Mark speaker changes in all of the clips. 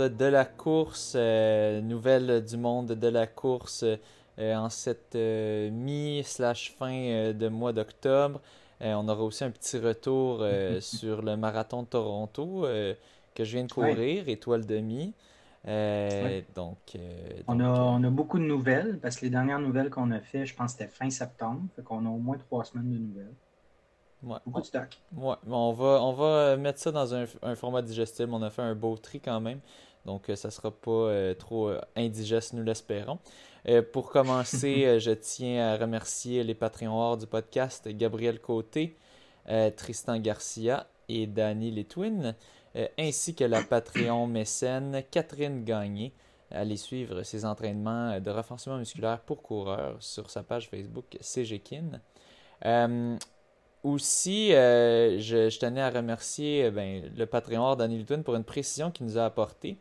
Speaker 1: De la course,
Speaker 2: euh, nouvelle du monde de la course euh, en cette euh, mi-slash fin euh, de mois d'octobre. Euh, on aura aussi un petit retour euh, sur le marathon de Toronto euh, que je viens de courir, étoile demi.
Speaker 3: Ouais.
Speaker 2: Donc,
Speaker 3: On
Speaker 2: donc,
Speaker 3: a, on a beaucoup de nouvelles parce que les dernières nouvelles qu'on a fait, je pense que c'était fin septembre. Fait qu'on a au moins trois semaines de nouvelles.
Speaker 2: ouais.
Speaker 3: Beaucoup de stock.
Speaker 2: Ouais, on va, on va mettre ça dans un, un format digestible. On a fait un beau tri quand même. Donc, ça sera pas euh, trop indigeste, nous l'espérons. Euh, pour commencer, euh, je tiens à remercier les Patreons hors du podcast Gabriel Côté, euh, Tristan Garcia et Danny Letwin, euh, ainsi que la Patreon mécène Catherine Gagné. Allez suivre ses entraînements de renforcement musculaire pour coureurs sur sa page Facebook CGKIN. Aussi, je, je tenais à remercier ben, le Patreon Danny Luton pour une précision qu'il nous a apportée.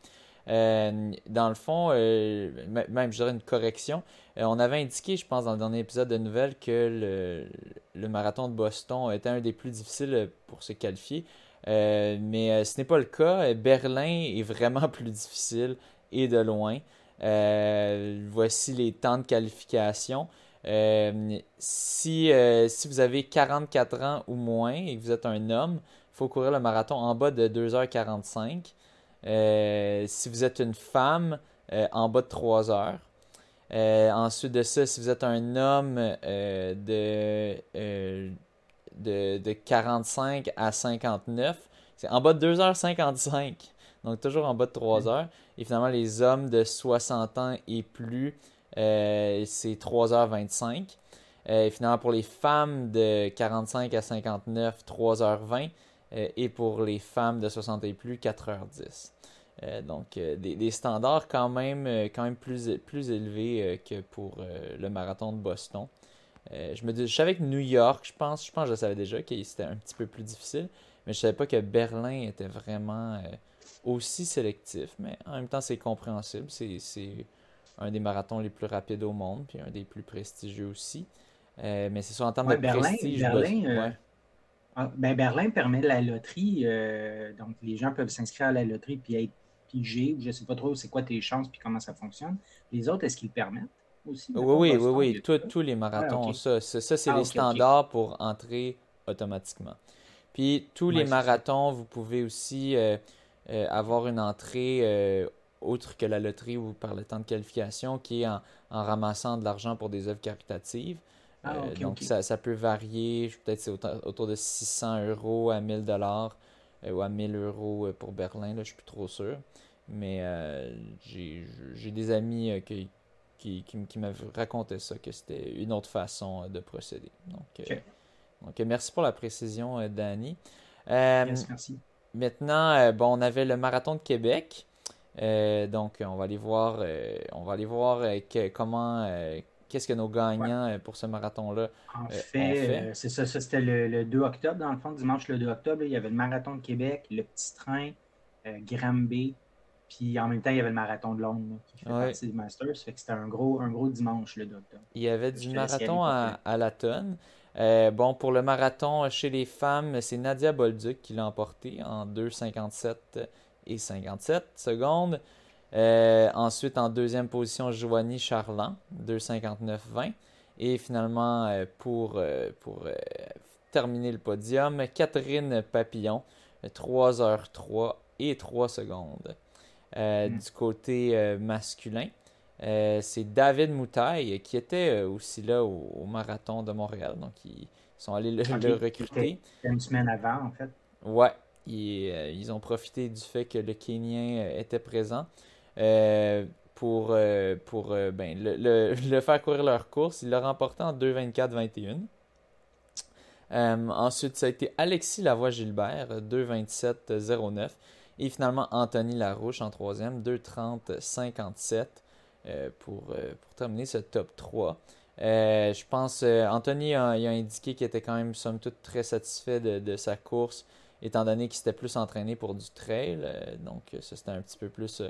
Speaker 2: Euh, dans le fond, euh, même je dirais une correction. Euh, on avait indiqué, je pense, dans le dernier épisode de nouvelles que le, marathon de Boston était un des plus difficiles pour se qualifier. Mais ce n'est pas le cas. Berlin est vraiment plus difficile et de loin. Voici les temps de qualification. Si, si vous avez 44 ans ou moins et que vous êtes un homme, il faut courir le marathon en bas de 2h45. Euh, si vous êtes une femme, euh, en bas de 3 heures. Euh, ensuite de ça, si vous êtes un homme de, de, de 45 à 59, c'est en bas de 2h55. Donc toujours en bas de 3 heures. Et finalement, les hommes de 60 ans et plus, c'est 3h25. Euh, et finalement, pour les femmes de 45 à 59, 3h20. Euh, et pour les femmes de 60 et plus, 4h10. Euh, donc, euh, des, des standards quand même, euh, quand même plus, plus élevés que pour le marathon de Boston. Je me dis, je savais que New York, je pense, je pense que je savais déjà que c'était un petit peu plus difficile, mais je savais pas que Berlin était vraiment aussi sélectif. Mais en même temps, c'est compréhensible. C'est, c'est un des marathons les plus rapides au monde, puis un des plus prestigieux aussi. Mais c'est sûr, en termes
Speaker 3: Ouais,
Speaker 2: de
Speaker 3: Berlin-
Speaker 2: prestige,
Speaker 3: Berlin,
Speaker 2: Boston- ouais.
Speaker 3: Ah, ben, Berlin permet la loterie. euh, donc, les gens peuvent s'inscrire à la loterie puis être pigés. ou Je ne sais pas trop c'est quoi tes chances puis comment ça fonctionne. Les autres, est-ce qu'ils le permettent aussi?
Speaker 2: Oui, oui, oui, oui. Tout-
Speaker 3: ça.
Speaker 2: tous les marathons
Speaker 3: Ah,
Speaker 2: ont ça. Ça, ça, c'est
Speaker 3: Ah,
Speaker 2: les standards pour entrer automatiquement. Puis tous les
Speaker 3: Ouais,
Speaker 2: marathons, vous pouvez aussi euh, euh, avoir une entrée euh, autre que la loterie ou par le temps de qualification qui est en, en ramassant de l'argent pour des œuvres caritatives.
Speaker 3: Ah,
Speaker 2: Euh, donc. Ça, ça peut varier, peut-être c'est autour, de 600 euros à 1000 dollars euh, ou à 1000 euros euh, pour Berlin, là, je suis plus trop sûr. Mais euh, j'ai des amis qui, qui, qui, qui m'avaient raconté ça, que c'était une autre façon de procéder. Donc, donc merci pour la précision, Danny.
Speaker 3: Yes, merci.
Speaker 2: Maintenant, bon, on avait le marathon de Québec. Euh, donc, on va aller voir, euh, on va aller voir euh, que- comment, qu'est-ce que nos gagnants euh, pour ce marathon-là.
Speaker 3: En
Speaker 2: on
Speaker 3: fait,
Speaker 2: fait?
Speaker 3: euh, c'est ça, ça c'était le, le 2 octobre, dans le fond, dimanche le 2 octobre, là, il y avait le marathon de Québec, le petit train, euh, Granby, puis en même temps, il y avait le marathon de Londres là, qui fait
Speaker 2: Ouais.
Speaker 3: partie du Masters. Fait que c'était un gros, un gros dimanche le 2 octobre.
Speaker 2: Il y avait du marathon à, à la tonne. Euh, bon, pour le marathon chez les femmes, c'est Nadia Bolduc qui l'a emporté en 2,57 et 57 secondes. Euh, ensuite, en deuxième position, Joanie Charland, 2,59,20. Et finalement, euh, pour, euh, pour terminer le podium, Catherine Papillon, 3h03 et 3 secondes.
Speaker 3: Mm.
Speaker 2: Du côté masculin, c'est David Moutaille qui était aussi là au, au marathon de Montréal. Donc, ils sont allés le, recruter.
Speaker 3: Une semaine avant, en fait.
Speaker 2: Ouais, ils, euh, ils ont profité du fait que le Kenyan euh, était présent pour, euh, pour euh, ben, le, le- faire courir leur course. Il l'a remporté en 2,24-21. Euh, ensuite, ça a été Alexis Lavoie-Gilbert, 2,27-09. Et finalement, Anthony Larouche en troisième, 2,30-57 euh, pour, euh, pour terminer ce top 3. Euh, je pense, euh, Anthony a indiqué qu'il était quand même, somme toute, très satisfait de, de sa course étant donné qu'il s'était plus entraîné pour du trail. donc, ça, c'était un petit peu plus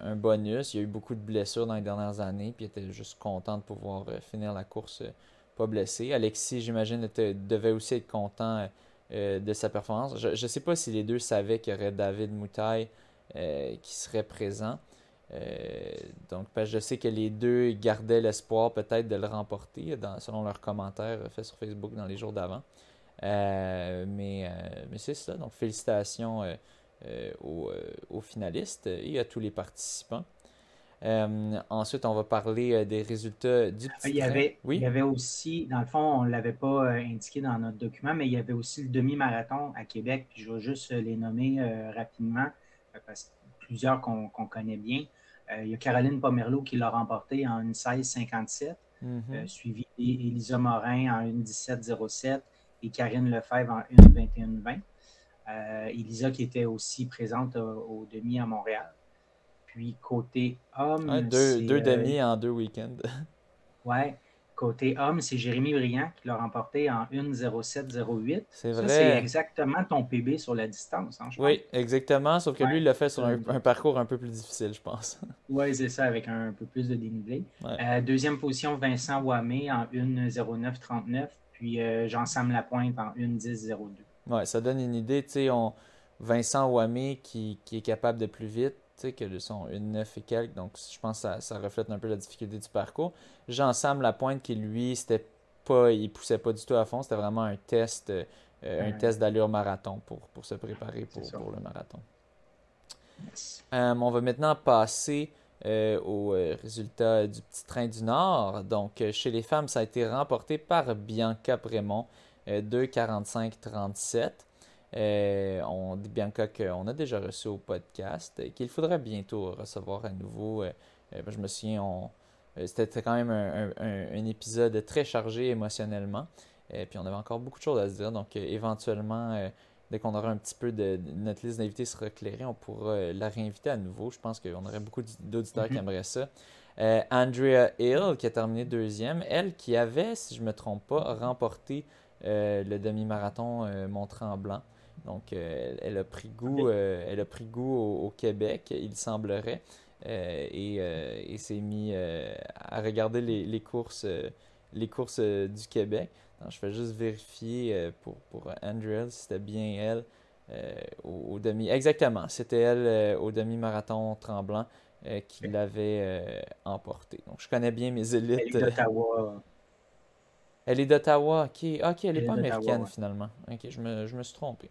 Speaker 2: un, bonus. Il y a eu beaucoup de blessures dans les dernières années, puis il était juste content de pouvoir finir la course pas blessé. Alexis, j'imagine, devait aussi être content de sa performance. Je ne sais pas si les deux savaient qu'il y aurait David Moutaille qui serait présent. Euh, donc, je sais que les deux gardaient l'espoir peut-être de le remporter, selon leurs commentaires faits sur Facebook dans les jours d'avant. Euh, mais, euh, mais c'est ça. Donc, félicitations aux, finalistes et à tous les participants. ensuite, on va parler des résultats du petit
Speaker 3: il y avait, oui? Il y avait aussi, dans le fond, on ne l'avait pas indiqué dans notre document, mais il y avait aussi le demi-marathon à Québec. Puis je vais juste les nommer rapidement parce que plusieurs qu'on connaît bien. Euh, il y a Caroline Pomerleau qui l'a remporté en 16,57, mm euh, suivi d'Elisa Morin en 1,17,07 et Karine Lefebvre en 1,21,20. Euh, Elisa qui était aussi présente au, demi à Montréal. Puis côté homme.
Speaker 2: deux, deux demi en deux week-ends.
Speaker 3: ouais. Côté homme, c'est Jérémy Briand qui l'a remporté en 1,07,08.
Speaker 2: C'est vrai.
Speaker 3: C'est exactement ton PB sur la distance. Hein,
Speaker 2: oui, exactement. Sauf que lui, il l'a fait sur un, parcours un peu plus difficile, je pense.
Speaker 3: Oui, c'est ça, avec un, peu plus de dénivelé. Euh, deuxième position, Vincent Wamé en 1,09,39. Puis euh, Jean-Sam Lapointe en 1,10,02.
Speaker 2: Oui, ça donne une idée. Tu sais, on... Vincent Wamé qui, qui est capable de plus vite que le son une 9 et quelques. Donc, je pense que ça, reflète un peu la difficulté du parcours. Jean-Sam Lapointe, qui lui, c'était pas, il poussait pas du tout à fond. C'était vraiment un test, euh, un test d'allure marathon pour, pour se préparer pour, pour le marathon. Euh, on va maintenant passer euh, aux résultats du petit train du Nord. Donc, chez les femmes, ça a été remporté par Bianca Prémont, 2,45-37. Euh, on dit Bianca qu'on a déjà reçu au podcast et qu'il faudrait bientôt recevoir à nouveau. Euh, euh, je me souviens, c'était quand même un, épisode très chargé émotionnellement. Et puis on avait encore beaucoup de choses à se dire. Donc éventuellement, dès qu'on aura un petit peu de, notre liste d'invités sera éclairée, on pourra la réinviter à nouveau. Je pense qu'on aurait beaucoup d'auditeurs qui mm-hmm. aimeraient ça. Andrea Hill, qui a terminé deuxième, elle qui avait, si je ne me trompe pas, remporté le demi-marathon Mont-Tremblant. Donc, euh, elle, a pris goût, euh, elle a pris goût au, Québec, il semblerait, euh, et, s'est mis à regarder les, courses, les courses du Québec. je fais juste vérifier pour, pour Andrea si c'était bien elle au, demi. Exactement, c'était elle au demi-marathon tremblant qui l'avait emporté. Donc, je connais bien mes élites.
Speaker 3: D'Ottawa.
Speaker 2: Elle est d'Ottawa. Ok, ok, elle n'est pas américaine finalement. Ok, je me, je me suis trompé.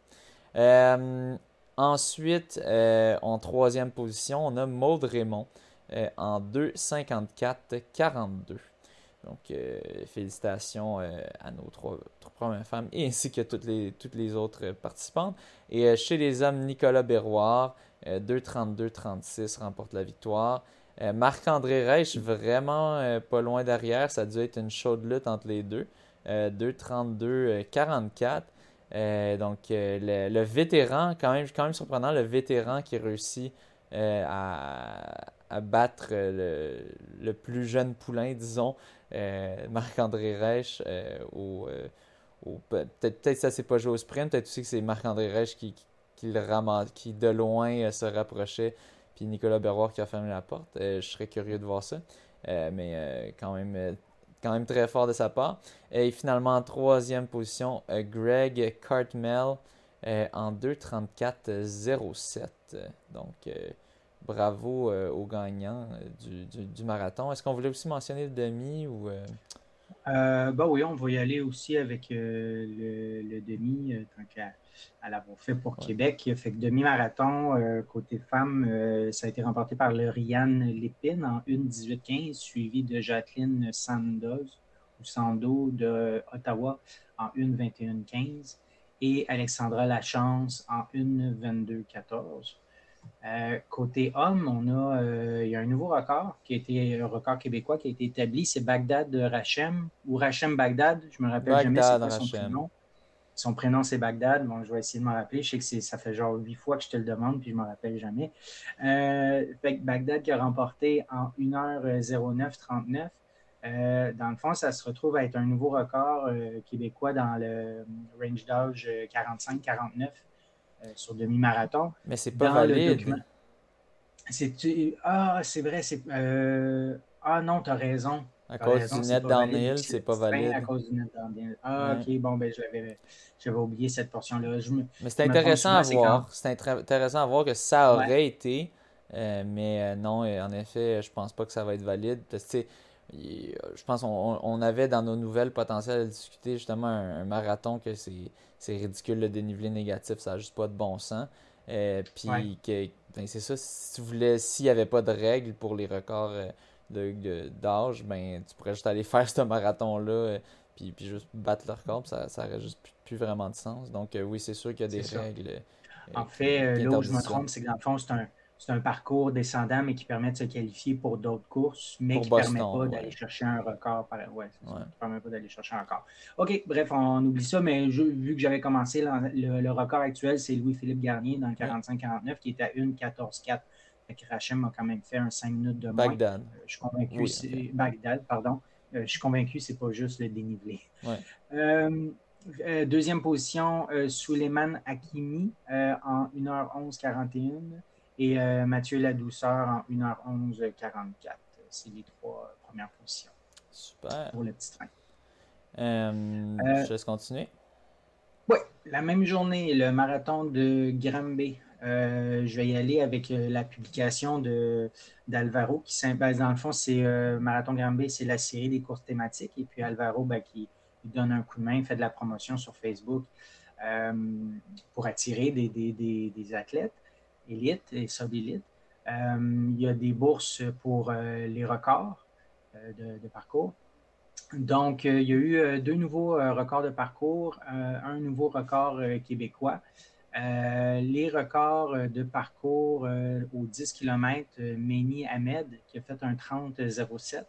Speaker 2: Euh, ensuite, euh, en troisième position, on a Maud Raymond euh, en 2,54-42. Donc, félicitations à nos trois, premières femmes et ainsi que toutes les, toutes les autres participantes. Et chez les hommes, Nicolas Berroir, 2,32-36 remporte la victoire. Marc-André Reich, vraiment pas loin derrière. Ça a dû être une chaude lutte entre les deux. 2,32-44. Euh, donc, euh, le, vétéran, quand même, quand même surprenant, le vétéran qui réussit euh, à, battre le, plus jeune poulain, disons, Marc-André Reich, au, peut-être que ça s'est pas joué au sprint, peut-être aussi que c'est Marc-André Reich qui, de loin se rapprochait, Nicolas Berroir qui a fermé la porte. je serais curieux de voir ça. mais quand même quand même très fort de sa part. Et finalement, en troisième position, euh, Greg Cartmel euh, en 2.34.07. Donc, euh, bravo aux gagnants du, marathon. Est-ce qu'on voulait aussi mentionner le demi ou
Speaker 3: bah oui, on va y aller aussi avec le, demi, tant qu'à à l'avoir fait pour Québec. Fait que demi-marathon, euh, côté femme, euh, ça a été remporté par le Rianne Lépine en 1-18-15, suivi de Jacqueline Sandoz ou Sando de Ottawa en 1-21-15 et Alexandra Lachance en 1-22-14. Euh, côté homme, on a, il y a un nouveau record qui a été un record québécois qui a été établi, c'est Bagdad de Rachem ou Rachem Bagdad, je me rappelle jamais c'est son nom. Son prénom, c'est Bagdad. Bon, je vais essayer de me rappeler. Je sais que ça fait genre huit fois que je te le demande, puis je ne me rappelle jamais. Euh, Bagdad qui a remporté en 1h09-39. dans le fond, ça se retrouve à être un nouveau record québécois dans le range d'âge 45-49 sur demi-marathon.
Speaker 2: Mais c'est pas valide.
Speaker 3: Ah, c'est vrai, c'est. Ah non, tu as raison.
Speaker 2: À cause du net downhill, c'est pas valide.
Speaker 3: À cause du net downhill. Ah, ok, bon, ben, j'avais oublié cette portion-là.
Speaker 2: mais c'est intéressant à voir. C'est intéressant à voir que ça aurait été. Euh, mais euh, non, en effet, je pense pas que ça va être valide. Parce que, je pense qu'on on avait dans nos nouvelles potentielles à discuter justement un, marathon que c'est ridicule le dénivelé négatif, ça n'a juste pas de bon sens. Euh, puis ben, c'est ça, si tu voulais, s'il n'y avait pas de règles pour les records d'âge, ben, tu pourrais juste aller faire ce marathon-là, euh, puis, puis juste battre le record, ça, ça aurait juste plus, vraiment de sens. Donc, euh, oui, c'est sûr qu'il y a des règles. Euh,
Speaker 3: en fait, là où je me trompe, c'est que dans le fond, c'est un, un, parcours descendant, mais qui permet de se qualifier pour d'autres courses, mais qui ne permet pas d'aller chercher un record. Ouais, permet pas d'aller chercher un record. OK, bref, on oublie ça, mais vu que j'avais commencé, le, record actuel, c'est Louis-Philippe Garnier dans le 45-49, qui est à 1-14-4. Rachem a quand même fait un 5 minutes de moins.
Speaker 2: Bagdad.
Speaker 3: Euh, je suis convaincu, Bagdad, pardon. Euh, je suis convaincu, c'est pas juste le dénivelé. Euh, deuxième position, Suleiman Hakimi en 1h11-41 et Mathieu Ladouceur en 1h11-44. C'est les trois premières positions.
Speaker 2: Super.
Speaker 3: Pour le petit train.
Speaker 2: je laisse continuer.
Speaker 3: Oui, la même journée, le marathon de Granby euh, je vais y aller avec euh, la publication d'Alvaro, qui ben, dans le fond, c'est euh, Marathon Granby, c'est la série des courses thématiques. Et puis Alvaro, ben, qui donne un coup de main, fait de la promotion sur Facebook pour attirer des, athlètes élites et sub-élites. il y a des bourses pour les records de, parcours. Donc, il y a eu deux nouveaux records de parcours, un nouveau record québécois euh, les records euh, de parcours euh, aux 10 km, Méni Ahmed qui a fait un 30-07.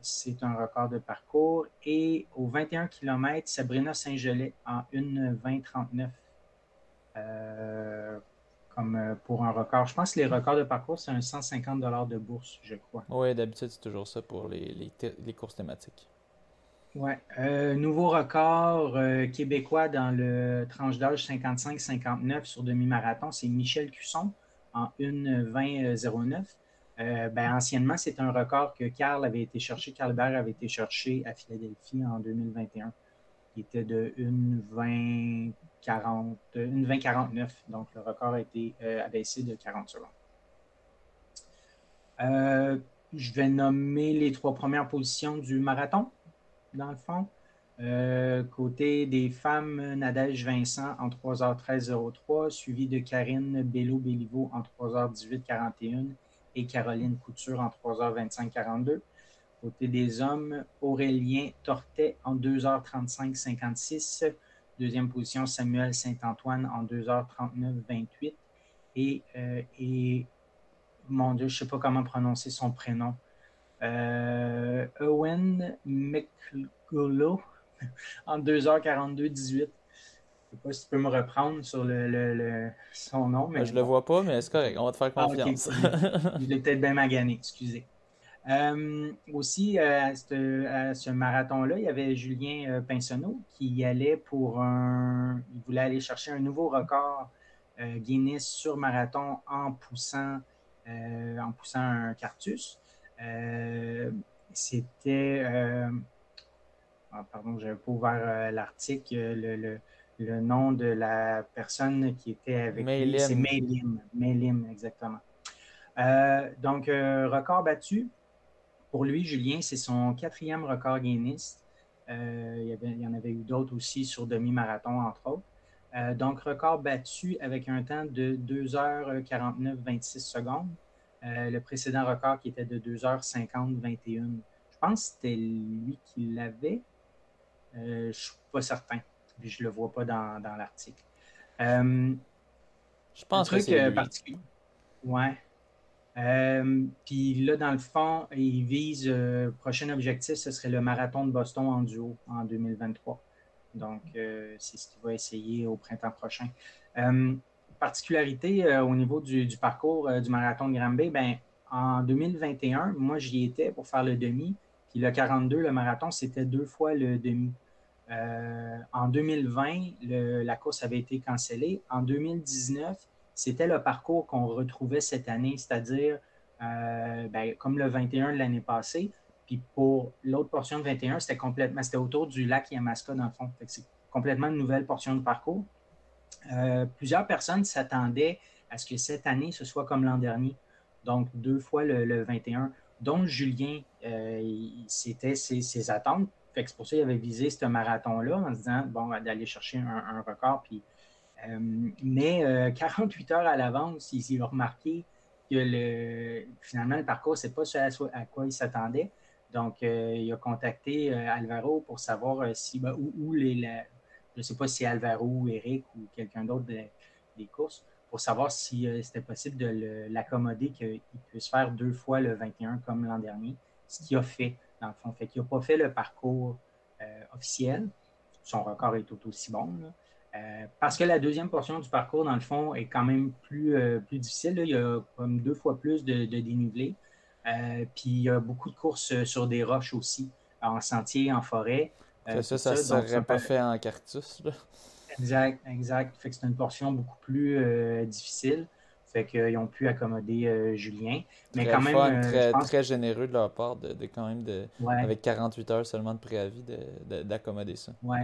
Speaker 3: c'est un record de parcours. Et aux 21 km, Sabrina Saint-Gelais en 1-20-39. comme pour un record. Je pense que les records de parcours, c'est un 150 de bourse, je crois.
Speaker 2: Oui, d'habitude, c'est toujours ça pour les courses thématiques.
Speaker 3: Oui. Euh, nouveau record euh, québécois dans le tranche d'âge 55-59 sur demi-marathon, c'est Michel Cusson en 1-20-09. Euh, ben, anciennement, c'est un record que Carl avait été cherché, Carl Bert avait été cherché à Philadelphie en 2021, qui était de 1-20-49. Donc, le record a été abaissé de 40 secondes. je vais nommer les trois premières positions du marathon dans le fond. Euh, côté des femmes, Nadège Vincent en 3h13.03, suivi de Karine Bello-Béliveau en 3h18.41 et Caroline Couture en 3h25.42. Côté des hommes, Aurélien Tortet en 2h35.56. Deuxième position, Samuel Saint-Antoine en 2h39.28. Et, euh, et, mon Dieu, je ne sais pas comment prononcer son prénom. Euh, Owen McGullow en 2h42-18. Je ne sais pas si tu peux me reprendre sur le, son nom. Mais
Speaker 2: je ne le vois pas, mais c'est correct. On va te faire ah, confiance.
Speaker 3: Il est peut-être bien magané, excusez. Euh, aussi, euh, à ce, marathon-là, il y avait Julien Pinsonneau qui allait pour un. Il voulait aller chercher un nouveau record Guinness sur marathon en poussant, en poussant un cartus. Euh, c'était. Euh, ah, pardon, je n'avais pas ouvert euh, l'article. Le, le, nom de la personne qui était avec lui, c'est Maylim. Maylim, exactement. donc, record battu. Pour lui, Julien, c'est son quatrième record Guinness. il, y avait, il, y en avait eu d'autres aussi sur demi-marathon, entre autres. donc, record battu avec un temps de 2h49-26 secondes. Euh, le précédent record qui était de 2h50-21. Je pense que c'était lui qui l'avait. Euh, je ne suis pas certain. je ne le vois pas dans, l'article. Euh,
Speaker 2: je pense que c'est particulier.
Speaker 3: Ouais. Puis là, dans le fond, il vise, le prochain objectif, ce serait le marathon de Boston en duo en 2023. Donc, c'est ce qu'il va essayer au printemps prochain particularité euh, au niveau du, parcours euh, du marathon de Granby, ben, en 2021, moi, j'y étais pour faire le demi. Puis le 42, le marathon, c'était deux fois le demi. Euh, en 2020, la course avait été cancellée. En 2019, c'était le parcours qu'on retrouvait cette année, c'est-à-dire ben, comme le 21 de l'année passée. Puis pour l'autre portion de 21, c'était complètement, c'était autour du lac Yamaska dans le fond. C'est complètement une nouvelle portion de parcours. Euh, plusieurs personnes s'attendaient à ce que cette année, ce soit comme l'an dernier. Donc, deux fois le, 21, dont Julien, c'était ses attentes c'est pour ça qu'il avait visé ce marathon-là en se disant, bon, d'aller chercher un, record. Puis, euh, mais 48 euh, heures à l'avance, il, a remarqué que le, finalement, le parcours, ce n'est pas ce à, quoi il s'attendait. Donc, euh, il a contacté Alvaro pour savoir si, ben, où, les, je ne sais pas si Alvaro ou Eric ou quelqu'un d'autre des courses, pour savoir si c'était possible de l'accommoder, qu'il puisse faire deux fois le 21 comme l'an dernier, ce qu'il a fait dans le fond. Fait qu'il n'a pas fait le parcours euh, officiel. Son record est tout aussi bon. Euh, parce que la deuxième portion du parcours, dans le fond, est quand même plus, euh, plus difficile. Il y a comme deux fois plus de, dénivelé. puis il y a beaucoup de courses sur des roches aussi, en sentier, en forêt.
Speaker 2: Ça, ça ne serait pas fait en cartus.
Speaker 3: Exact, exact. Fait que c'est une portion beaucoup plus difficile. Fait qu'ils ont pu accommoder euh, Julien.
Speaker 2: Mais quand même. Euh, très, généreux de leur part de, quand même, de, avec 48 heures seulement de préavis, d'accommoder ça.
Speaker 3: Oui.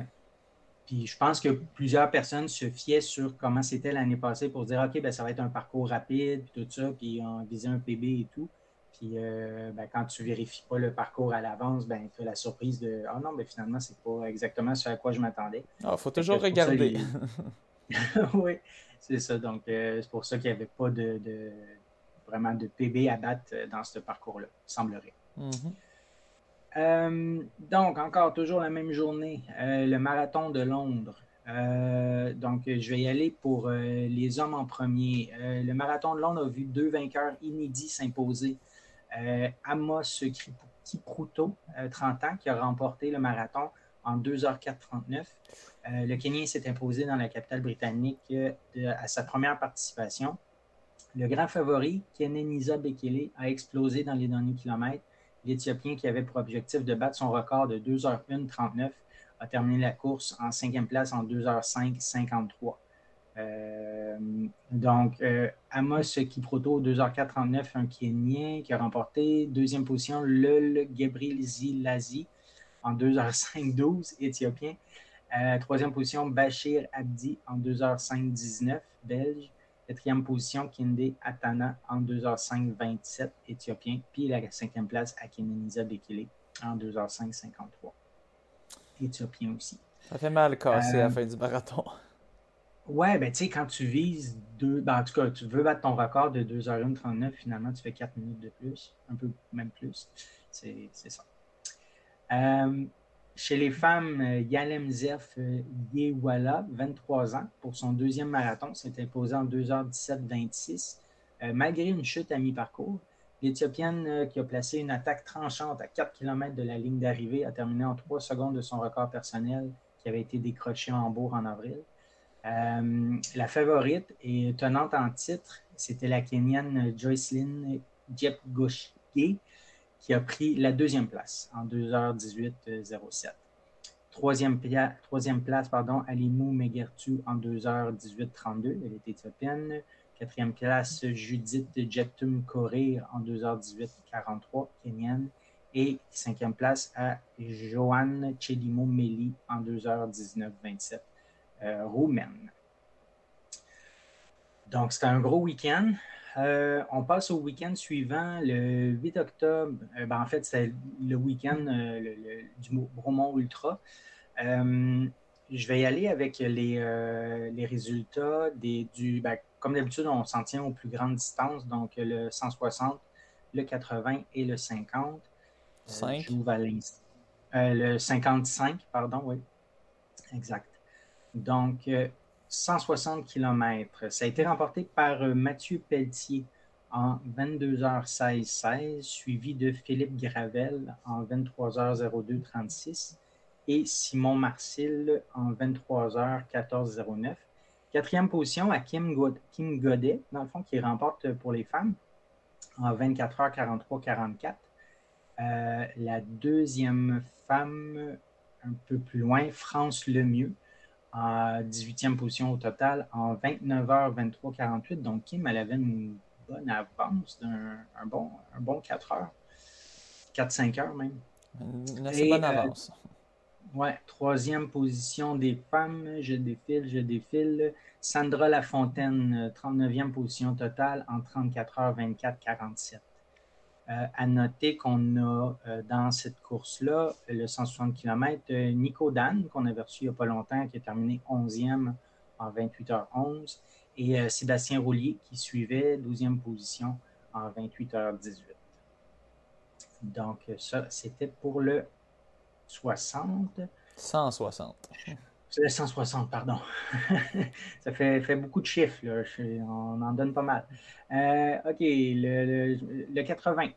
Speaker 3: Puis je pense que plusieurs personnes se fiaient sur comment c'était l'année passée pour dire OK, ben, ça va être un parcours rapide, puis tout ça, puis on visait un PB et tout. Puis euh, ben, quand tu vérifies pas le parcours à l'avance, ben, tu as la surprise de Ah non, ben, finalement, c'est pas exactement ce à quoi je m'attendais.
Speaker 2: Il ah, faut toujours regarder.
Speaker 3: oui. C'est ça. Donc, euh, c'est pour ça qu'il n'y avait pas de, vraiment de PB à battre euh, dans ce parcours-là, semblerait. Mm-hmm. Euh, donc, encore toujours la même journée, le marathon de Londres. donc, je vais y aller pour les hommes en premier. le marathon de Londres a vu deux vainqueurs inédits s'imposer. Amos Kipruto, 30 ans, qui a remporté le marathon en 2h439. Euh, le Kenyan s'est imposé dans la capitale britannique euh, à sa première participation. Le grand favori, Kenenisa Bekele, a explosé dans les derniers kilomètres. L'Éthiopien, qui avait pour objectif de battre son record de 2h1.39, a terminé la course en cinquième place en 2h5.53. Euh, donc, euh, Amos Kiproto, 2h4.39, un Kenyan qui a remporté. Deuxième position, Lul Gebril Zilazi, en 2h5-12, éthiopien. Euh, troisième position, Bachir Abdi en 2h5-19, belge. Quatrième position, Kinde Atana en 2h5-27, éthiopien. Puis la cinquième place, Akineniza Bekele en 2h5-53, éthiopien aussi.
Speaker 2: Ça fait mal casser à la euh, fin du marathon.
Speaker 3: Ouais, ben tu sais, quand tu vises deux, ben, en tout cas, tu veux battre ton record de 2h1-39, finalement, tu fais 4 minutes de plus, un peu même plus. C'est ça. Euh, chez les femmes, euh, Yalem Zef euh, Yewala, 23 ans, pour son deuxième marathon, s'est imposé en 2h17-26, malgré une chute à mi-parcours. L'Éthiopienne qui a placé une attaque tranchante à 4 km de la ligne d'arrivée a terminé en 3 secondes de son record personnel qui avait été décroché en Hambourg en avril. La favorite et tenante en titre, c'était la Kenyane Joycelyn Jepgoshke, qui a pris la deuxième place en 2h18.07. Troisième, troisième place, pardon, Alimou Megertu en 2h18.32, elle est éthiopienne. Quatrième place, Judith Jetum Korir en 2h18.43, kenyenne. Et cinquième place à Joanne Chelimo Meli en 2h19.27, euh, roumaine. Donc, c'était un gros week-end. Euh, on passe au week-end suivant, le 8 octobre. Euh, ben, en fait, c'est le week-end euh, du Bromont Ultra. je vais y aller avec les, résultats des, du. Ben, comme d'habitude, on s'en tient aux plus grandes distances, donc le 160, le 80 et le 50. 5. le 55, pardon, oui. Exact. Donc, 160 km. Ça a été remporté par euh, Mathieu Pelletier en 22h16-16, suivi de Philippe Gravel en 23h02-36 et Simon Marcil en 23h14-09. Quatrième position à Kim, Godet, dans le fond, qui remporte pour les femmes. en 24 heures 43 44. la deuxième femme, un peu plus loin, France Lemieux, en 18e position au total, en 29 heures 23 48. Donc, Kim, elle avait une bonne avance d'un un bon, un bon 4 heures. 4-5 heures même.
Speaker 2: Une assez bonne euh, avance.
Speaker 3: ouais, troisième position des femmes, je défile, je défile. Sandra Lafontaine, 39e position totale en 34 heures 24 47. Euh, à noter qu'on a euh, dans cette course-là le 160 km, Nico Dan, qu'on avait reçu il n'y a pas longtemps, qui a terminé 11e en 28 h 11, et Sébastien Roulier, qui suivait 12e position en 28 h 18. Donc, ça, c'était pour le 60.
Speaker 2: 160.
Speaker 3: C'est le 160, pardon. ça fait, fait, beaucoup de chiffres, là. on en donne pas mal. Euh, OK, le, 80,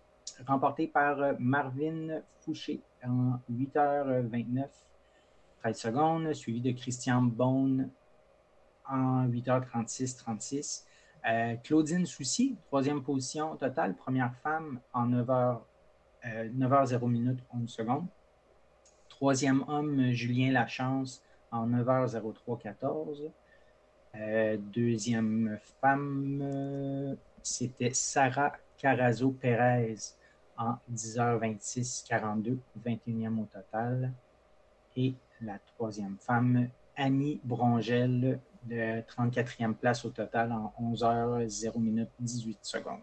Speaker 3: remporté par Marvin Fouché en 8h29, 13 secondes, suivi de Christian Bone en 8h36, 36. Euh, Claudine Soucy, troisième position totale, première femme en 9h 9h0 minutes 11 secondes. Troisième homme, Julien Lachance, en 9h03 14. Euh, deuxième femme, c'était Sarah Carazo Pérez en 10h26 42, 21e au total. Et la troisième femme, Annie Brongel, de 34e place au total en 11h0 minutes 18 secondes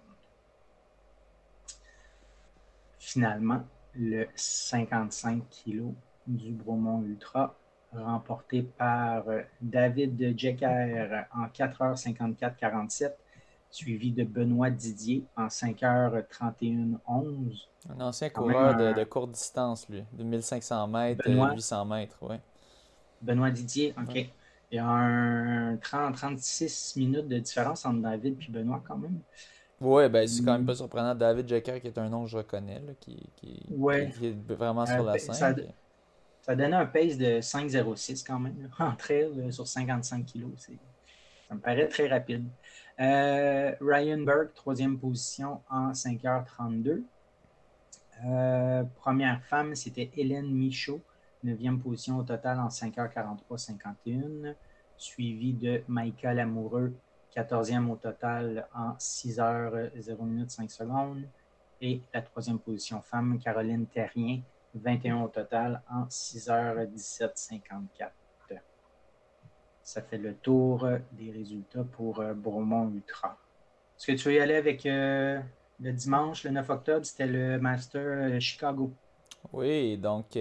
Speaker 3: finalement le 55 kg du Bromont Ultra, remporté par euh, David Jecker en 4h54-47, suivi de Benoît Didier en 5h31-11.
Speaker 2: Un ancien coureur de, courte distance, lui, de 1500 mètres, Benoît, 800 mètres, oui.
Speaker 3: Benoît Didier, OK. Il y a un 30-36 minutes de différence entre David et Benoît quand même.
Speaker 2: Oui, ben, c'est quand même pas surprenant. David Jecker, qui est un nom que je reconnais, qui, qui, est vraiment sur la scène. Ça,
Speaker 3: ça donnait un pace de 5,06 quand même, entre elles sur 55 kg. Ça me paraît très rapide. Euh, Ryan Burke, troisième position en 5h32. Euh, première femme, c'était Hélène Michaud, neuvième position au total en 5h43-51, suivie de Michael Amoureux, 14e au total en 6 h 0 minutes 5 secondes. Et la troisième position femme, Caroline Terrien, 21 au total en 6 h 17 54. Ça fait le tour des résultats pour euh, Bromont Ultra. Est-ce que tu veux y aller avec euh, le dimanche, le 9 octobre? C'était le Master euh, Chicago.
Speaker 2: Oui, donc,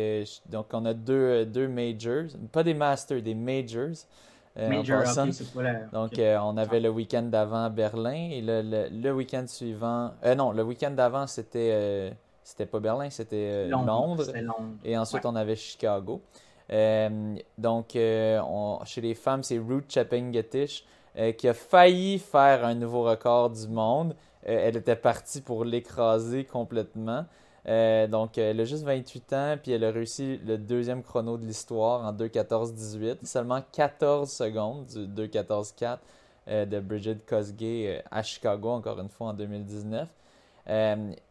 Speaker 2: donc on a deux, deux majors, pas des masters, des majors.
Speaker 3: Euh,
Speaker 2: Donc, euh, on avait le week-end d'avant Berlin et le, le, week-end suivant. Euh, non, le week-end d'avant, c'était c'était pas Berlin, c'était Londres, Et ensuite, on avait Chicago. donc, chez les femmes, c'est Ruth Chapin-Gettish qui a failli faire un nouveau record du monde. elle était partie pour l'écraser complètement. Euh, donc, elle a juste 28 ans, puis elle a réussi le deuxième chrono de l'histoire en 2.14.18. Seulement 14 secondes du 2.14.4 euh, de Bridget Kosgei euh, à Chicago, encore une fois, en 2019.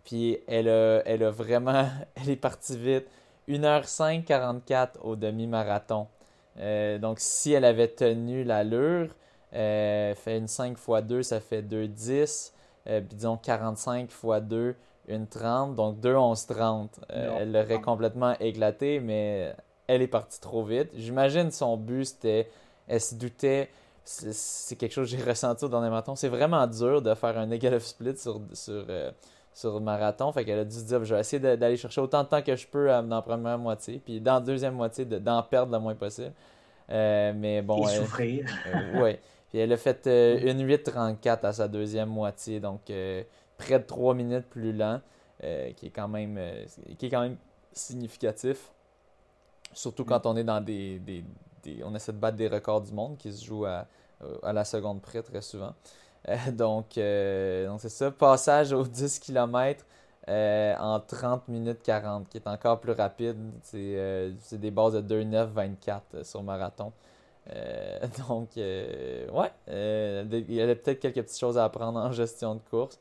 Speaker 2: Puis elle a, elle a vraiment... Elle est partie vite. 1h5 44 au demi-marathon. donc, si elle avait tenu l'allure, fait une 5 x 2, ça fait 2.10. puis disons 45 x 2, une 30, donc 2 11 30. elle l'aurait complètement éclaté, mais elle est partie trop vite. J'imagine son but, c'était. Elle se doutait. C'est quelque chose que j'ai ressenti au dernier marathon. C'est vraiment dur de faire un negative split sur, sur, euh, sur le marathon. Fait qu'elle a dû se dire je vais essayer d'aller chercher autant de temps que je peux dans la première moitié. Puis dans la deuxième moitié, d'en perdre le moins possible. Euh, mais bon.
Speaker 3: Et souffrir.
Speaker 2: Euh, oui. Puis elle a fait une 8-34 à sa deuxième moitié. Donc près de 3 minutes plus lent, euh, qui, est quand même, euh, qui est quand même significatif. Surtout quand on est dans des, des, On essaie de battre des records du monde qui se jouent à, euh, à la seconde près très souvent. donc, donc c'est ça. Passage aux 10 km en 30 minutes 40, qui est encore plus rapide. C'est des bases de 2,9-24 sur marathon. donc, ouais, il y a peut-être quelques petites choses à apprendre en gestion de course.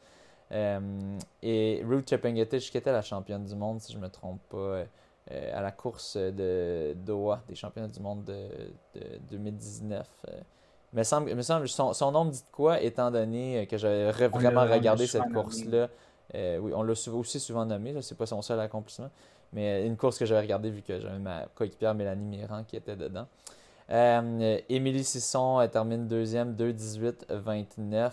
Speaker 2: et Ruth Chepngetich, qui était la championne du monde, si je ne me trompe pas, à la course de Doha, des championnats du monde de, 2019. Me semble, me semble son, son, nom me dit quoi, étant donné que j'avais vraiment regardé cette course-là. oui, on l'a aussi souvent nommé, c'est pas son seul accomplissement. Mais une course que j'avais regardée vu que j'avais ma coéquipière Mélanie Mirand qui était dedans. Euh, Émilie Sisson termine deuxième, 2-18-29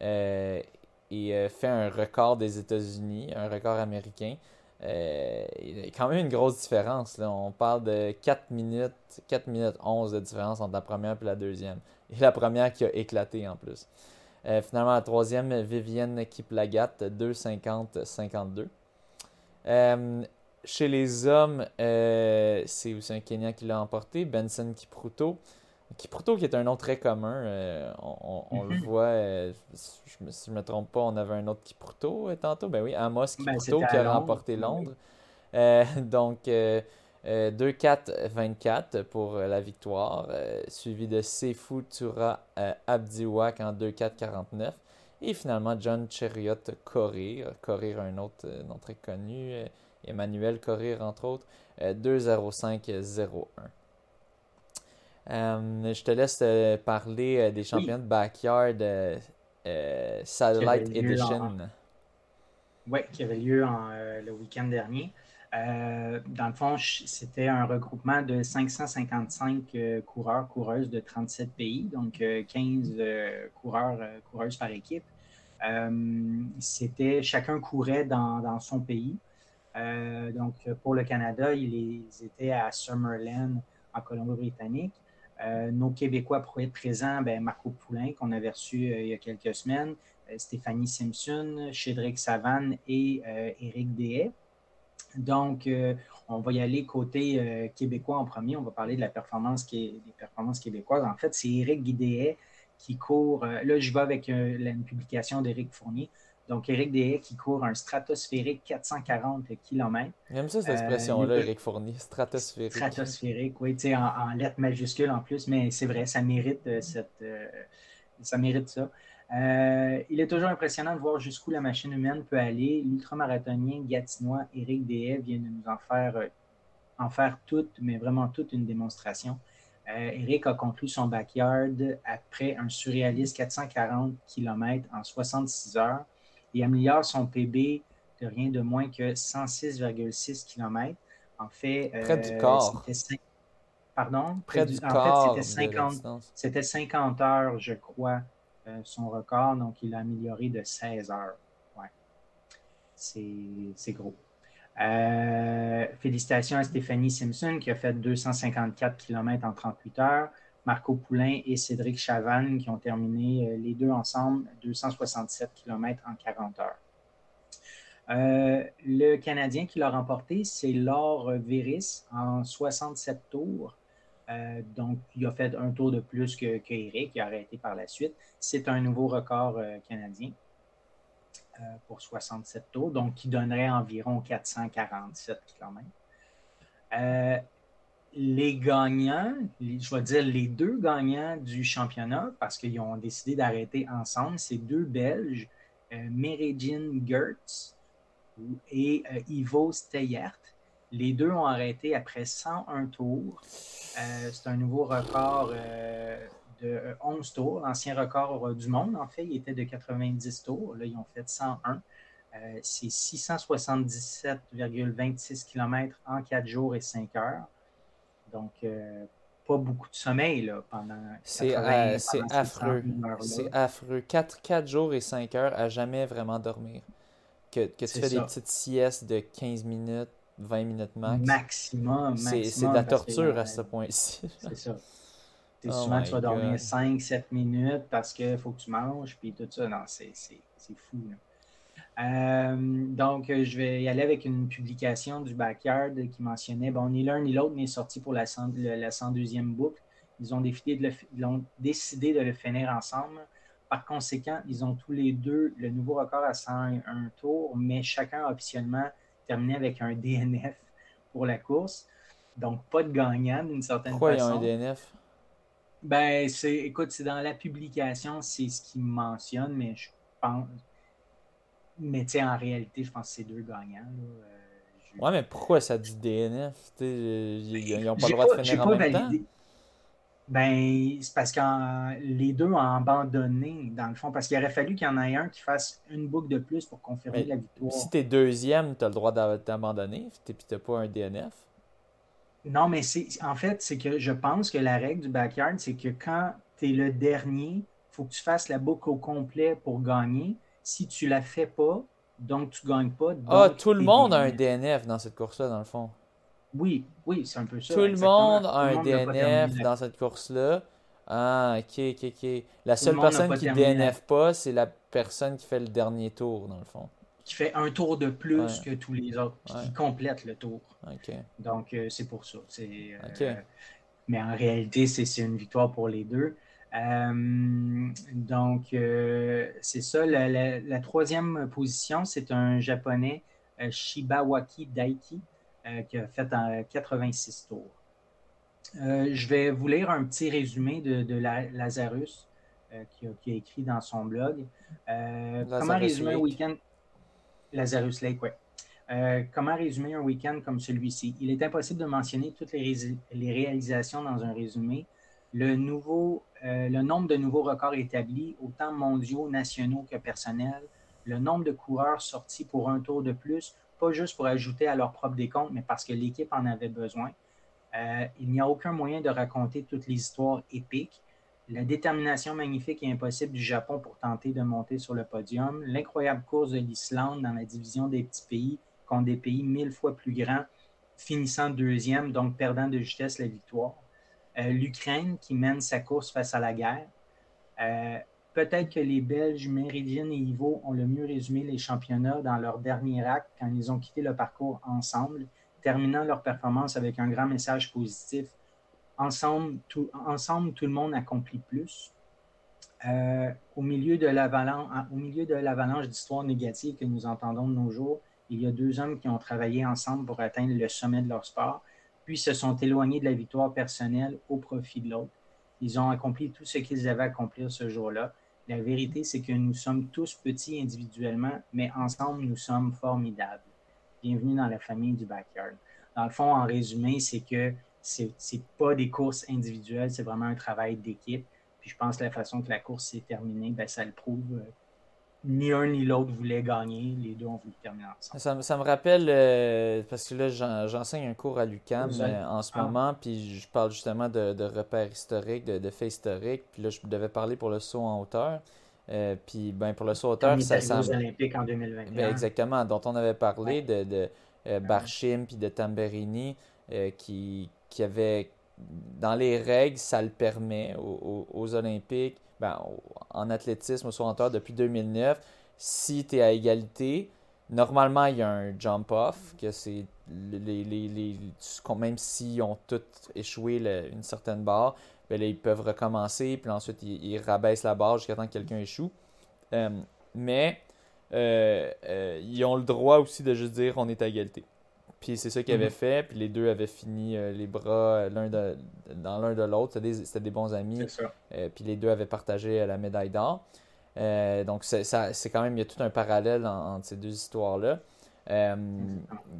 Speaker 2: euh, et euh, fait un record des États-Unis, un record américain. il y a quand même une grosse différence. Là. On parle de 4 minutes, 4 minutes 11 de différence entre la première et la deuxième. Et la première qui a éclaté en plus. finalement, la troisième, Vivienne Kiplagat, 2-50-52. Chez les hommes, euh, c'est aussi un Kenyan qui l'a emporté, Benson Kipruto. Kipruto qui est un nom très commun, euh, on, le mhm. voit, euh, je si je ne me trompe pas, on avait un autre Kipruto tantôt, ben oui, Amos ben, Kipruto qui a remporté Londres. donc 2-4-24 pour la victoire, suivi de Sefu Tura Abdiwak en 2-4-49. Et finalement, John Cheriot Corrir, Corrir un autre nom très connu, Emmanuel Corrir, entre autres, 2-0-5-0-1. Euh, euh, je te laisse euh, parler des champions de backyard Satellite Edition.
Speaker 3: Oui, qui avait lieu le week-end dernier. Dans le fond, c'était un regroupement de 555 coureurs, coureuses de 37 pays, donc 15 coureurs, coureuses par équipe. c'était chacun courait dans son pays. Euh, donc, pour le Canada, ils, étaient à Summerland, en Colombie-Britannique. Euh, nos Québécois présents, ben, Marco Poulain, qu'on avait reçu euh, il y a quelques semaines, Stéphanie Simpson, Cédric Savane et Éric Dehaye. Donc, on va y aller côté québécois en premier. On va parler de la performance qui est, des performances québécoises. En fait, c'est Éric Guidéet qui court. là, je vais avec une publication d'Éric Fournier. Donc, Éric Deshaies qui court un stratosphérique 440 km.
Speaker 2: J'aime ça, cette expression-là, Éric euh, Fournier, stratosphérique.
Speaker 3: Stratosphérique, oui, en, en lettres majuscules en plus, mais c'est vrai, ça mérite, euh, cette, euh, ça, mérite ça. Il est toujours impressionnant de voir jusqu'où la machine humaine peut aller. L'ultramarathonien gatinois Éric Deshaies vient de nous en faire, en faire toute, mais vraiment toute une démonstration. Eric a conclu son backyard après un surréaliste 440 km en 66 heures il améliore son PB de rien de moins que 106,6 km. En fait,
Speaker 2: près du euh, corps.
Speaker 3: Pardon?
Speaker 2: Près, du, corps.
Speaker 3: En c'était 50, heures, je crois, euh, son record. Donc, il a amélioré de 16 heures. C'est gros. Euh, félicitations à Stéphanie Simpson qui a fait 254 km en 38 heures. Marco Poulain et Cédric Chavannes qui ont terminé euh, les deux ensemble 267 km en 40 heures. Euh, le Canadien qui l'a remporté, c'est Laure Véris en 67 tours. Euh, donc, il a fait un tour de plus que, que qui a arrêté par la suite. C'est un nouveau record canadien pour 67 tours, donc qui donnerait environ 447 km les gagnants, je vais dire les deux gagnants du championnat, parce qu'ils ont décidé d'arrêter ensemble, c'est deux Belges, euh, Gertz et euh, Ivo Steyert. Les deux ont arrêté après 101 tours. Euh, c'est un nouveau record euh, de 11 tours. L'ancien record du monde, en fait, il était de 90 tours. Là, ils ont fait 101. c'est 677,26 km en 4 jours et 5 heures. Donc, euh, pas beaucoup de sommeil là, pendant.
Speaker 2: C'est euh, affreux. C'est affreux. 4, 4 jours et 5 heures à jamais vraiment dormir. Que, que tu fais des petites siestes de 15 minutes, 20 minutes max.
Speaker 3: Maximum.
Speaker 2: C'est de la torture à ce point-ci.
Speaker 3: C'est ça. Oh souvent, tu vas dormir 5-7 minutes parce qu'il faut que tu manges, puis tout ça. Non, c'est fou. Là. Euh, donc, je vais y aller avec une publication du Backyard qui mentionnait, bon, ni l'un ni l'autre n'est sorti pour la, 102e boucle. Ils ont, décidé de, le, décidé de le finir ensemble. Par conséquent, ils ont tous les deux le nouveau record à 101 tours, mais chacun a officiellement terminé avec un DNF pour la course. Donc, pas de gagnant d'une certaine
Speaker 2: Pourquoi
Speaker 3: façon.
Speaker 2: Pourquoi il y a un DNF?
Speaker 3: Ben, c'est, écoute, c'est dans la publication, c'est ce qu'ils mentionnent, mais je pense, mais tu sais, en réalité, je pense que c'est deux gagnants. Euh,
Speaker 2: ouais, mais pourquoi ça dit DNF? ils n'ont pas le droit de finir en même temps?
Speaker 3: Ben, c'est parce que les deux ont abandonné, dans le fond, parce qu'il aurait fallu qu'il y en ait un qui fasse une boucle de plus pour confirmer la victoire.
Speaker 2: Si tu es deuxième, tu as le droit d'abandonner, puis tu n'as pas un DNF.
Speaker 3: Non, mais c'est en fait, c'est que je pense que la règle du backyard, c'est que quand tu es le dernier, il faut que tu fasses la boucle au complet pour gagner. Si tu la fais pas, donc tu gagnes pas.
Speaker 2: ah, tout le monde a un DNF dans cette course-là, dans le fond.
Speaker 3: Oui, oui, c'est un peu ça.
Speaker 2: Tout le monde a un DNF dans cette course-là. Ah, ok, ok, ok. La seule personne qui DNF pas, c'est la personne qui fait le dernier tour, dans le fond.
Speaker 3: Qui fait un tour de plus que tous les autres, qui complète le tour. Donc, euh, c'est pour ça. Euh, mais en réalité, c'est une victoire pour les deux. Euh, donc, c'est ça. La, troisième position, c'est un japonais, Shibawaki Daiki. Euh, qui a fait en 86 tours. Euh, je vais vous lire un petit résumé de, Lazarus euh, qui, a, écrit dans son blog. comment résumer un week-end? Lazarus Lake, oui. comment résumer un week-end comme celui-ci? Il est impossible de mentionner toutes les, les réalisations dans un résumé. Le, nouveau, le nombre de nouveaux records établis, autant mondiaux, nationaux que personnels, le nombre de coureurs sortis pour un tour de plus pas juste pour ajouter à leur propre décompte, mais parce que l'équipe en avait besoin. Euh, il n'y a aucun moyen de raconter toutes les histoires épiques. La détermination magnifique et impossible du Japon pour tenter de monter sur le podium. L'incroyable course de l'Islande dans la division des petits pays contre des pays mille fois plus grands, finissant deuxième, donc perdant de justesse la victoire. Euh, L'Ukraine qui mène sa course face à la guerre. Euh, Peut-être que les Belges, Méridienne et Ivo ont le mieux résumé les championnats dans leur dernier acte quand ils ont quitté le parcours ensemble, terminant leur performance avec un grand message positif. Ensemble, tout, le monde accomplit plus. Euh, au milieu de l'avalanche d'histoires négatives que nous entendons de nos jours, il y a deux hommes qui ont travaillé ensemble pour atteindre le sommet de leur sport, puis se sont éloignés de la victoire personnelle au profit de l'autre. Ils ont accompli tout ce qu'ils avaient à accomplir ce jour-là. La vérité, c'est que nous sommes tous petits individuellement, mais ensemble, nous sommes formidables. Bienvenue dans la famille du backyard. Dans le fond, en résumé, c'est que ce n'est pas des courses individuelles, c'est vraiment un travail d'équipe. Puis je pense que la façon que la course s'est terminée, ben, ça le prouve ni un ni l'autre voulait gagner. Les deux ont voulu terminer ensemble.
Speaker 2: Ça, me rappelle, euh, parce que là, j'enseigne un cours à l'UCAM euh, en ce ah. moment, puis je parle justement de, repères historiques, de, faits historiques. Puis là, je devais parler pour le saut en hauteur. Euh, puis ben, pour le saut en hauteur,
Speaker 3: ça... ça Olympiques en 2021.
Speaker 2: Ben, exactement, dont on avait parlé de, de Barchim puis de Tamberini, qui, qui avait... Dans les règles, ça le permet aux Olympiques ben, en athlétisme au hauteur depuis 2009, si tu es à égalité, normalement, il y a un jump-off, que c'est les, les, les, même s'ils ont tous échoué une certaine barre, ben ils peuvent recommencer, puis ensuite ils, rabaissent la barre jusqu'à temps que quelqu'un échoue. Euh, mais euh, euh, ils ont le droit aussi de juste dire on est à égalité. Puis c'est ça qu'ils avaient mhm. fait. Puis les deux avaient fini euh, les bras euh, l'un dans l'un de l'autre. C'était des, des, bons amis. Euh, puis les deux avaient partagé la médaille d'or. donc c'est quand même, il y a tout un parallèle entre ces deux histoires-là.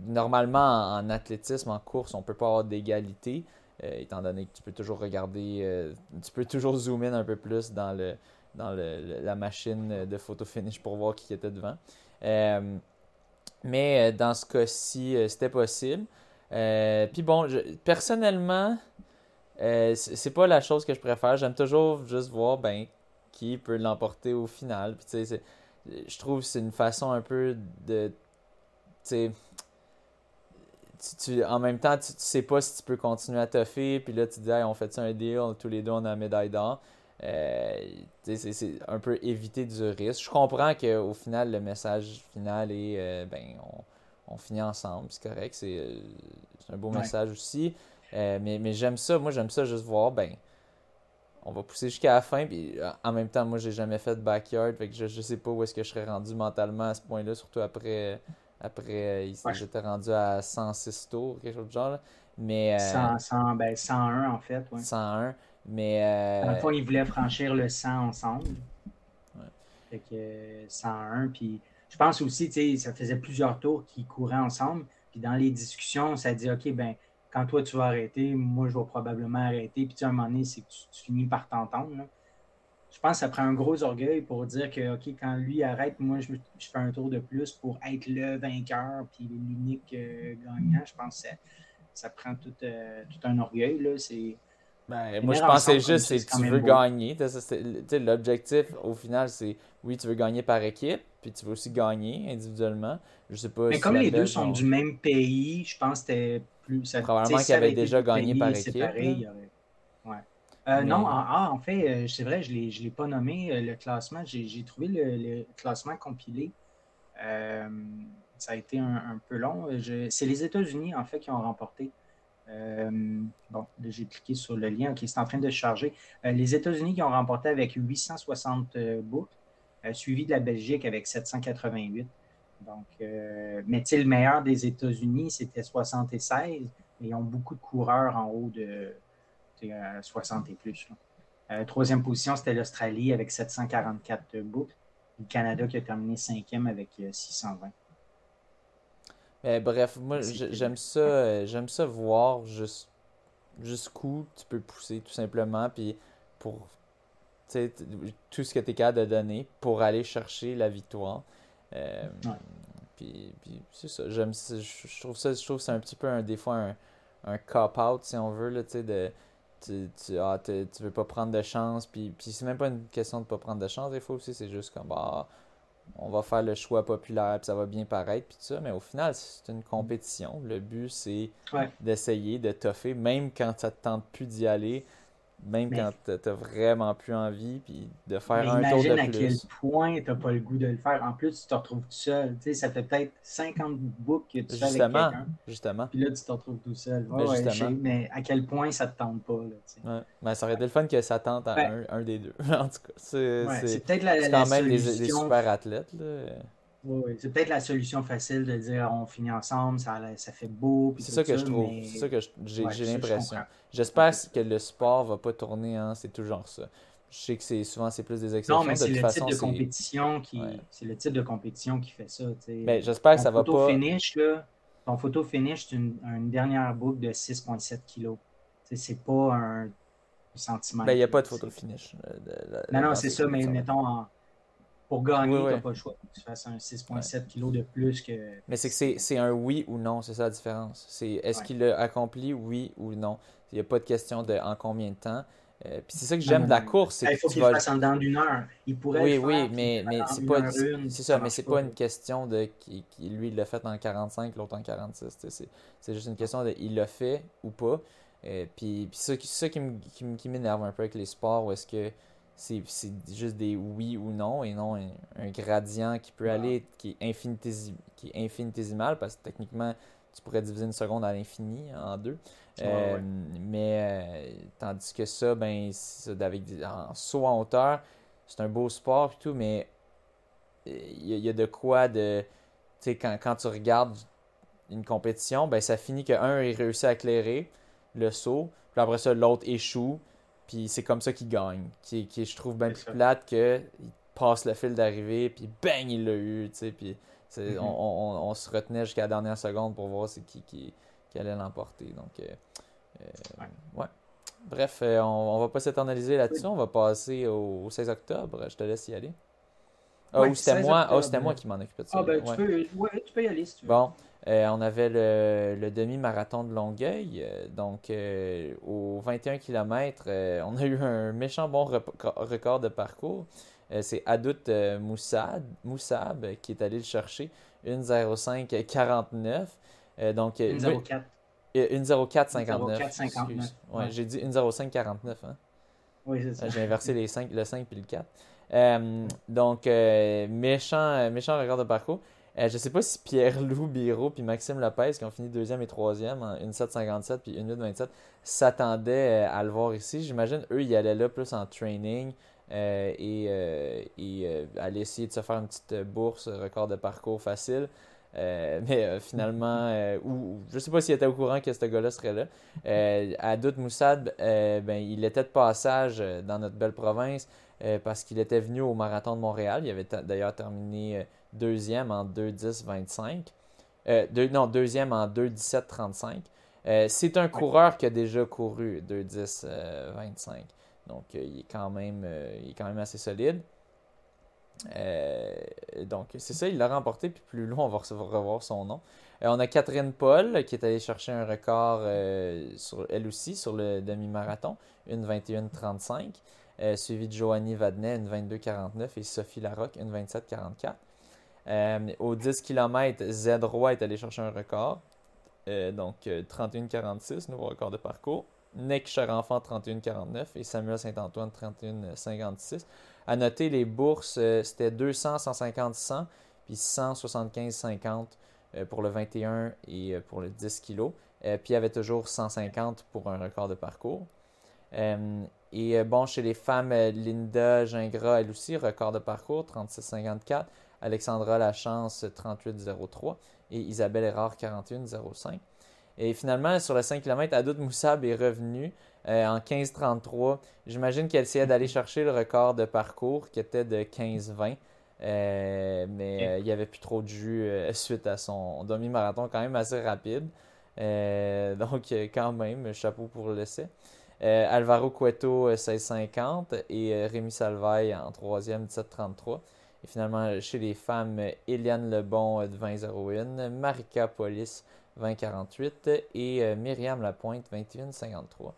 Speaker 2: normalement, en, athlétisme, en course, on ne peut pas avoir d'égalité, étant donné que tu peux toujours regarder, tu peux toujours zoomer un peu plus dans, le, dans le, la machine de photo finish pour voir qui était devant. Mais euh, dans ce cas-ci, euh, c'était possible. Euh, puis bon, personnellement, c'est pas la chose que je préfère. J'aime toujours juste voir ben, qui peut l'emporter au final. Je trouve que c'est une façon un peu de. Tu, tu, en même temps, tu, sais pas si tu peux continuer à toffer. Puis là, tu dis, on fait un deal, tous les deux, on a la médaille d'or. Euh, c'est un peu éviter du risque. Je comprends qu'au final, le message final est euh, ben, on, finit ensemble, c'est correct, c'est euh, un beau message aussi. mais, mais j'aime ça, moi j'aime ça juste voir, ben, on va pousser jusqu'à la fin. Puis en même temps, moi j'ai jamais fait de backyard, fait que je, je sais pas où est-ce que je serais rendu mentalement à ce point-là, surtout après. Après, j'étais rendu à 106 tours, quelque chose de genre. Mais,
Speaker 3: 100, ben, 101 en fait.
Speaker 2: 101. Mais. Euh...
Speaker 3: À la fois, ils voulaient franchir le 100 ensemble. Ouais. Fait que 101, puis je pense aussi, ça faisait plusieurs tours qu'ils couraient ensemble. Puis dans les discussions, ça dit OK, ben quand toi tu vas arrêter, moi je vais probablement arrêter. Puis tu à un moment donné, c'est que tu, finis par t'entendre. Je pense que ça prend un gros orgueil pour dire que OK, quand lui arrête, moi je, fais un tour de plus pour être le vainqueur puis l'unique euh, gagnant. Je pense que ça, prend tout, euh, tout un orgueil. Là. C'est
Speaker 2: ben, moi, je pensais juste que tu veux gagner. L'objectif, au final, c'est oui, tu veux gagner par équipe, puis tu veux aussi gagner individuellement. Je sais pas.
Speaker 3: Mais comme les deux sont du même pays, je pense que c'était plus.
Speaker 2: Ça, Probablement qu'ils avaient déjà gagné par équipe. ouais.
Speaker 3: Euh, non, ah, en, fait, euh, c'est vrai, je ne l'ai pas nommé euh, le classement. J'ai trouvé le, classement compilé. ça a été un, un peu long. C'est les États-Unis, en fait, qui ont remporté. Euh, bon, j'ai cliqué sur le lien. qui c'est en train de charger. Euh, les États-Unis qui ont remporté avec 860 euh, boucles, suivi de la Belgique avec 788. Donc, mais le meilleur des États-Unis, c'était 76, mais ils ont beaucoup de coureurs en haut de 60 et plus. troisième position, c'était l'Australie avec 744 boucles. Le Canada qui a terminé cinquième avec 620.
Speaker 2: Mais bref, moi j'aime ça, euh, j'aime ça voir jusqu'où tu peux pousser tout simplement, puis pour tout ce que tu es capable de donner pour aller chercher la victoire. Euh, puis, c'est ça, j'aime je trouve ça, je trouve c'est un petit peu un, des fois un, un cop-out si on veut, là, tu sais, de tu, tu, ah, tu, veux pas prendre de chance, puis, puis c'est même pas une question de pas prendre de chance, des fois aussi, c'est juste comme, bah, on va faire le choix populaire, puis ça va bien paraître, puis tout ça. Mais au final, c'est une compétition. Le but, c'est d'essayer de toffer, même quand ça te tente plus d'y aller, même quand tu n'as vraiment plus envie, puis de faire un tour de plus.
Speaker 3: Imagine à quel point tu n'as pas le goût de le faire. En plus, tu te retrouves tout seul. Tu sais, ça fait peut-être 50 books que tu fais avec quelqu'un.
Speaker 2: Justement.
Speaker 3: Puis là, tu te retrouves tout seul. mais, mais, à quel point ça te tente pas. Là,
Speaker 2: ouais. mais ça aurait été le fun que ça tente à un, un, des deux. en tout cas, c'est
Speaker 3: peut-être la, quand
Speaker 2: même des, super athlètes. Là.
Speaker 3: Oui, c'est peut-être la solution facile de dire on finit ensemble, ça, ça fait beau.
Speaker 2: C'est ça que je trouve. C'est ça que j'ai l'impression. J'espère que le sport va pas tourner, hein, c'est toujours ça. Je sais que c'est souvent c'est plus des exceptions.
Speaker 3: Non, mais c'est le type de compétition qui c'est le type de compétition qui fait ça.
Speaker 2: Ben, j'espère que ça va pas.
Speaker 3: Finish, là, ton photo finish, c'est une, dernière boucle de 6,7 kg. C'est pas un sentiment.
Speaker 2: Ben, il n'y a pas de photo finish.
Speaker 3: Euh, non, non, c'est ça, mais mettons en pour gagner, tu n'as pas le choix. Tu fasses un 6,7 kg de plus que.
Speaker 2: Mais c'est que c'est un oui ou non, c'est ça la différence. C'est est-ce qu'il l'a accompli, oui ou non? Il n'y a pas de question de en combien de temps. Euh, puis c'est ça que j'aime de la course.
Speaker 3: Il faut qu'il vas... fasse en dedans d'une heure. Il pourrait
Speaker 2: oui, oui, mais, mais c'est pas, c'est ça, mais c'est pas une question de qui, lui il l'a fait en 45, l'autre en 46. C'est juste une question de il l'a fait ou pas. Euh, puis, puis ça, ça qui m'énerve un peu avec les sports, où est-ce que c'est juste des oui ou non et non un, gradient qui peut aller qui est, qui est infinitésimal parce que techniquement tu pourrais diviser une seconde à l'infini en deux. Euh, mais euh, tandis que ça, ben, avec en saut en hauteur, c'est un beau sport et tout, mais il y, a de quoi de. Tu sais, quand, quand, tu regardes une compétition, ben, ça finit qu'un ait réussi à éclairer le saut, puis après ça, l'autre échoue, puis c'est comme ça qu'il gagne. Qui, qui je trouve bien plus plate que il passe le fil d'arrivée, puis bang, il l'a eu. Tu sais, puis mm-hmm. on, on, on, se retenait jusqu'à la dernière seconde pour voir c'est qui, qui, qui, allait l'emporter. Donc, euh, euh, ouais. Bref, euh, on, on va pas s'éternaliser là-dessus. On va passer au, 16 octobre. Je te laisse y aller. Ah, ou c'était moi, c'était moi qui m'en occupais de ça.
Speaker 3: Ah, ben, tu, peux, ouais, tu peux y aller si tu veux.
Speaker 2: Bon, euh, on avait le, demi-marathon de Longueuil. Euh, donc, euh, au 21 km, on a eu un méchant bon record de parcours. c'est Adout Moussad, Moussab qui est allé le chercher. 1.05.49. donc,
Speaker 3: 1.04.
Speaker 2: 1.04.59. Ouais, J'ai dit 1.05.49. Hein?
Speaker 3: Oui, c'est ça.
Speaker 2: J'ai inversé les 5, le 5 et le 4. donc, méchant, méchant record de parcours. Je euh, je sais pas si Pierre-Loup Biro puis Maxime Lopez, qui ont fini deuxième et troisième en 1.757 puis 1.827, s'attendaient euh, à le voir ici. J'imagine eux, ils allaient là plus en training euh, et, et allaient essayer de se faire une petite bourse, record de parcours facile. mais finalement, ou, je sais pas s'il était au courant que ce gars-là serait là. à Doute Moussad, ben, il était de passage dans notre belle province. parce qu'il était venu au marathon de Montréal. Il avait d'ailleurs terminé deuxième en 2-10-25. non, deuxième en 2-17-35. c'est un coureur qui a déjà couru 2-10-25. Donc, il, est quand même, il est quand même assez solide. Euh, donc, c'est ça, il l'a remporté. Puis plus loin, on va revoir son nom. Euh, on a Catherine Paul qui est allée chercher un record, euh, sur, elle aussi, sur le demi-marathon, une 21-35. suivi de Joanie Vadnet, une 22-49. Et Sophie Larocque, une 27-44. Au 10 km, Z Roy est allé chercher un record. donc, 31-46, nouveau record de parcours. Nick Cherenfant, 31-49. Et Samuel Saint-Antoine, 31-56. À noter, les bourses, euh, c'était 200, 150, 100, puis 175, 50 euh, pour le 21 et euh, pour le 10 kg. puis il y avait toujours 150 pour un record de parcours. et bon, chez les femmes, Linda Gingras, elle aussi, record de parcours, 36,54. Alexandra Lachance, 38,03. Et Isabelle Erard, 41,05. Et finalement, sur le 5 km, Adout Moussab est revenu euh, en 15-33. J'imagine qu'elle essayait d'aller chercher le record de parcours qui était de 15-20. Euh, mais euh, il n'y avait plus trop de jus suite à son demi-marathon quand même assez rapide. donc quand même, chapeau pour le l'essai. Alvaro Cueto 16-50 et Rémi Salvaille en troisième 17-33. Et finalement, chez les femmes, Eliane Lebon de 20-01, Marika Polis 20-48 et Myriam Lapointe 21-53.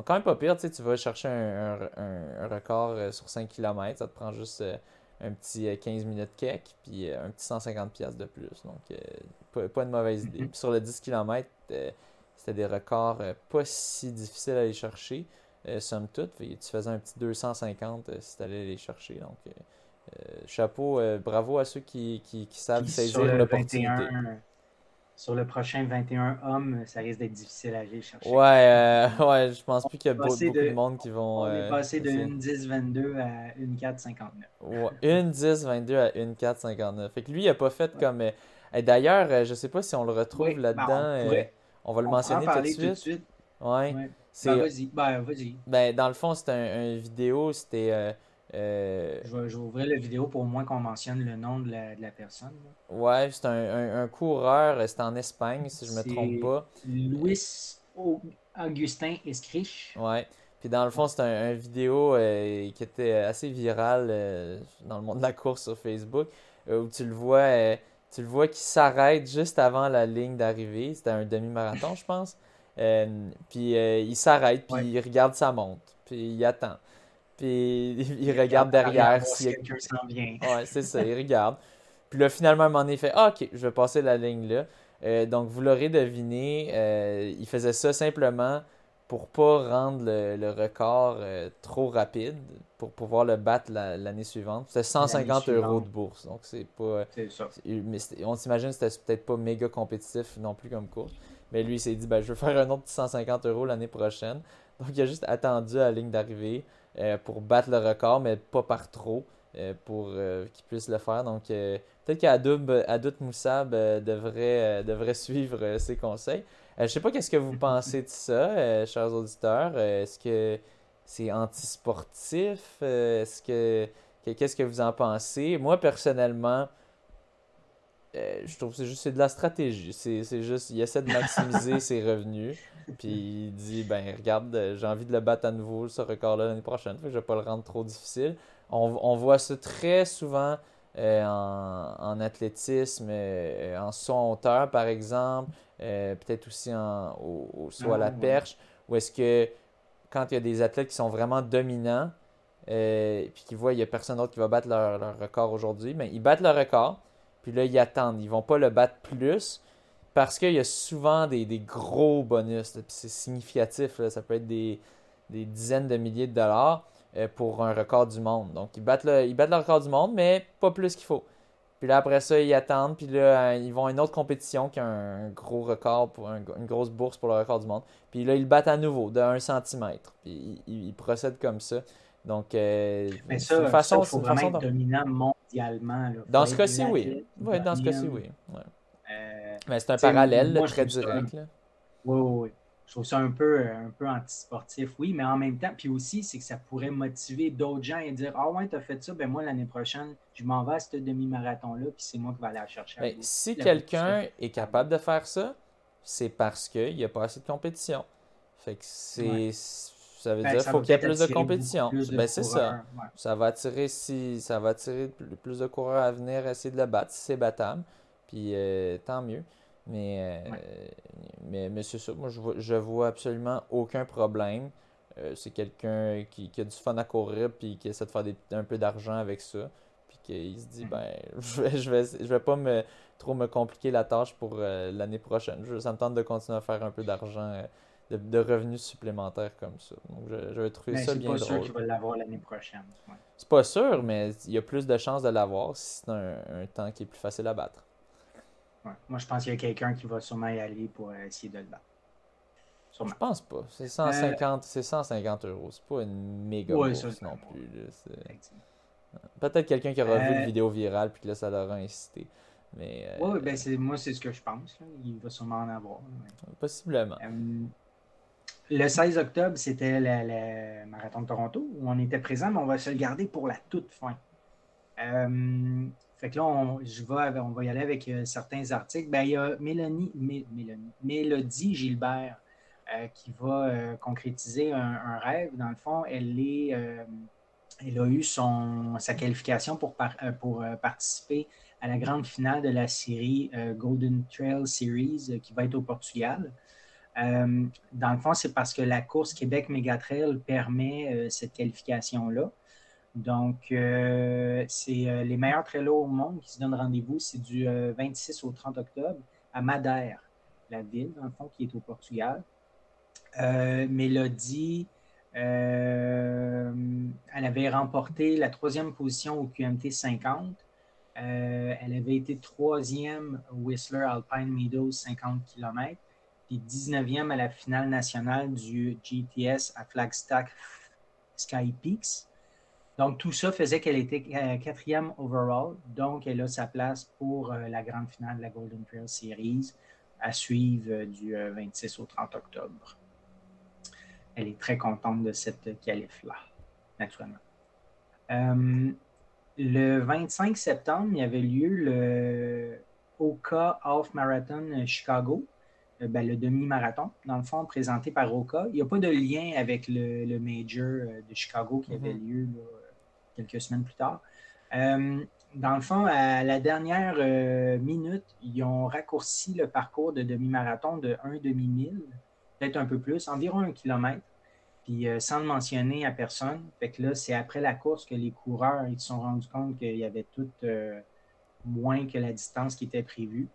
Speaker 2: Donc, quand même pas pire, tu sais, tu vas chercher un, record euh, sur 5 km, ça te prend juste euh, un petit 15 euh, minutes cake, puis un petit 150 pièces de plus. Donc, pas, pas, une mauvaise idée. Mm-hmm. Puis sur le 10 km, c'était des records pas si difficiles à aller chercher, somme toute. tu faisais un petit 250 si tu allais les chercher. Donc, chapeau, bravo à ceux qui, qui, savent saisir l'opportunité
Speaker 3: sur le prochain 21 hommes, ça risque d'être difficile à aller chercher.
Speaker 2: Ouais, euh, ouais je pense plus qu'il y a beaucoup, de, monde qui vont.
Speaker 3: On est euh, passé de 1-10-22 à 1-4-59.
Speaker 2: Ouais, 1-10-22 à 1-4-59. Fait que lui, il n'a pas fait comme. Euh, d'ailleurs, je sais pas si on le retrouve ben, là-dedans. on, va le mentionner tout de suite. Tout de suite. Ouais.
Speaker 3: Ben, vas-y. Ben, vas-y.
Speaker 2: Ben, dans le fond, c'était un, vidéo. C'était
Speaker 3: euh, je, vais, ouvrir la vidéo pour au moins qu'on mentionne le nom de la, personne.
Speaker 2: Ouais, c'est un, coureur, c'est en Espagne, si je me trompe pas.
Speaker 3: Luis Augustin Escriche.
Speaker 2: Ouais. Puis dans le fond, c'est un, vidéo euh, qui était assez viral euh, dans le monde de la course sur Facebook, où tu le vois, tu le vois qui s'arrête juste avant la ligne d'arrivée. C'était un demi-marathon, je pense. puis il s'arrête, puis il regarde sa montre, puis il attend. Puis il, regarde derrière
Speaker 3: si quelqu'un s'en vient.
Speaker 2: Ouais, c'est ça, il regarde. Puis là, finalement, à un moment donné, il fait ah, Ok, je vais passer la ligne là. Euh, donc, vous l'aurez deviné, euh, il faisait ça simplement pour pas rendre le, record euh, trop rapide, pour pouvoir le battre l'année suivante. C'était 150 euros de bourse. Donc, c'est pas.
Speaker 3: C'est ça.
Speaker 2: on s'imagine que c'était peut-être pas méga compétitif non plus comme course. Mais lui, il s'est dit ben, je vais faire un autre 150 euros l'année prochaine. Donc, il a juste attendu à la ligne d'arrivée. Euh, pour battre le record, mais pas par trop euh, pour euh, qu'il puisse le faire. Donc, peut-être qu'Adout Moussab devrait, devrait suivre ses conseils. je sais pas qu'est-ce que vous pensez de ça, chers auditeurs. Est-ce que c'est antisportif? Est-ce que qu'est-ce que vous en pensez? Moi, personnellement, je trouve que c'est juste de la stratégie. C'est juste, il essaie de maximiser ses revenus. Puis il dit ben regarde, j'ai envie de le battre à nouveau, ce record-là, l'année prochaine. Fait que je vais pas le rendre trop difficile. On, on voit ça très souvent euh, en, en, athlétisme, euh, en saut hauteur, par exemple, euh, peut-être aussi en, au, saut à la ah, perche, où est-ce que quand il y a des athlètes qui sont vraiment dominants, puis qu'ils voient qu'il n'y a personne d'autre qui va battre leur, leur record aujourd'hui, mais ben, ils battent le record, puis là, ils attendent. Ils vont pas le battre plus, parce qu'il y a souvent des, gros bonus. C'est significatif. ça peut être des, dizaines de milliers de dollars euh, pour un record du monde. Donc, ils battent, le, record du monde, mais pas plus qu'il faut. Puis là, après ça, ils attendent. Puis là, euh, ils vont à une autre compétition qui a un, gros record, une grosse bourse pour le record du monde. Puis là, ils le battent à nouveau de 1 cm. Ils, procèdent comme ça. Donc, euh,
Speaker 3: Mais ça, façon, faut vraiment être dominant mondialement.
Speaker 2: Dans ce cas-ci, oui. Oui, dans ce cas-ci, oui. Mais c'est un parallèle très direct.
Speaker 3: Oui, oui, oui. je trouve ça un peu, un peu antisportif, oui, mais en même temps, puis aussi, c'est que ça pourrait motiver d'autres gens et dire Ah ouais, tu as fait ça, ben moi, l'année prochaine, je m'en vais à ce demi-marathon-là, puis c'est moi qui vais aller la chercher.
Speaker 2: Ben, si quelqu'un est capable de faire ça, c'est parce qu'il n'y a pas assez de compétition. Fait que c'est. Ça veut ben, dire qu'il faut qu'il y ait plus de compétition. ben, c'est ça. Ça va attirer si ça va attirer plus de coureurs à venir essayer de le battre si c'est battable. Puis euh, tant mieux. Mais, euh, mais, mais c'est ça. Moi, je vois, je vois absolument aucun problème. Euh, c'est quelqu'un qui, qui, a du fun à courir puis qui essaie de faire un peu d'argent avec ça. Puis qu'il se dit, mm. ben, je vais, je vais, je vais pas me, trop me compliquer la tâche pour l'année prochaine. Je, ça me tente de continuer à faire un peu d'argent de, revenus supplémentaires comme ça. Donc, je, je vais trouver ça bien drôle. C'est pas sûr
Speaker 3: qu'il va l'avoir l'année prochaine.
Speaker 2: C'est pas sûr, mais il y a plus de chances de l'avoir si c'est un, temps qui est plus facile à battre.
Speaker 3: Moi, je pense qu'il y a quelqu'un qui va sûrement y aller pour essayer de le battre.
Speaker 2: Je pense pas. C'est 150, euh... 150 euros. C'est pas une méga ouais, bourse non plus. Peut-être quelqu'un qui aura vu une euh, vidéo virale puis que là, ça l'aura incité. Mais,
Speaker 3: euh, oui, ben moi, c'est ce que je pense. Il va sûrement en avoir.
Speaker 2: Possiblement.
Speaker 3: Le 16 octobre, c'était le, Marathon de Toronto où on était présent, mais on va se le garder pour la toute fin. Euh, fait que là, on, je vais, on va y aller avec euh, certains articles. Ben, il y a Mélanie, Mélodie Gilbert euh, qui va concrétiser un, rêve. Dans le fond, elle, est, a eu sa qualification pour, pour participer à la grande finale de la série Golden Trail Series qui va être au Portugal. Euh, dans le fond, c'est parce que la course Québec Mégatrail permet euh, cette qualification-là. Donc, euh, c'est les meilleurs trailers au monde qui se donnent rendez-vous. C'est du 26 au 30 octobre à Madère, la ville, dans le fond, qui est au Portugal. Mélodie, elle avait remporté la troisième position au QMT 50. elle avait été troisième au Whistler Alpine Meadows 50 km puis 19e à la finale nationale du GTS à Flagstaff Sky Peaks. Donc, tout ça faisait qu'elle était euh, quatrième overall. Donc, elle a sa place pour euh, la grande finale de la Golden Trail Series à suivre euh, du 26 au 30 octobre. Elle est très contente de cette qualif-là, naturellement. le 25 septembre, il y avait lieu le Oka Half Marathon Chicago ben, le demi-marathon, dans le fond, présenté par Roca. Il n'y a pas de lien avec le, Major euh, de Chicago qui avait mhm. lieu quelques semaines plus tard. Euh, dans le fond, à la dernière minute, ils ont raccourci le parcours de demi-marathon de un demi-mille, peut-être un peu plus, environ un kilomètre, puis sans le mentionner à personne. Fait que là, c'est après la course que les coureurs ils se sont rendus compte qu'il y avait tout moins que la distance qui était prévue.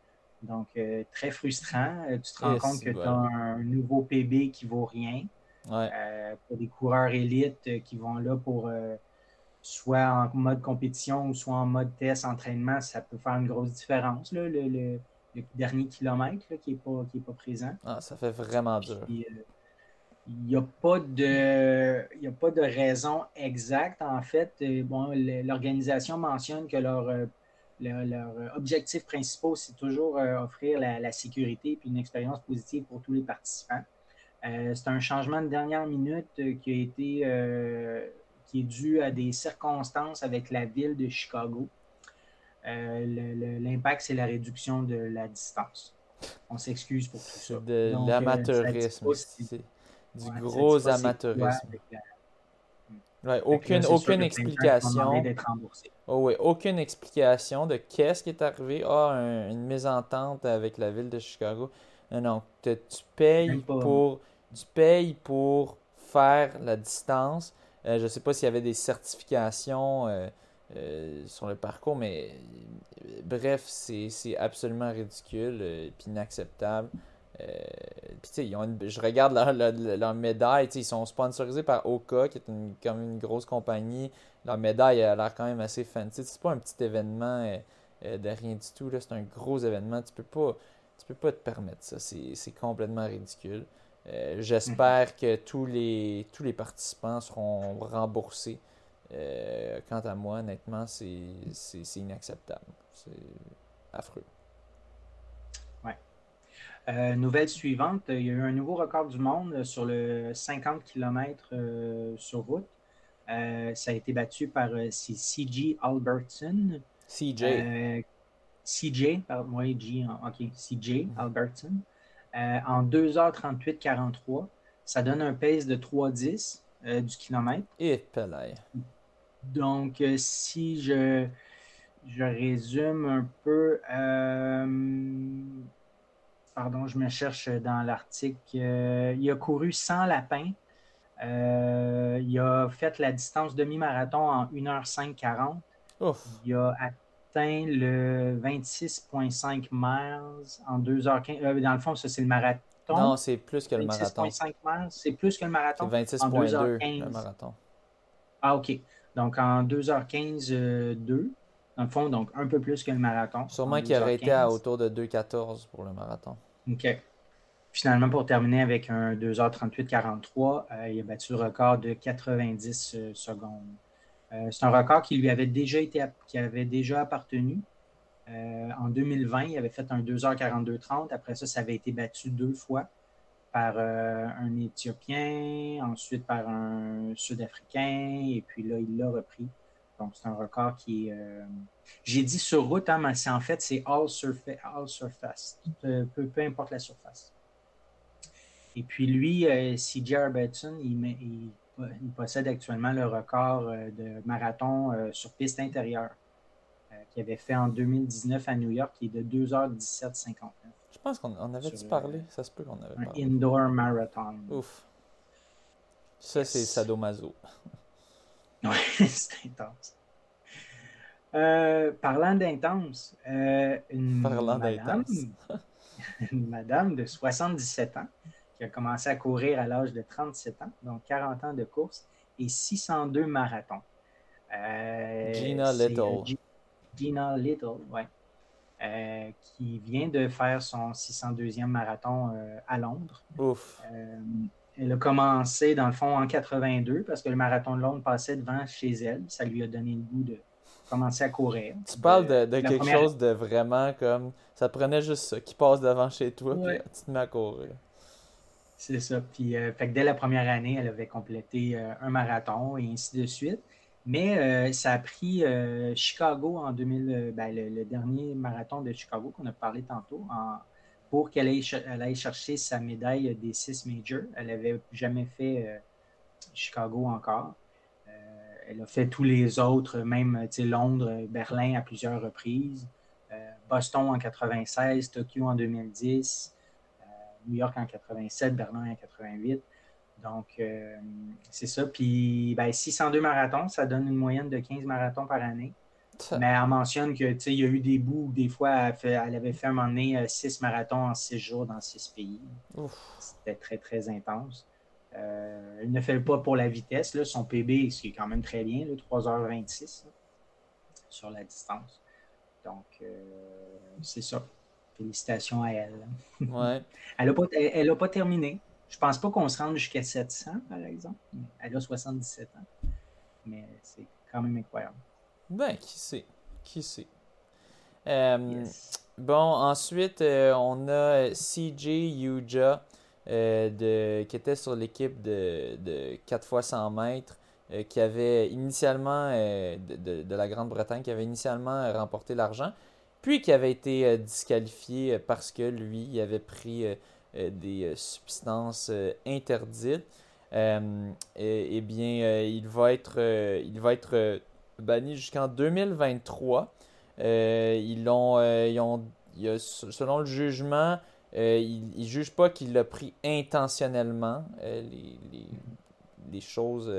Speaker 3: Donc, euh, très frustrant. Euh, tu te rends compte que tu as un nouveau PB qui vaut rien. Euh, pour des coureurs élites qui vont là pour soit en mode compétition ou soit en mode test, entraînement, ça peut faire une grosse différence, le, dernier kilomètre qui n'est pas, pas présent.
Speaker 2: Ah, ça fait vraiment dur.
Speaker 3: Il n'y a, pas de, a pas de raison exacte. En fait, bon, l'organisation mentionne que leur leur, euh, objectif principal, c'est toujours euh, offrir la, sécurité et une expérience positive pour tous les participants. Euh, c'est un changement de dernière minute qui a été qui est dû à des circonstances avec la ville de Chicago. L'impact, c'est la réduction de la distance. On s'excuse pour tout ça.
Speaker 2: De l'amateurisme. du gros amateurisme aucune, aucune explication. Oh, aucune explication de qu'est-ce qui est arrivé. Ah, une mésentente avec la ville de Chicago. Non, non. Tu, payes pour, tu payes pour faire la distance. Euh, je ne sais pas s'il y avait des certifications euh, euh, sur le parcours, mais bref, c'est absolument ridicule et inacceptable. Euh, je regarde leur, médaille, ils sont sponsorisés par Oka, qui est une, comme une grosse compagnie. Leur médaille a l'air quand même assez fancy. C'est pas un petit événement euh, euh, de rien du tout, c'est un gros événement. Tu peux pas, tu peux pas te permettre ça. C'est complètement ridicule. J'espère mhm. que tous les, tous les participants seront remboursés. quant à moi, honnêtement, c'est inacceptable. C'est affreux.
Speaker 3: Nouvelle suivante, il y a eu un nouveau record du monde sur le 50 km sur route. ça a été battu par CJ Albertson.
Speaker 2: CJ.
Speaker 3: CJ, pardon, oui, G, ok, CJ Albertson. en 2h38-43. Ça donne un pace de 3,10 euh, du kilomètre.
Speaker 2: Et pelay.
Speaker 3: Donc, euh, si je, je résume un peu, euh, pardon, je me cherche dans l'article. il a couru 100 lapins. il a fait la distance demi-marathon en 1h5-40. Il a atteint le 26,5 miles en 2h15. dans le fond, ça, c'est le marathon
Speaker 2: non, c'est plus que le marathon.
Speaker 3: c'est plus que le marathon.
Speaker 2: C'est 26,2 le marathon.
Speaker 3: Ah, OK. Donc en 2h15, 2. Dans le fond, donc un peu plus que le marathon.
Speaker 2: Sûrement qu'il aurait été à autour de 2h14 pour le marathon.
Speaker 3: OK. Finalement, pour terminer avec un 2h38-43, euh, il a battu le record de 90 euh, secondes. Euh, c'est un record qui lui avait déjà été qui avait déjà appartenu. En 2020, il avait fait un 2h42-30. Après ça, ça avait été battu deux fois par un Éthiopien, ensuite par un Sud-Africain, et puis là, il l'a repris. Donc, c'est un record qui est. Euh, j'ai dit sur route, hein, mais c'est en fait, c'est all, surface, peu, peu, importe la surface. Et puis lui, CJ Arbertson, il, il, il, possède actuellement le record de marathon sur piste intérieure qu'il avait fait en 2019 à New York, qui est de 2h17,59.
Speaker 2: Je pense qu'on avait-tu parlé? Ça se peut qu'on avait
Speaker 3: un indoor marathon.
Speaker 2: Ouf. Ça, c'est sadomaso.
Speaker 3: oui, c'est intense. Euh, parlant d'intense, euh, une, parlant madame, une madame de 77 ans qui a commencé à courir à l'âge de 37 ans, donc 40 ans de course, et 602 marathons.
Speaker 2: Euh, Gina Little.
Speaker 3: Gina Little, ouais, euh, qui vient de faire son 602e marathon à Londres.
Speaker 2: Ouf.
Speaker 3: Euh, elle a commencé, dans le fond, en 82 parce que le marathon de Londres passait devant chez elle. Ça lui a donné le goût de commencer à courir.
Speaker 2: Tu parles de, quelque chose de vraiment comme. Ça prenait juste ça, qui passe devant chez toi, puis tu te mets à courir.
Speaker 3: C'est ça. Puis, fait que dès la première année, elle avait complété un marathon et ainsi de suite. Mais euh, ça a pris euh, Chicago en 2000, euh, ben, le, dernier marathon de Chicago qu'on a parlé tantôt, pour qu'elle aille, chercher sa médaille des six majors. Elle n'avait jamais fait Chicago encore. elle a fait tous les autres, même Londres, Berlin à plusieurs reprises, Boston en 96, Tokyo en 2010, New York en 87, Berlin en 88. Donc, euh, c'est ça. Puis, ben, 602 marathons, ça donne une moyenne de 15 marathons par année. Mais elle mentionne que, y a eu des bouts où des fois, elle, avait fait un moment donné 6 euh, marathons en 6 jours dans 6 pays. C'était très, très intense. Euh, elle ne fait pas pour la vitesse. Là. Son PB, c'est quand même très bien, 3h26 sur la distance. Donc, c'est ça. Félicitations à elle.
Speaker 2: Ouais.
Speaker 3: elle n'a pas, elle, pas terminé. Je pense pas qu'on se rende jusqu'à 700, par exemple. Elle a 77 ans. Mais c'est quand même incroyable.
Speaker 2: Ben, qui sait? Qui sait? Euh, bon, ensuite, euh, on a CJ Yuja euh, qui était sur l'équipe de, de 4 x 100 mètres, qui avait initialement, de, de, la Grande-Bretagne, qui avait initialement remporté l'argent, puis qui avait été disqualifié parce que lui, il avait pris euh, des euh, substances euh, interdites, eh bien, il va être, il va être banni jusqu'en 2023. ils, ont, ils ont, selon le jugement, il ne juge pas qu'il l'a pris intentionnellement, les, les, les, choses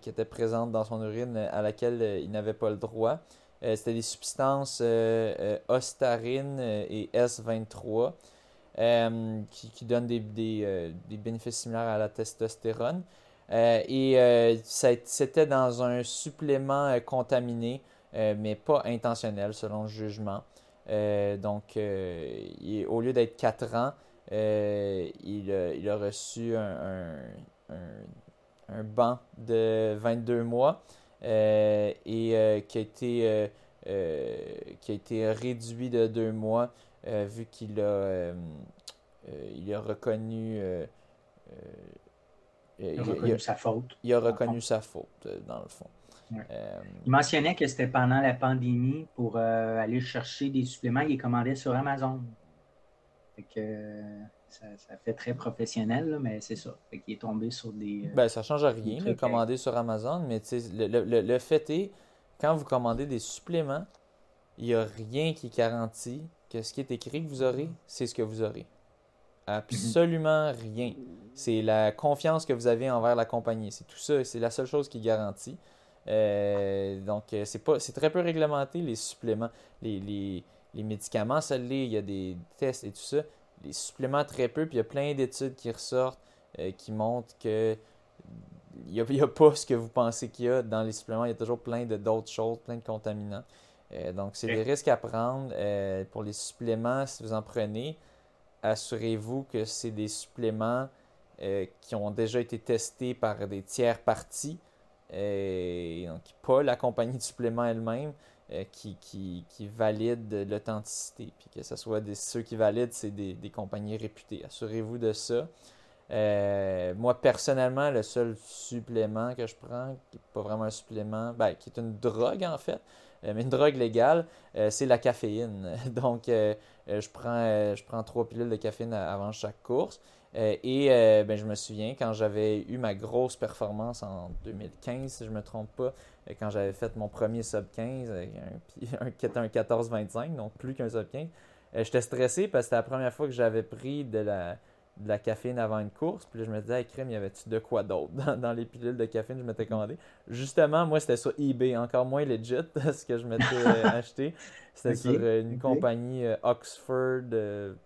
Speaker 2: qui étaient présentes dans son urine à laquelle il n'avait pas le droit. C'était des substances ostarine et S23. Euh, qui, qui, donne des, des, euh, des, bénéfices similaires à la testostérone. Euh, et c'était dans un supplément contaminé, mais pas intentionnel selon le jugement. donc, au lieu d'être 4 ans, il, a reçu un, un, banc de 22 mois et qui, a été, qui a été réduit de 2 mois euh, vu qu'il a, euh, il a reconnu.
Speaker 3: Il a reconnu sa faute.
Speaker 2: Il a reconnu sa faute, dans le fond.
Speaker 3: il mentionnait que c'était pendant la pandémie pour aller chercher des suppléments. Il les commandait sur Amazon. Fait que, ça, fait très professionnel, mais c'est ça. Fait qu'il est tombé sur des.
Speaker 2: Euh, ben, ça change rien de commander sur Amazon, mais le, le, le, fait est, quand vous commandez des suppléments, il n'y a rien qui garantit que ce qui est écrit que vous aurez, c'est ce que vous aurez. Absolument rien. C'est la confiance que vous avez envers la compagnie. C'est tout ça. C'est la seule chose qui garantit. Euh, donc, euh, c'est pas, c'est très peu réglementé, les suppléments. Les, les, les médicaments, ça l'est. Il y a des tests et tout ça les suppléments très peu, puis il y a plein d'études qui ressortent euh, qui montrent que il n'y a, pas ce que vous pensez qu'il y a dans les suppléments. Il y a toujours plein d'autres choses, plein de contaminants. Euh, donc, c'est des risques à prendre. Pour les suppléments, si vous en prenez, assurez-vous que c'est des suppléments qui ont déjà été testés par des tiers parties. donc, pas la compagnie de suppléments elle-même. Euh, qui, valident l'authenticité. Puis que ce soit ceux qui valident, c'est des, compagnies réputées. Assurez-vous de ça. Euh, moi, personnellement, le seul supplément que je prends, qui n'est pas vraiment un supplément, ben, qui est une drogue en fait, euh, mais une drogue légale, c'est la caféine. Donc, je, prends, je prends trois pilules de caféine avant chaque course. et ben, je me souviens, quand j'avais eu ma grosse performance en 2015, si je ne me trompe pas, quand j'avais fait mon premier sub 15, un, était un 14-25, donc plus qu'un sub 15, euh, j'étais stressé parce que c'était la première fois que j'avais pris de la, de la caféine avant une course. Puis là, je me disais, hey, crème, y avait-tu de quoi d'autre dans, les pilules de caféine? Que je m'étais commandé? Justement, moi, c'était sur eBay, encore moins legit ce que je m'étais euh, acheté. C'était sur euh, une compagnie Oxford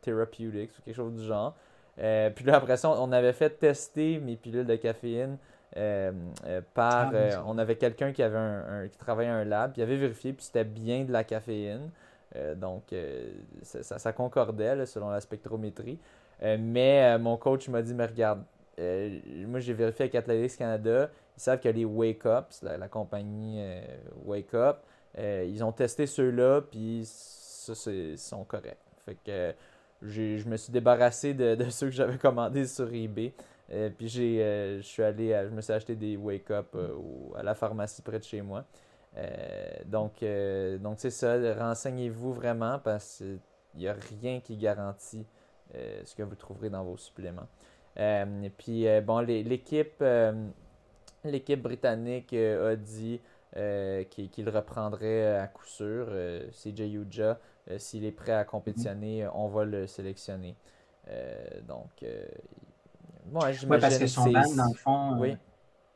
Speaker 2: Therapeutics ou quelque chose du genre. puis là, après ça, on avait fait tester mes pilules de caféine euh, euh, par. Ah, euh, on avait quelqu'un qui avait un, qui travaillait un lab, qui avait vérifié, puis c'était bien de la caféine. donc, ça, ça, concordait selon la spectrométrie. Mais mon coach m'a dit Mais regarde, moi j'ai vérifié avec Athletics Canada, ils savent que les Wake Up, la, compagnie Wake Up, ils ont testé ceux-là, puis ça, ils sont corrects. Fait que je me suis débarrassé de, ceux que j'avais commandés sur eBay. Euh, puis j'ai, euh, je suis allé, je me suis acheté des Wake Up euh, à la pharmacie près de chez moi. donc, donc c'est ça. Renseignez-vous vraiment parce qu'il n'y a rien qui garantit ce que vous trouverez dans vos suppléments. et puis bon, l'équipe, l'équipe britannique a dit qu'il reprendrait à coup sûr. CJ Uja, s'il est prêt à compétitionner, on va le sélectionner. donc,
Speaker 3: oui, parce que son ban, dans le fond, euh,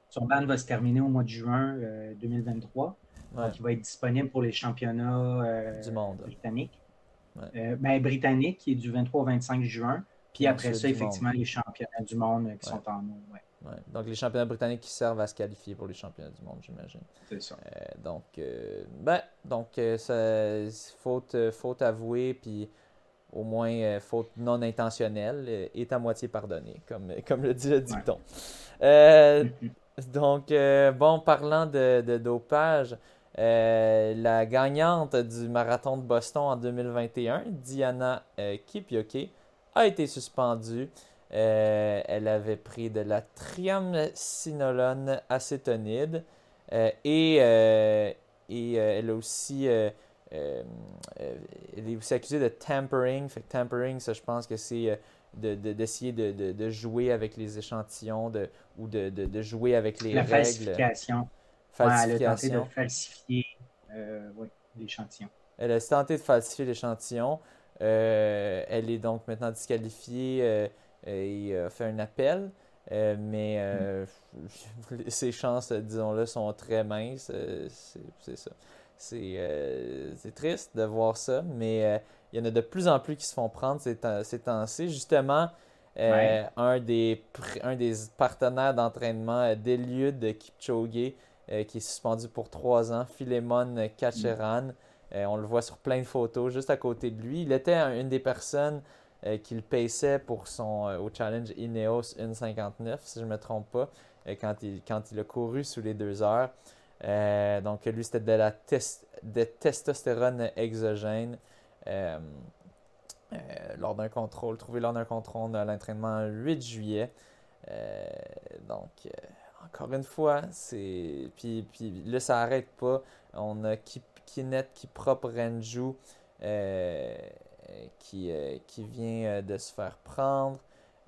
Speaker 3: son ban va se terminer au mois de juin 2023. Euh, donc, il va être disponible pour les championnats euh, du monde. britanniques. Ben, britannique, qui est du 23 au 25 juin. Puis après ça, effectivement, les championnats du monde qui sont en
Speaker 2: Ouais. Donc, les championnats britanniques qui servent à se qualifier pour les championnats du monde, j'imagine.
Speaker 3: C'est ça.
Speaker 2: donc, ben, donc ça, faute, faute avouée, puis au moins euh, faute non intentionnelle, euh, est à moitié pardonnée, comme, comme le dit le dicton. Euh, donc, bon, parlant de, dopage, la gagnante du marathon de Boston en 2021, Diana Kipioke, a été suspendue. elle avait pris de la triamcinolone acétonide et, et elle a aussi euh, euh, elle est aussi accusée de tampering. Fait tampering, ça, je pense que c'est euh, d'essayer de, de, jouer avec les échantillons de, ou de, jouer avec les
Speaker 3: La
Speaker 2: règles.
Speaker 3: Falsification. Falsification. elle a tenté de falsifier l'échantillon.
Speaker 2: Elle a tenté de falsifier l'échantillon. elle est donc maintenant disqualifiée et a fait un appel. mais mm. ses chances, disons-le, sont très minces. c'est ça. Euh, c'est triste de voir ça, mais euh, il y en a de plus en plus qui se font prendre ces, temps-ci. Justement, euh, un, des, un des partenaires d'entraînement de Kipchoge, qui est suspendu pour trois ans, Philemon Kacheran. on le voit sur plein de photos juste à côté de lui. Il était une des personnes qui le paissait pour son, au challenge Ineos 1.59, si je ne me trompe pas, quand, il, quand il a couru sous les deux heures. Euh, donc, lui, c'était de la de testostérone exogène. Euh, lors d'un contrôle, trouvé lors d'un contrôle à l'entraînement le 8 juillet. donc, encore une fois, c'est. Puis, puis là, ça n'arrête pas. On a Kinet Kiprop Renju qui, qui vient de se faire prendre.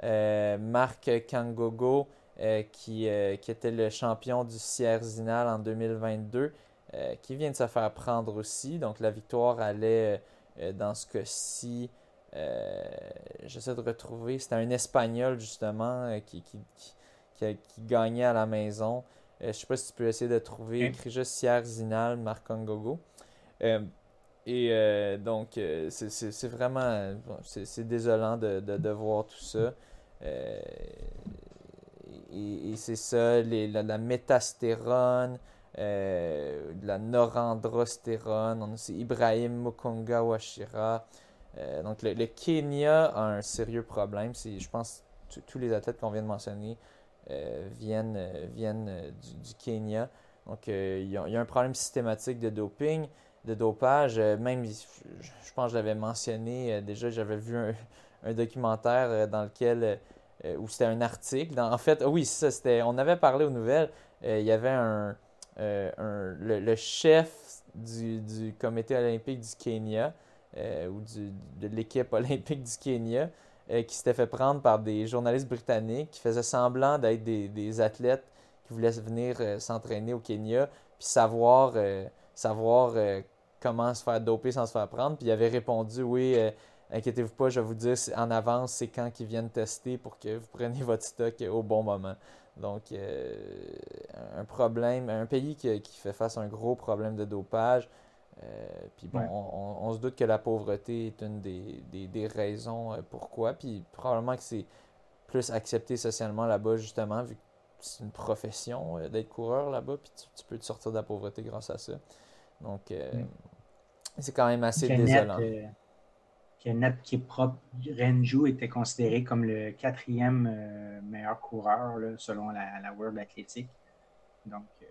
Speaker 2: Marc Kangogo euh, qui, euh, qui, était le champion du Sierzinal en 2022, euh, qui vient de se faire prendre aussi. Donc la victoire allait dans ce cas-ci. J'essaie de retrouver. C'était un Espagnol justement qui, qui, qui, gagnait à la maison. je ne sais pas si tu peux essayer de trouver. Écrit juste Sierzinal, Marcongogo. Et donc, c'est vraiment c'est désolant de, de, de, voir tout ça et, c'est ça, la, métastérone, euh, la norandrostérone, on a Ibrahim Mukonga Washira. Euh, donc le, Kenya a un sérieux problème. Je pense que tous les athlètes qu'on vient de mentionner euh, viennent, viennent du, Kenya. Donc il y, a, un problème systématique de doping, de dopage. même, je, pense que je l'avais mentionné déjà, j'avais vu un documentaire dans lequel euh, ou c'était un article. en fait, oui, ça, c'était. On avait parlé aux nouvelles. Euh, il y avait un, euh, le, chef du, comité olympique du Kenya ou de l'équipe olympique du Kenya qui s'était fait prendre par des journalistes britanniques qui faisaient semblant d'être des, athlètes qui voulaient venir s'entraîner au Kenya puis savoir, savoir comment se faire doper sans se faire prendre. Puis il avait répondu oui Inquiétez-vous pas, je vais vous dire en avance c'est quand qu'ils viennent tester pour que vous preniez votre stock au bon moment. Donc, euh, un problème, un pays qui, fait face à un gros problème de dopage. Euh, puis bon, on, se doute que la pauvreté est une des, raisons euh, pourquoi. Puis probablement que c'est plus accepté socialement là-bas, justement, vu que c'est une profession d'être coureur là-bas. Puis tu, peux te sortir de la pauvreté grâce à ça. Donc, c'est quand même assez désolant
Speaker 3: qui est propre, Renju était considéré comme le quatrième euh, meilleur coureur selon la, World Athletic. Donc,
Speaker 2: euh,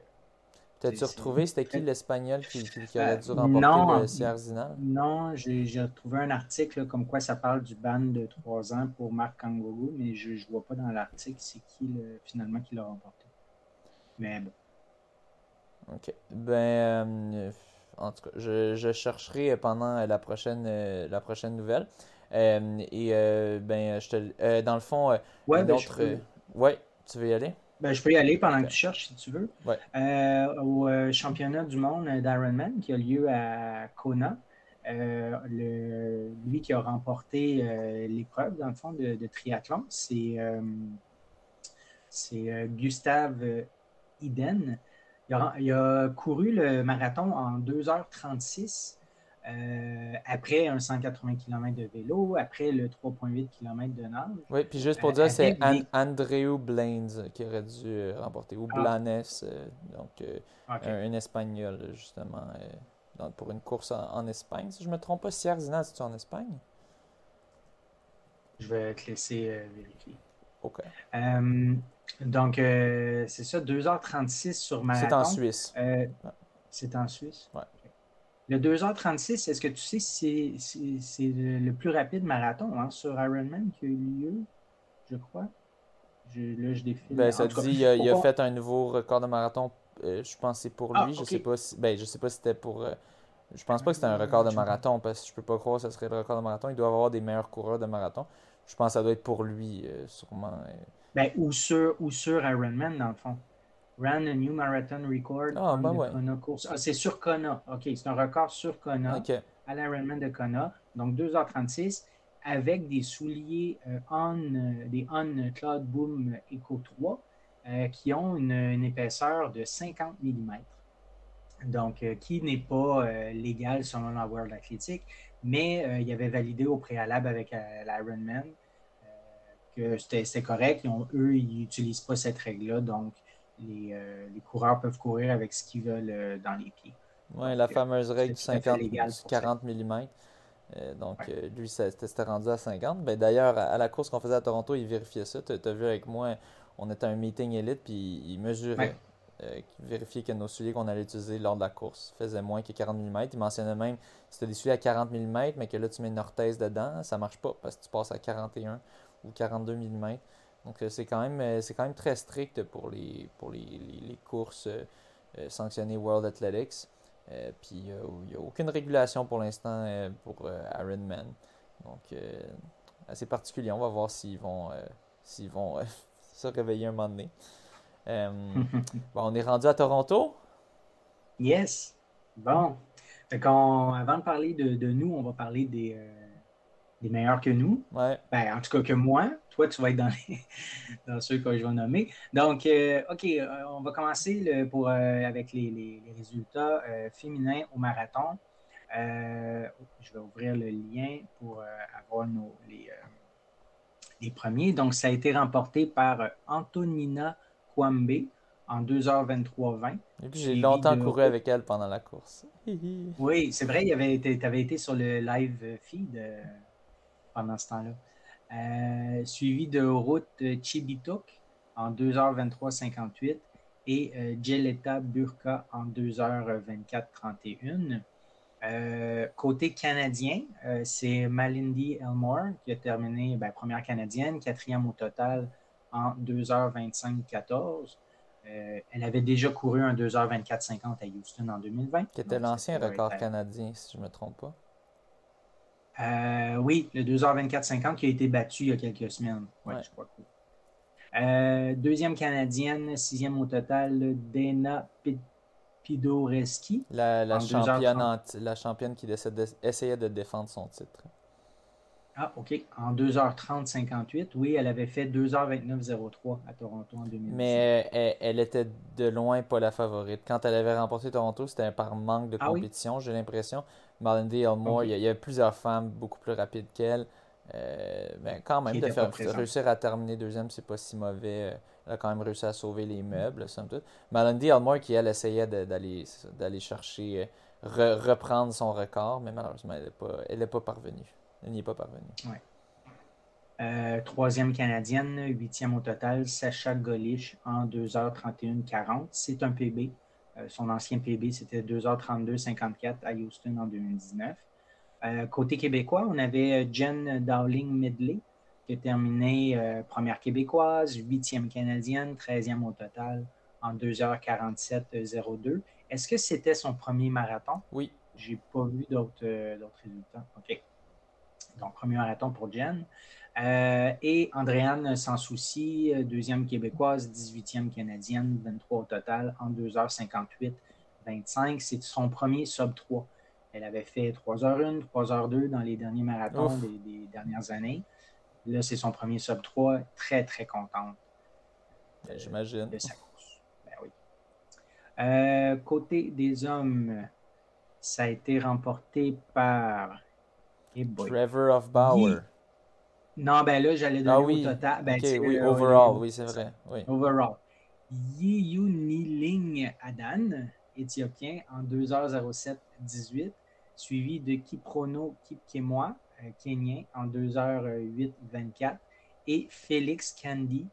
Speaker 2: T'as-tu retrouvé, c'était qui l'Espagnol qui, qui, aurait dû euh, remporter le Sierzinal?
Speaker 3: Non, j'ai retrouvé un article comme quoi ça parle du ban de trois ans pour Marc Kangourou, mais je ne vois pas dans l'article c'est qui finalement qui l'a remporté. Mais bon.
Speaker 2: OK. Ben, en tout cas, je, chercherai pendant la prochaine, euh, la prochaine nouvelle. Euh, et euh, ben, je te, dans le fond,
Speaker 3: ouais,
Speaker 2: ben, ouais, tu veux y aller?
Speaker 3: Ben, je peux y aller pendant que tu cherches si tu veux. au championnat du monde d'Ironman qui a lieu à Kona. Le, lui qui a remporté l'épreuve, dans le fond, de, de triathlon, c'est Gustave Iden. Il a, couru le marathon en 2h36 euh, après un 180 km de vélo, après le 3,8 km de nage.
Speaker 2: Oui, puis juste pour euh, dire, c'est Andreu Blaines qui aurait dû euh, remporter, ou ah. Blanes, donc un, Espagnol, justement, pour une course en, Espagne. Si je ne me trompe pas, Sierra c'est-tu en Espagne?
Speaker 3: Je vais te laisser vérifier.
Speaker 2: OK.
Speaker 3: Donc, euh, c'est ça, 2h36 sur marathon.
Speaker 2: C'est en Suisse.
Speaker 3: C'est en Suisse?
Speaker 2: Oui.
Speaker 3: Le 2h36, est-ce que tu sais si c'est le, plus rapide marathon hein, sur Ironman qui a eu lieu, je crois? là, je défile.
Speaker 2: Ben, ça dit, il a, fait un nouveau record de marathon. Euh, je pense que c'est pour ah, lui. Je sais pas si, ben, je sais pas si c'était pour. je pense pas que c'était un record de marathon parce que je peux pas croire que ce serait le record de marathon. Il doit avoir des meilleurs coureurs de marathon. Je pense que ça doit être pour lui, sûrement.
Speaker 3: Ben, ou, sur, ou sur Ironman, dans le fond. Ran a new marathon record
Speaker 2: ah, ben
Speaker 3: Ah, c'est sur Kona. OK, c'est un record sur Kona à l'Ironman de Kona. Donc 2h36 avec des souliers euh, on, euh, des On Cloud Boom Eco 3 euh, qui ont une, épaisseur de 50 mm. Donc, qui n'est pas légal selon la World Athletic, mais il y avait validé au préalable avec l'Ironman que c'était correct. eux, ils n'utilisent pas cette règle-là, donc les, euh, les, coureurs peuvent courir avec ce qu'ils veulent euh, dans les pieds.
Speaker 2: Oui, la fameuse règle du 50, 40 mm. donc, euh, lui, c'était rendu à 50. Ben, D'ailleurs, à, la course qu'on faisait à Toronto, il vérifiait ça. Tu as, vu avec moi, on était à un meeting élite, puis il mesurait. vérifier que nos souliers qu'on allait utiliser lors de la course faisaient moins que 40 mm. Il mentionnait même as des souliers à 40 mm, mais que là tu mets une orthèse dedans, ça marche pas parce que tu passes à 41 ou 42 mm. Donc c'est quand même c'est quand même très strict pour les pour les, courses sanctionnées World Athletics. puis il n'y a aucune régulation pour l'instant pour Ironman. Donc assez particulier. On va voir s'ils vont s'ils vont se réveiller un moment donné. Euh, bon, on est rendu à Toronto.
Speaker 3: Yes. Bon. avant de parler de, nous, on va parler des, euh, des meilleurs que nous.
Speaker 2: Ouais.
Speaker 3: Ben, en tout cas que moi. Toi, tu vas être dans, dans ceux que je vais nommer. Donc, euh, OK, on va commencer pour, avec les, résultats féminins au marathon. je vais ouvrir le lien pour avoir nos, les, les premiers. Donc, ça a été remporté par Antonina en 2h23-20.
Speaker 2: Et puis j'ai longtemps couru avec elle pendant la course.
Speaker 3: oui, c'est vrai, tu avais été sur le live feed euh, pendant ce temps-là. Euh, suivi de route Chibitok en 2h23-58 et euh, Geleta Burka en 2h24-31. côté canadien, c'est Malindi Elmore qui a terminé ben, première canadienne, quatrième au total en 2h25-14. Euh, elle avait déjà couru un 2h24-50 à Houston en 2020.
Speaker 2: Qui était l'ancien record canadien, si je ne me trompe pas.
Speaker 3: Euh, oui, le 2h24-50 qui a été battu il y a quelques semaines. Ouais, je crois euh, deuxième canadienne, sixième au total, Dana Pidoreski.
Speaker 2: La, championne, la championne qui essayait de défendre son titre.
Speaker 3: Ah, OK. En 2h30, 58. Oui, elle avait fait 2h29.03 à Toronto en 2010.
Speaker 2: Mais euh, elle, était de loin pas la favorite. Quand elle avait remporté Toronto, c'était par manque de ah compétition, j'ai l'impression. Malindy Elmore, il, y a, plusieurs femmes beaucoup plus rapides qu'elle. Euh, ben, quand même, de faire, réussir à terminer deuxième, c'est pas si mauvais. Elle a quand même réussi à sauver les meubles, somme toute. Malindy Elmore, qui elle essayait d'aller chercher, euh, reprendre son record, mais malheureusement, elle n'est pas, pas parvenue. Elle n'y est pas parvenue.
Speaker 3: Ouais. Euh, troisième canadienne, huitième au total, Sacha Golish en 2h31-40. C'est un PB. Euh, son ancien PB, c'était 2h32-54 à Houston en 2019. Euh, côté québécois, on avait Jen Dowling Midley, qui a terminé première québécoise, huitième canadienne, treizième au total en 2h47-02. Est-ce que c'était son premier marathon?
Speaker 2: Oui.
Speaker 3: J'ai pas vu d'autres résultats. OK. Donc, premier marathon pour Jen. Euh, et Andréane Sans Souci, deuxième québécoise, 18e canadienne, 23 au total, en 2h58, 25. C'est son premier sub 3. Elle avait fait 3h1, 3h2 dans les derniers marathons des, dernières années. Là, c'est son premier sub 3. Très, très contente.
Speaker 2: Ben, j'imagine.
Speaker 3: De sa course. Ben oui. Euh, côté des hommes, ça a été remporté par
Speaker 2: Trevor of Bauer.
Speaker 3: Non, ben là, j'allais donner ah, oui. au total. Ben,
Speaker 2: oui, overall, oui, c'est vrai. Oui.
Speaker 3: Overall. Yiyuniling Adan, éthiopien, en 2h07-18, suivi de Kiprono Kipkemwa, euh, kenyan, en 2h08-24, et Félix Kandi,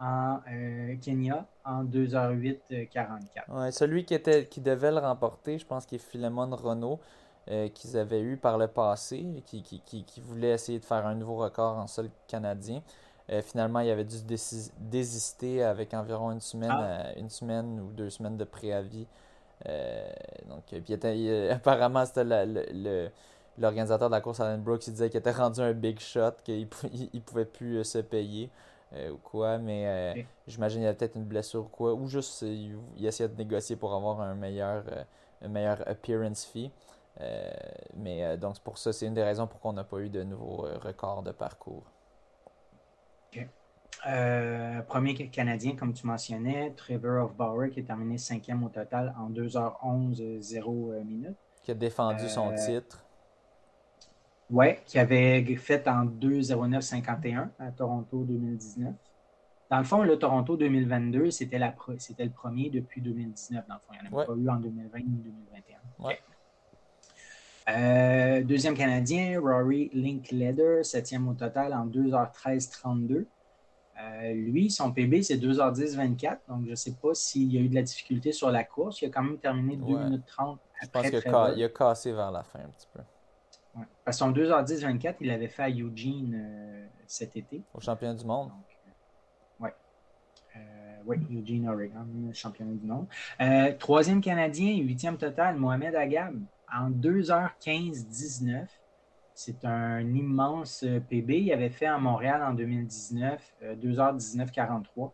Speaker 3: en euh, Kenya, en 2h08-44.
Speaker 2: Ouais, celui qui, était, qui devait le remporter, je pense qu'il est Philemon Renault. Euh, qu'ils avaient eu par le passé, qui, qui, qui, voulaient essayer de faire un nouveau record en sol canadien. Euh, finalement, il avait dû désister avec environ une semaine, ah. euh, une semaine ou deux semaines de préavis. donc, puis apparemment, c'était l'organisateur de la course, Alan Brooks, il disait qu'il était rendu un big shot, qu'il ne pouvait plus se payer ou quoi, mais j'imagine qu'il y avait peut-être une blessure ou quoi, ou juste il, essayait de négocier pour avoir un meilleur, un meilleur appearance fee. Euh, mais euh, donc, pour ça, c'est une des raisons pour qu'on n'a pas eu de nouveaux euh, records de parcours.
Speaker 3: premier Canadien, comme tu mentionnais, Trevor of Bauer, qui a terminé cinquième au total en 2h11 0 minutes.
Speaker 2: Qui a défendu son titre.
Speaker 3: Oui, qui avait fait en 2-09-51 à Toronto 2019. Dans le fond, le Toronto 2022, c'était le premier depuis 2019. Dans le fond, il n'y en a pas eu en 2020 ni 2021.
Speaker 2: Ouais.
Speaker 3: Euh, deuxième Canadien, Rory Linklater, septième au total en 2h13-32. Euh, lui, son PB, c'est 2h10-24. Donc, je ne sais pas s'il y a eu de la difficulté sur la course. Il a quand même terminé 2 minutes 30
Speaker 2: Je pense qu'il a, cassé vers la fin un petit peu.
Speaker 3: Parce que son 2h10-24, il l'avait fait à Eugene euh, cet été.
Speaker 2: Au championnat du monde.
Speaker 3: oui. oui, Eugene, Oregon, championnat du monde. troisième Canadien, huitième total, Mohamed Agab, en 2h15-19. C'est un immense euh, PB. Il avait fait à Montréal en 2019 2h19.43. Euh,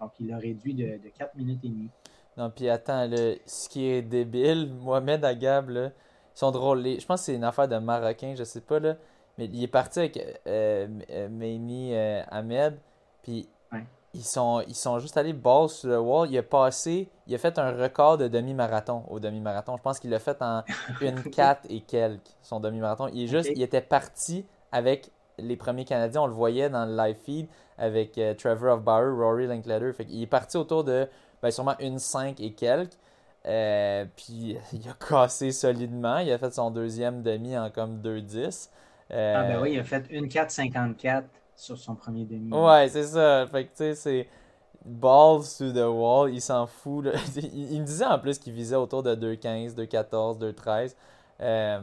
Speaker 3: Donc, il l'a réduit de, 4 minutes et demie.
Speaker 2: Non, puis attends, ce qui est débile, Mohamed Agab, ils sont drôles. je pense que c'est une affaire de Marocain, je sais pas, là. Mais il est parti avec euh, euh Ahmed. Puis ils sont, ils sont juste allés balls sur le wall. Il a passé, il a fait un record de demi-marathon au demi-marathon. Je pense qu'il l'a fait en une 4 et quelques, son demi-marathon. Il, est juste, il était parti avec les premiers Canadiens. On le voyait dans le live feed avec euh, Trevor of Bauer, Rory Linkletter. Fait il est parti autour de ben, sûrement une 5 et quelques. Euh, puis il a cassé solidement. Il a fait son deuxième demi en comme 2-10.
Speaker 3: Euh, ah ben oui, il a fait une 4-54 sur son premier demi.
Speaker 2: Ouais, c'est ça. Fait que, tu sais, c'est balls to the wall, il s'en fout. Il, me disait en plus qu'il visait autour de 2,15, 2,14, 2,13. Euh,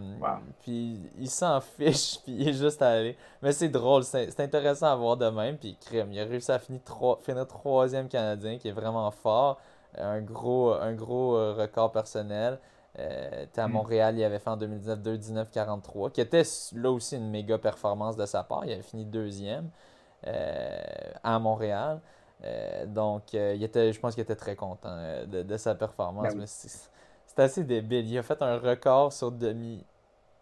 Speaker 2: Puis il s'en fiche, puis il est juste allé. Mais c'est drôle, c'est intéressant à voir de même. Puis crème, il a réussi à finir, trois, finir troisième Canadien, qui est vraiment fort. Un gros, un gros euh, record personnel. Euh, à mm. Montréal, il avait fait en 2019 2-19-43, qui était là aussi une méga performance de sa part. Il avait fini deuxième euh, à Montréal. Euh, donc, il était, je pense qu'il était très content de, sa performance. Ben c'est assez débile. Il a fait un record sur demi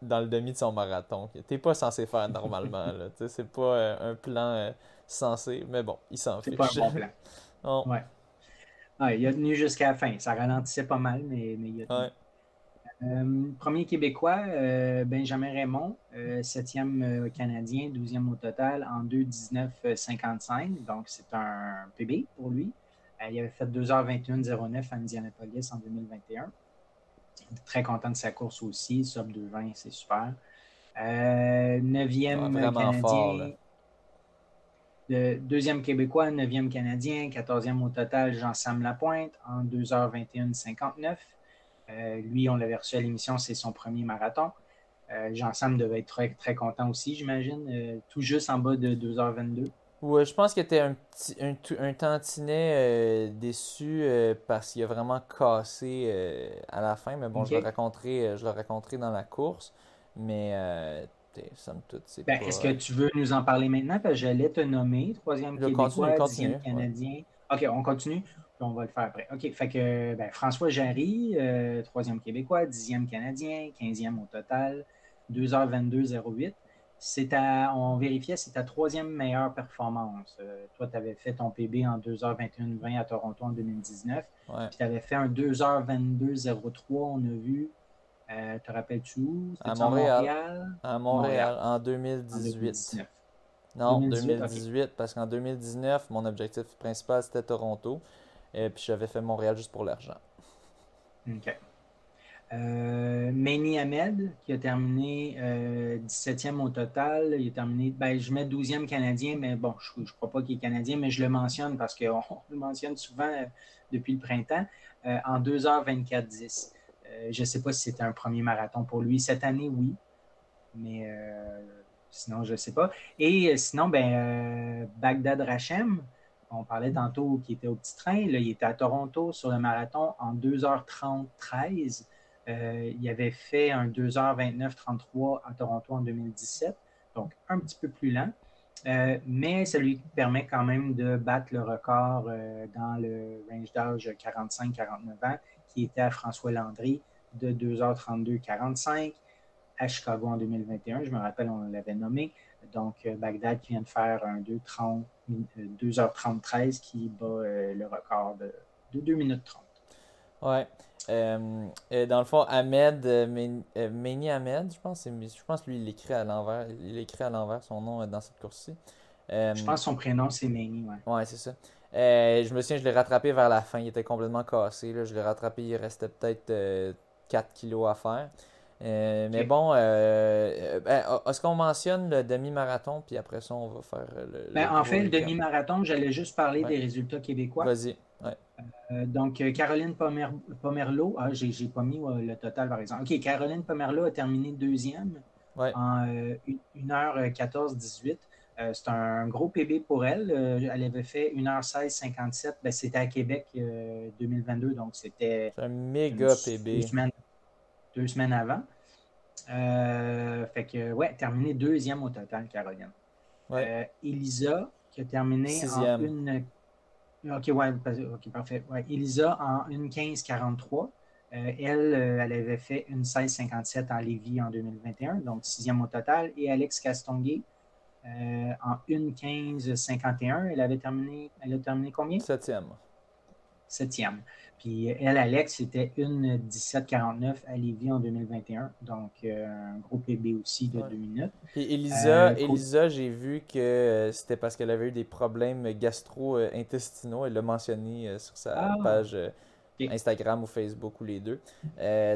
Speaker 2: dans le demi de son marathon. T'es pas censé faire normalement. C'est pas un plan censé, mais bon, il s'en fiche.
Speaker 3: C'est pas un bon plan. Ouais. il a tenu jusqu'à la fin. Ça ralentissait pas mal, mais, mais il a tenu. Euh, premier Québécois, euh, Benjamin Raymond, euh, septième Canadien, douzième au total en 2-19-55. Donc, c'est un PB pour lui. il avait fait 2h21-09 à Indianapolis en 2021. Très content de sa course aussi. Sub 2-20, c'est super. neuvième Canadien. deuxième Québécois, neuvième Canadien, quatorzième au total, Jean-Sam Lapointe en 2h21-59. Euh, lui, on l'avait reçu à l'émission, c'est son premier marathon. Euh, Jean-Sam devait être très, très content aussi, j'imagine. Euh, tout juste en bas de 2h22.
Speaker 2: Oui, je pense qu'il était un, petit, un, tantinet déçu parce qu'il a vraiment cassé à la fin. Mais bon, je, le raconterai, je le raconterai dans la course. Mais somme toute, c'est
Speaker 3: ben, Est-ce que tu veux nous en parler maintenant? Parce que j'allais te nommer troisième Québécois, dixième Canadien. OK, on continue on va le faire après. OK, fait que ben, François Jarry, euh, troisième Québécois, dixième Canadien, quinzième au total, 2h22-08. C'est on vérifiait, c'est ta troisième meilleure performance. Euh, toi, tu avais fait ton PB en 2h21-20 à Toronto en 2019. Puis tu avais fait un 2h22-03, on a vu. Euh, te rappelles-tu où?
Speaker 2: À Montréal. À Montréal, en 2018. Non, 2018, parce qu'en 2019, mon objectif principal, c'était Toronto. Et puis j'avais fait Montréal juste pour l'argent.
Speaker 3: OK. Euh, Mani Ahmed, qui a terminé 17e euh, au total. Il a terminé, ben, je mets 12e Canadien, mais bon, je ne crois pas qu'il est Canadien, mais je le mentionne parce qu'on le mentionne souvent euh, depuis le printemps, euh, en 2h24-10. je ne sais pas si c'était un premier marathon pour lui. Cette année, oui, mais sinon, je ne sais pas. Et sinon, ben, Bagdad Rachem, on parlait tantôt qu'il était au petit train. il était à Toronto sur le marathon en 2h30 13. Euh, il avait fait un 2h29-33 à Toronto en 2017, donc un petit peu plus lent. Euh, mais ça lui permet quand même de battre le record euh, dans le range d'âge 45-49 ans, qui était à François Landry de 2h32-45 à Chicago en 2021. Je me rappelle, on l'avait nommé. Donc, Bagdad qui vient de faire un 2h30 2h33 qui bat euh, le record de, 2 minutes 30.
Speaker 2: Ouais. Euh, dans le fond, Ahmed, euh, Ahmed, je pense, je pense lui, il écrit à l'envers. Il écrit à l'envers son nom dans cette course-ci.
Speaker 3: je pense que son prénom, c'est Méni,
Speaker 2: ouais. Ouais, c'est ça. je me souviens, je l'ai rattrapé vers la fin. Il était complètement cassé. Là. Je l'ai rattrapé, il restait peut-être 4 kilos à faire. Euh, mais bon, euh, ben, est-ce qu'on mentionne le demi-marathon, puis après ça, on va faire le.
Speaker 3: Ben, en fait, le demi-marathon, j'allais juste parler des résultats québécois.
Speaker 2: Vas-y.
Speaker 3: donc, Caroline Pomerleau, ah, j'ai pas mis le total par exemple. OK, Caroline Pomerleau a terminé deuxième en 1h14-18. Euh, c'est un gros PB pour elle. Euh, elle avait fait 1h16-57. Ben, c'était à Québec 2022, euh, donc c'était.
Speaker 2: un méga PB.
Speaker 3: Deux semaines, avant. Fait que, ouais, terminé deuxième au total, Caroline. Elisa, qui a terminé en une. Ok, ouais, ok, parfait. Elisa en 1.15.43. elle, elle avait fait une 16.57 en Lévis en 2021, donc sixième au total. Et Alex Castonguay, euh, en 1.15.51. Elle avait terminé, elle a terminé combien?
Speaker 2: Septième.
Speaker 3: Septième. Puis elle, Alex, c'était une 17.49 à Lévis en 2021. Donc, euh, un gros PB aussi de deux minutes.
Speaker 2: Puis Elisa, euh, Elisa j'ai vu que c'était parce qu'elle avait eu des problèmes gastro-intestinaux. Elle l'a mentionné sur sa ah. page Instagram ou Facebook ou les deux.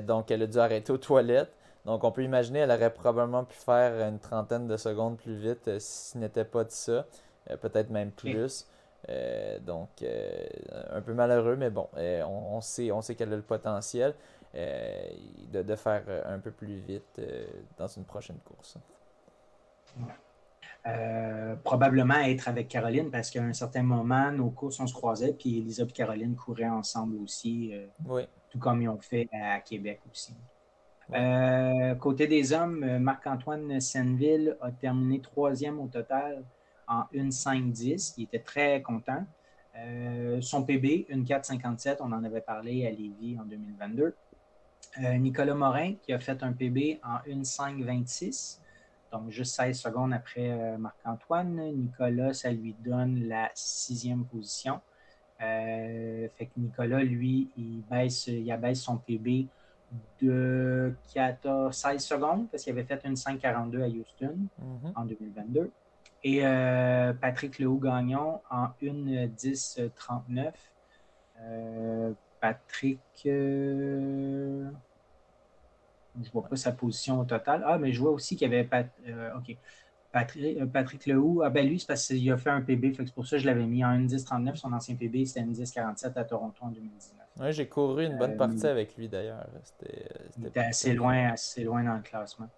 Speaker 2: donc, elle a dû arrêter aux toilettes. Donc, on peut imaginer, elle aurait probablement pu faire une trentaine de secondes plus vite euh, si ce n'était pas de ça. Euh, peut-être même plus. Euh, donc, un peu malheureux, mais bon, on, sait, on sait qu'elle a le potentiel de, faire un peu plus vite dans une prochaine course.
Speaker 3: probablement être avec Caroline parce qu'à un certain moment, nos courses, on se croisait, puis Elisa et Caroline couraient ensemble aussi, tout comme ils ont fait à Québec aussi. Euh, côté des hommes, euh, Marc-Antoine Senneville a terminé troisième au total en 1-5-10. Il était très content. Euh, son PB, une 4,57, on en avait parlé à Lévis en 2022. Nicolas Morin, qui a fait un PB en 1-5-26, donc juste 16 secondes après Marc-Antoine. Nicolas, ça lui donne la sixième position. fait que Nicolas, lui, il baisse, il abaisse son PB de 14, 16 secondes parce qu'il avait fait une 5,42 à Houston mhm. en 2022. Et euh, Patrick Lehoux-Gagnon en une 10,39. Euh, Patrick, euh, je ne vois pas sa position au total. Ah, mais je vois aussi qu'il y avait OK. Patrick, Patrick Lehoux, ah ben lui, c'est parce qu'il a fait un PB, c'est pour ça que je l'avais mis en 1,10,39. Son ancien PB, c'était une 10,47 à Toronto en 2019.
Speaker 2: Oui, j'ai couru une bonne euh, partie avec lui d'ailleurs.
Speaker 3: C'était assez loin, assez loin dans le classement.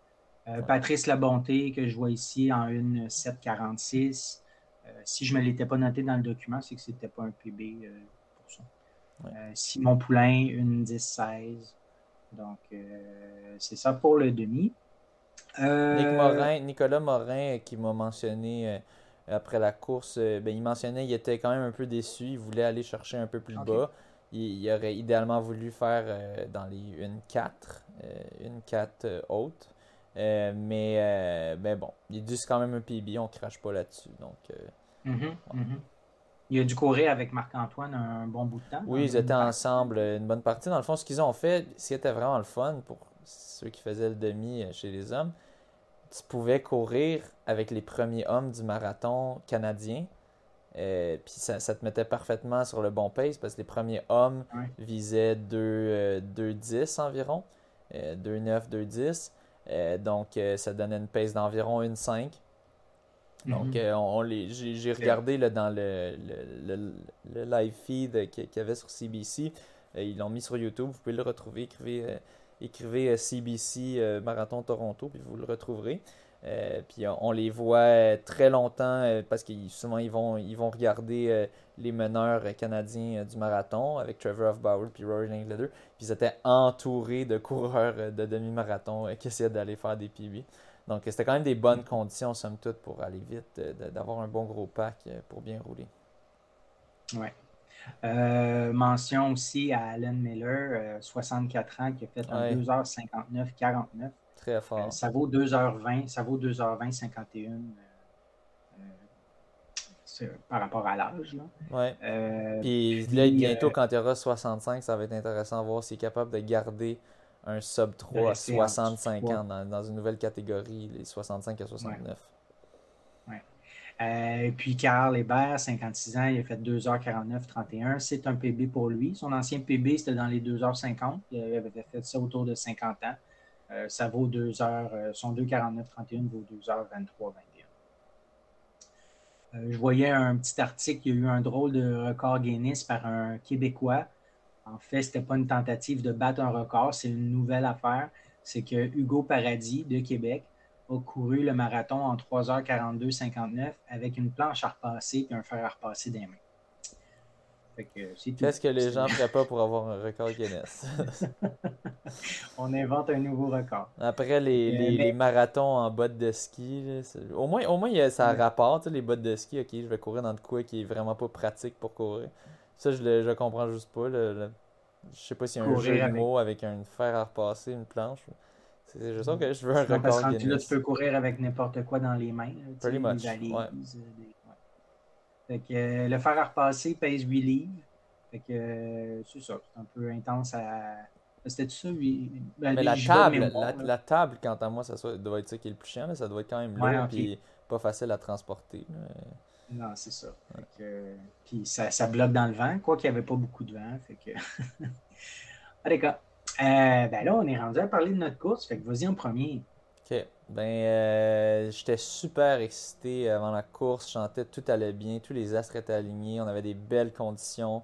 Speaker 3: Euh, Patrice Labonté, que je vois ici en une 746. Euh, si je ne me l'étais pas noté dans le document, c'est que ce n'était pas un PB pour ça. Simon Poulain, une 10-16. Donc, c'est ça pour le demi.
Speaker 2: Nicolas Morin, qui m'a mentionné après la course, ben, il mentionnait qu'il était quand même un peu déçu. Il voulait aller chercher un peu plus bas il, aurait idéalement voulu faire euh, dans les une 4, euh, 4 euh, mais ben bon, il dit quand même un PB, on crache pas là-dessus. Donc,
Speaker 3: mm-hmm, mm-hmm. Il a dû courir avec Marc-Antoine un bon bout de temps.
Speaker 2: Oui, ils étaient ensemble une bonne partie. Dans le fond, ce qu'ils ont fait, c'était vraiment le fun pour ceux qui faisaient le demi chez les hommes, tu pouvais courir avec les premiers hommes du marathon canadien euh, puis ça, te mettait parfaitement sur le bon pace parce que les premiers hommes visaient 2-10 euh, environ, 2-9, 2-10. Donc ça donnait une pace d'environ 1-5. Donc mhm. on, les, j'ai, regardé là, dans le, le, live feed qu'il y avait sur CBC. Euh, ils l'ont mis sur YouTube, vous pouvez le retrouver. Écrivez, écrivez CBC Marathon Toronto, puis vous le retrouverez. Euh, puis on, les voit euh, très longtemps euh, parce que souvent ils vont, ils vont regarder les meneurs canadiens du marathon avec Trevor Bauer puis Rory Langlader. Puis ils étaient entourés de coureurs de demi-marathon qui essayaient d'aller faire des PB. Donc c'était quand même des bonnes conditions, somme toute, pour aller vite, d'avoir un bon gros pack pour bien rouler.
Speaker 3: Ouais. mention aussi à Alan Miller, 64 ans, qui a fait un 2h59-49.
Speaker 2: Très fort.
Speaker 3: Euh, ça vaut 2h20, ça vaut 2h20, 51 euh, euh, par rapport à l'âge.
Speaker 2: Ouais. puis là, bientôt, quand il y aura 65, ça va être intéressant de voir s'il est capable de garder un sub 3 à 65 ans dans, une nouvelle catégorie, les 65 à 69.
Speaker 3: Ouais. puis Carl Hébert, 56 ans, il a fait 2h49-31. C'est un PB pour lui. Son ancien PB, c'était dans les 2h50. Il avait fait ça autour de 50 ans. Ça vaut 2 heures, son 2,49,31 vaut 2 h 23, 21. je voyais un petit article, il y a eu un drôle de record Guinness par un Québécois. En fait, ce n'était pas une tentative de battre un record, c'est une nouvelle affaire. C'est que Hugo Paradis de Québec a couru le marathon en 3h42-59 avec une planche à repasser et un fer à repasser des mains.
Speaker 2: Qu'est-ce que les gens feraient pas pour avoir un record Guinness?
Speaker 3: On invente un nouveau record.
Speaker 2: Après les, euh, les, marathons en bottes de ski, au moins, au moins ça rapporte, les bottes de ski. Ok, je vais courir dans le quoi qui est vraiment pas pratique pour courir. Ça, je le je comprends juste pas. Le, Je sais pas s'il y a un jeu de mots avec un fer à repasser, une planche. C'est juste ça que je veux un record parce
Speaker 3: que Là, tu peux courir avec n'importe quoi dans les mains.
Speaker 2: Pretty much.
Speaker 3: Fait que, euh, le fer à repasser pèse 8 livres. Fait que euh, c'est ça, c'est un peu intense à. C'était ça, oui.
Speaker 2: Ben, Mais la table, la, table, quant à moi, ça doit être ça qui est le plus chiant. Ça doit être quand même lourd et pas facile à transporter.
Speaker 3: Non, c'est ça. puis ça, ça, bloque dans le vent, quoi qu'il n'y avait pas beaucoup de vent. Fait que... ah, d'accord. Euh, ben là, on est rendu à parler de notre course. Fait que vas-y en premier.
Speaker 2: OK. Ben, euh, j'étais super excité avant la course. Je chantais, tout allait bien. Tous les astres étaient alignés. On avait des belles conditions,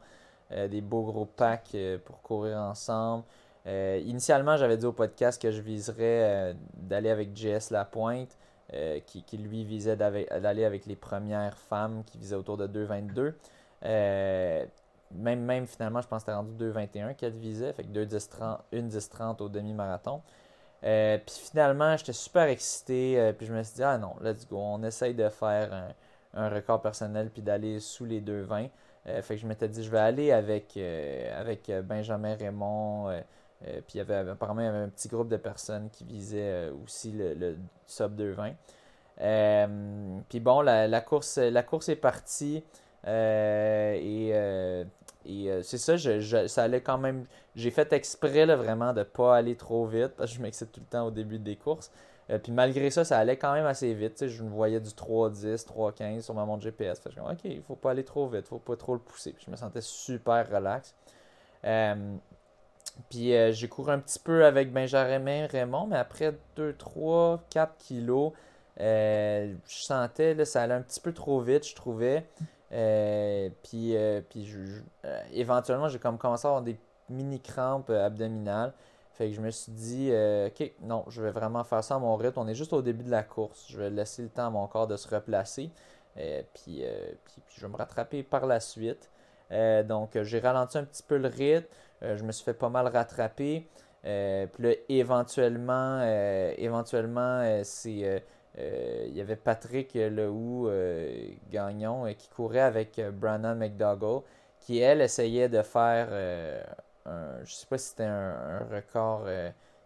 Speaker 2: euh, des beaux gros packs pour courir ensemble. initialement, j'avais dit au podcast que je viserais d'aller avec JS Lapointe. Euh, qui, lui visait d'aller avec les premières femmes qui visaient autour de 2,22. Euh, même, même finalement, je pense que c'était rendu 2,21 qu'elle visait, fait que 2, 10, 30, 1 10 30 au demi-marathon. Euh, puis finalement, j'étais super excité, puis je me suis dit, ah non, let's go, on essaye de faire un, record personnel puis d'aller sous les 2,20. fait que je m'étais dit, je vais aller avec, avec Benjamin Raymond, euh, puis il y avait apparemment un petit groupe de personnes qui visaient euh, aussi le, sub 220. Euh, puis bon, la, course, la course est partie. et, c'est ça, ça allait quand même. J'ai fait exprès vraiment de ne pas aller trop vite parce que je m'excite tout le temps au début des courses. puis malgré ça, ça allait quand même assez vite. Je me voyais du 3-10, 3-15 sur ma montre GPS. Fait que je OK, il faut pas aller trop vite, faut pas trop le pousser. je me sentais super relax. Puis euh, j'ai couru un petit peu avec Benjamin Raymond, mais après 2, 3, 4 kilos, euh, je sentais que ça allait un petit peu trop vite, je trouvais. Euh, puis puis éventuellement, j'ai comme commencé à avoir des mini crampes abdominales. Fait que je me suis dit, OK, non, je vais vraiment faire ça à mon rythme. On est juste au début de la course. Je vais laisser le temps à mon corps de se replacer. puis, puis, puis, je vais me rattraper par la suite. donc, j'ai ralenti un petit peu le rythme. Euh, je me suis fait pas mal rattraper. Euh, puis là, éventuellement, euh, éventuellement c'est il y avait Patrick Lehou Gagnon qui courait avec Brandon McDougall, qui elle essayait de faire un, je sais pas si c'était un, record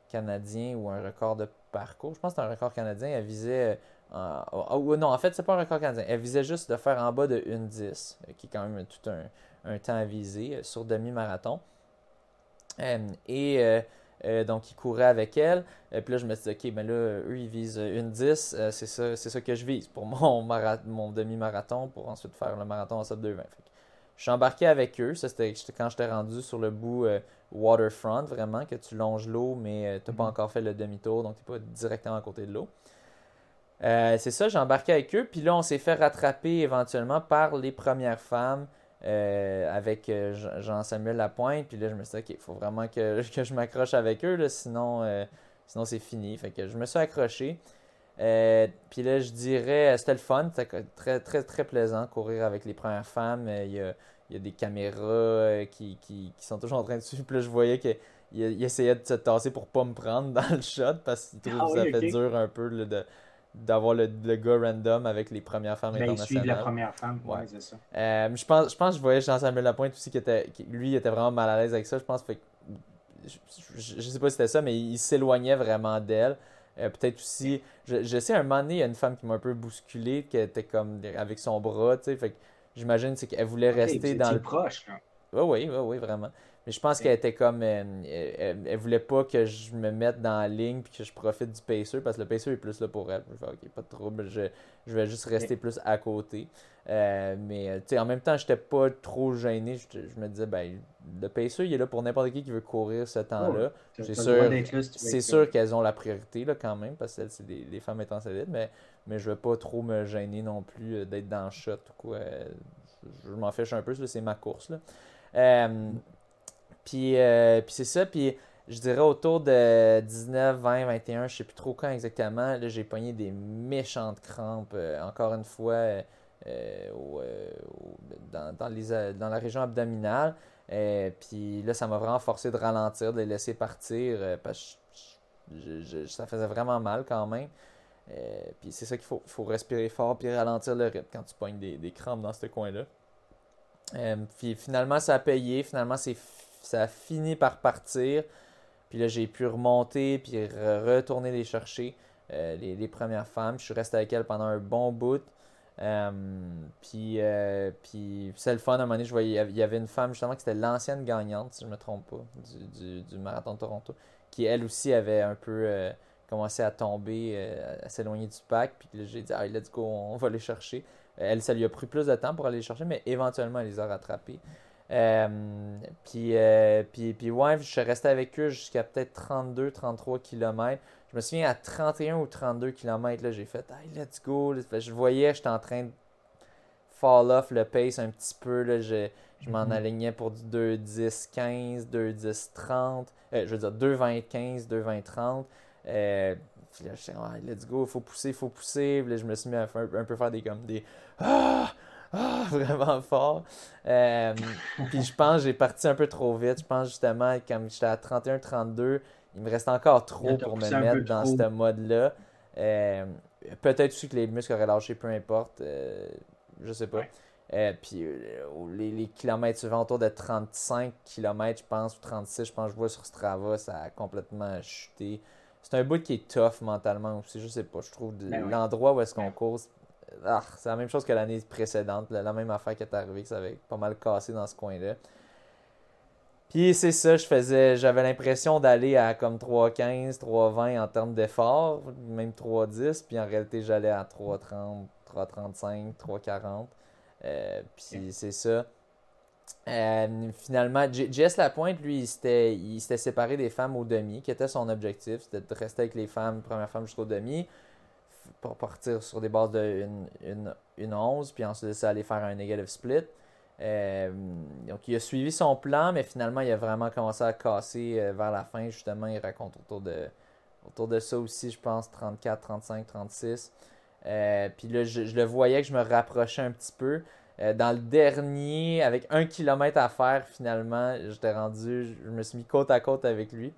Speaker 2: canadien ou un record de parcours. Je pense que c'était un record canadien. Elle visait. non, en fait, c'est pas un record canadien. Elle visait juste de faire en bas de 1-10, qui est quand même tout un, un temps à viser sur demi-marathon. Euh, et euh, euh, donc, il courait avec elle. Et puis là, je me suis dit, OK, ben là, eux, ils visent une 10. c'est ça, ça que je vise pour mon, mon demi-marathon, pour ensuite faire le marathon en sub 220. je suis embarqué avec eux. Ça, c'était quand j'étais rendu sur le bout waterfront, vraiment, que tu longes l'eau, mais tu n'as pas mhm. encore fait le demi-tour, donc tu n'es pas directement à côté de l'eau. c'est ça, j'ai embarqué avec eux. Puis là, on s'est fait rattraper éventuellement par les premières femmes euh, avec euh, Jean-Samuel Lapointe. Puis là, je me suis dit, OK, il faut vraiment que, que je m'accroche avec eux, sinon, euh, sinon c'est fini. Fait que je me suis accroché. puis là, je dirais, c'était le fun, c'était très, très, très plaisant courir avec les premières femmes. Il y a, il y a des caméras qui, qui, qui, sont toujours en train de suivre. Puis là, je voyais qu'il il essayait de se tasser pour pas me prendre dans le shot parce qu'il que ah ça fait dur un peu de, d'avoir le, le, gars random avec les premières femmes ben, internationales.
Speaker 3: la première femme, ouais, c'est ça.
Speaker 2: Euh, je, pense, je pense que je voyais Jean-Samuel Lapointe aussi, qui était, lui, il était vraiment mal à l'aise avec ça. Je pense que je, sais pas si c'était ça, mais il s'éloignait vraiment d'elle. Euh, peut-être aussi, je, sais, un moment donné, il y a une femme qui m'a un peu bousculé, qui était comme avec son bras, tu sais, fait j'imagine qu'elle voulait rester dans le...
Speaker 3: proche,
Speaker 2: Oui, oui, oui, oui, vraiment. Mais je pense qu'elle était comme. elle, elle, voulait pas que je me mette dans la ligne puis que je profite du pacer parce que le pacer est plus là pour elle. Je vais ok, pas de trouble, je, je vais juste rester plus à côté. Euh, mais en même temps, j'étais pas trop gêné. Je, me disais, ben, le pacer, il est là pour n'importe qui qui veut courir ce temps-là. c'est sûr, c'est sûr qu'elles ont la priorité là, quand même parce que c'est des, femmes étant solides, mais, mais je veux pas trop me gêner non plus euh, d'être dans le shot ou quoi. je, m'en fiche un peu, c'est ma course. Là. Euh, puis, puis c'est ça. Puis je dirais autour de 19, 20, 21, je sais plus trop quand exactement. Là, j'ai pogné des méchantes crampes. encore une fois euh, euh, dans, dans, euh, la région abdominale. puis là, ça m'a vraiment forcé de ralentir, de les laisser partir parce que ça faisait vraiment mal quand même. puis c'est ça qu'il faut, faut respirer fort puis ralentir le rythme quand tu pognes des, des crampes dans ce coin-là. puis finalement, ça a payé. Finalement, ça a fini par partir. Puis là, j'ai pu remonter puis retourner les chercher, les, les, premières femmes. Je suis resté avec elles pendant un bon bout. Euh, puis, euh, puis c'est le fun, à un moment donné, je voyais, il y avait une femme justement qui était l'ancienne gagnante, si je ne me trompe pas, du, marathon de Toronto, qui elle aussi avait un peu euh, commencé à tomber, à s'éloigner du pack. Puis j'ai dit, allez, let's go, on va les chercher. Elle, ça lui a pris plus de temps pour aller les chercher, mais éventuellement, elle les a rattrapés. Puis, puis, puis, ouais, je suis resté avec eux jusqu'à peut-être 32-33 km. Je me souviens à 31 ou 32 km, j'ai fait hey, let's go. Je voyais, j'étais en train de fall off le pace un petit peu. Là, je, je m'en mhm. alignais pour du 2-10, 15, 2-10, 30. je veux dire 2-20, 15, 2-20, 30. Euh, puis là, je hey, let's go, il faut pousser, il faut pousser. Puis là, je me suis mis à faire, un peu faire des comme des ah, ah, vraiment fort. Euh, puis je pense que j'ai parti un peu trop vite. Je pense justement, comme j'étais à 31-32, il me reste encore trop pour me mettre dans ce mode-là. Euh, peut-être aussi que les muscles auraient lâché, peu importe. Euh, je sais pas. Euh, puis les, kilomètres suivants, autour de 35 km, je pense, ou 36, je pense que je vois sur Strava, ça a complètement chuté. C'est un bout qui est tough mentalement aussi, je sais pas. Je trouve ben l'endroit où est-ce qu'on court, ah, c'est la même chose que l'année précédente, la, même affaire qui est arrivée, que ça avait pas mal cassé dans ce coin-là. Puis c'est ça, je faisais, j'avais l'impression d'aller à comme 3,15, 3,20 en termes d'effort, même 3,10, puis en réalité j'allais à 3,30, 3,35, 3,40. Euh, puis c'est ça. Euh, finalement, Jess Lapointe, lui, il s'était séparé des femmes au demi, qui était son objectif, c'était de rester avec les femmes, première femme jusqu'au demi, pour partir sur des bases de une, une, 11, puis ensuite ça aller faire un negative split. Euh, donc, il a suivi son plan, mais finalement, il a vraiment commencé à casser euh, vers la fin. Justement, il raconte autour de, autour de ça aussi, je pense, 34, 35, 36. puis là, je, le voyais que je me rapprochais un petit peu. Euh, dans le dernier, avec un kilomètre à faire, finalement, j'étais rendu, je me suis mis côte à côte avec lui.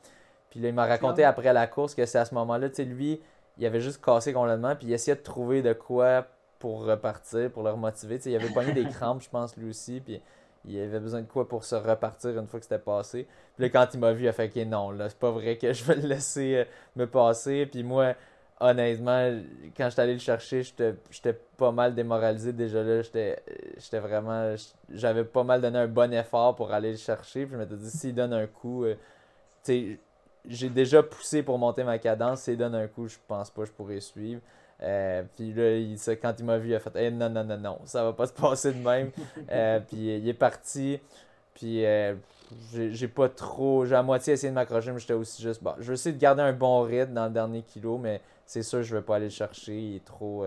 Speaker 2: Puis là, il m'a raconté après la course que c'est à ce moment-là, tu sais, lui, il avait juste cassé complètement, puis il essayait de trouver de quoi pour repartir, pour le remotiver. il avait pogné des crampes, je pense, lui aussi. Puis il avait besoin de quoi pour se repartir une fois que c'était passé. Puis là, quand il m'a vu, il a fait que non, là, c'est pas vrai que je vais le laisser euh, me passer. Puis moi, honnêtement, quand j'étais allé le chercher, j'étais pas mal démoralisé déjà là. J'étais vraiment. J'avais pas mal donné un bon effort pour aller le chercher. Puis je m'étais dit, s'il donne un coup, euh, tu sais, j'ai déjà poussé pour monter ma cadence. S'il donne un coup, je pense pas que je pourrais suivre. Euh, puis là, il, quand il m'a vu, il a fait hey, non, non, non, non, ça va pas se passer de même. euh, puis il est parti. Puis euh, j'ai pas trop. J'ai à moitié essayé de m'accrocher, mais j'étais aussi juste. Bon, je vais essayer de garder un bon rythme dans le dernier kilo, mais c'est sûr, je vais pas aller le chercher. Il est trop.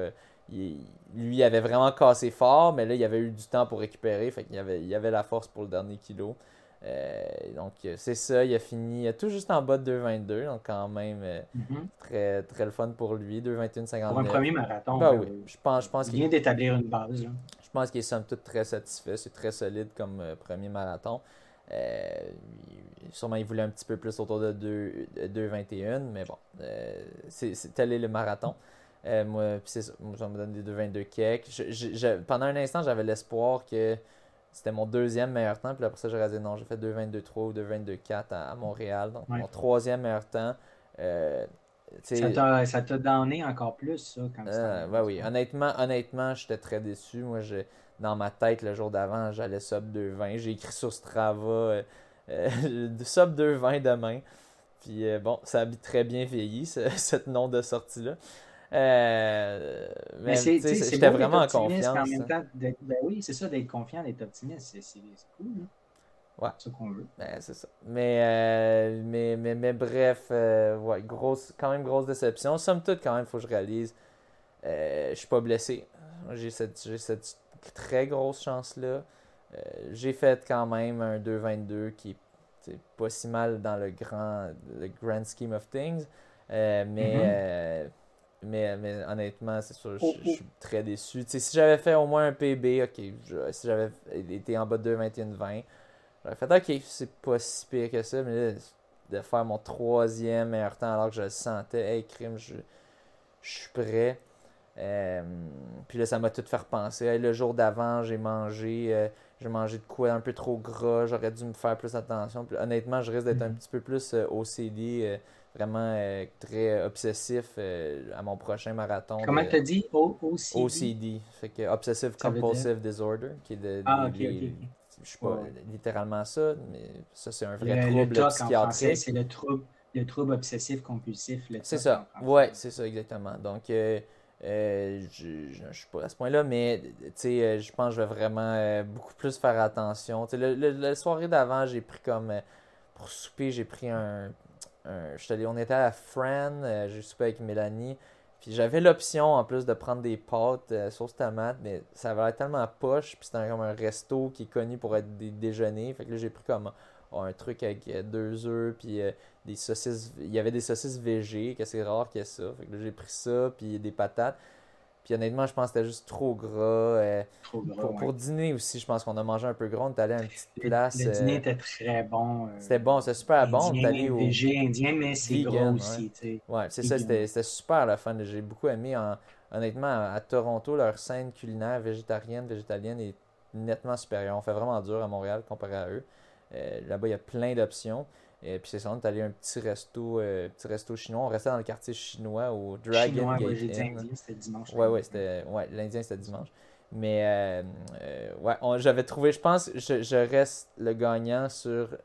Speaker 2: Lui, il avait vraiment cassé fort, mais là, il avait eu du temps pour récupérer. Fait qu'il avait, il avait la force pour le dernier kilo. Euh, donc, euh, c'est ça, il a fini tout juste en bas de 2,22, donc quand même euh, mhm. très, très le fun pour lui, 2,21,59.
Speaker 3: Pour un premier marathon,
Speaker 2: bah, oui. je pense, je pense
Speaker 3: il vient d'établir une base.
Speaker 2: Je pense qu'il est somme toute très satisfait, c'est très solide comme premier marathon. sûrement, il voulait un petit peu plus autour de 2,21, mais bon, c'est tel est le marathon. moi, ça, me donne des 2,22 kek. pendant un instant, j'avais l'espoir que c'était mon deuxième meilleur temps. Puis après ça, j'ai dit non, j'ai fait 2,22,3 ou 2,22,4 à, à Montréal. Donc, mon troisième meilleur temps. Euh,
Speaker 3: ça t'a donné encore plus, ça,
Speaker 2: euh, ouais, oui, honnêtement, honnêtement j'étais très déçu. Moi, je, dans ma tête, le jour d'avant, j'allais sub 2,20. J'ai écrit sur Strava sub 2,20 demain. Puis bon, ça a très bien vieilli, cette nom de sortie-là. Mais j'étais vraiment en confiance. En même
Speaker 3: temps, ben oui, c'est ça, d'être confiant, d'être optimiste, c'est cool. Hein.
Speaker 2: Ouais. C'est qu'on veut. Ben, c'est ça. Mais, euh, mais, mais, mais, bref, euh, ouais, grosse, quand même grosse déception. Somme toute, quand même, il faut que je réalise. Euh, je suis pas blessé. J'ai cette, cette très grosse chance-là. j'ai fait quand même un 2-22 qui est pas si mal dans le grand, le grand scheme of things. mais, mm-hmm. Mais, mais honnêtement, c'est sûr, je, suis très déçu. si j'avais fait au moins un PB, ok, si j'avais été en bas de 2-21-20, J'aurais fait, ok, c'est pas si pire que ça, mais là, de faire mon troisième meilleur temps alors que je le sentais, hey, crime, je, je suis prêt. Euh, puis là, ça m'a tout fait repenser. le jour d'avant, j'ai mangé, euh, j'ai mangé de quoi un peu trop gras, j'aurais dû me faire plus attention. Puis, honnêtement, je risque d'être un mm-hmm. petit peu plus euh, OCD, vraiment très obsessif à mon prochain marathon.
Speaker 3: Comment tu as dit OCD
Speaker 2: OCD, fait que Obsessive Compulsive Disorder, qui est de,
Speaker 3: ah,
Speaker 2: je suis pas littéralement ça, mais ça, c'est un vrai trouble psychiatrique.
Speaker 3: C'est le trouble, le trouble obsessif compulsif.
Speaker 2: C'est ça. Ouais, c'est ça, exactement. Donc, euh, euh, je ne suis pas à ce point-là, mais euh, je pense que je vais vraiment beaucoup plus faire attention. Le, le, la soirée d'avant, j'ai pris comme. pour souper, j'ai pris un. Un allé, on était à Fran, j'ai soupé avec Mélanie. Puis j'avais l'option en plus de prendre des pâtes euh, sauce tomate, mais ça avait l'air tellement poche. Puis c'était comme un resto qui est connu pour être des déjeuners. Fait que là, j'ai pris comme oh, un truc avec euh, deux œufs, puis euh, des saucisses. Il y avait des saucisses végé, que c'est rare qu'il y ait ça. Fait que là, j'ai pris ça, puis des patates. Puis honnêtement, je pense que c'était juste trop gras. Euh, trop gras pour, dîner aussi, je pense qu'on a mangé un peu gros. On est allé à une petite place.
Speaker 3: Le, dîner euh, était très bon. Euh,
Speaker 2: c'était bon, c'était super bon.
Speaker 3: On est allé au. indien, mais c'est gros aussi.
Speaker 2: Ouais, c'est ça, c'était super la fin. J'ai beaucoup aimé. honnêtement, à, Toronto, leur scène culinaire végétarienne, végétalienne est nettement supérieure. On fait vraiment dur à Montréal comparé à eux. Là-bas, il y a plein d'options. Et puis c'est ça, on est allé à un petit resto, euh, petit resto chinois. On restait dans le quartier chinois au Dragon chinois, Gate
Speaker 3: ouais, c'était dimanche.
Speaker 2: Ouais, ouais, c'était, ouais l'Indien c'était dimanche. Mais euh, euh, ouais, j'avais trouvé, je pense, je, je reste le gagnant sur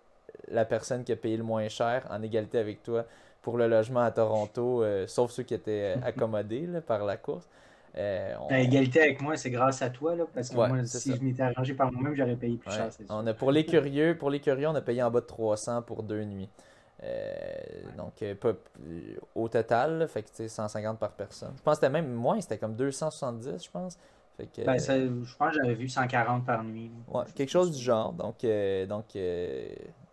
Speaker 2: la personne qui a payé le moins cher en égalité avec toi pour le logement à Toronto, sauf ceux qui étaient accommodés par la course.
Speaker 3: Euh, égalité avec moi, c'est grâce à toi, là, parce que moi, si je m'étais arrangé par moi-même, j'aurais payé plus cher.
Speaker 2: On a, pour, les curieux, pour les curieux, on a payé en bas de 300 pour deux nuits. Euh, donc, euh, pas, au total, fait que 150 par personne. Je pense que c'était même moins, c'était comme 270, je pense.
Speaker 3: Fait que, ben, je pense que j'avais vu 140 par nuit.
Speaker 2: Ouais, quelque chose du genre. Donc, donc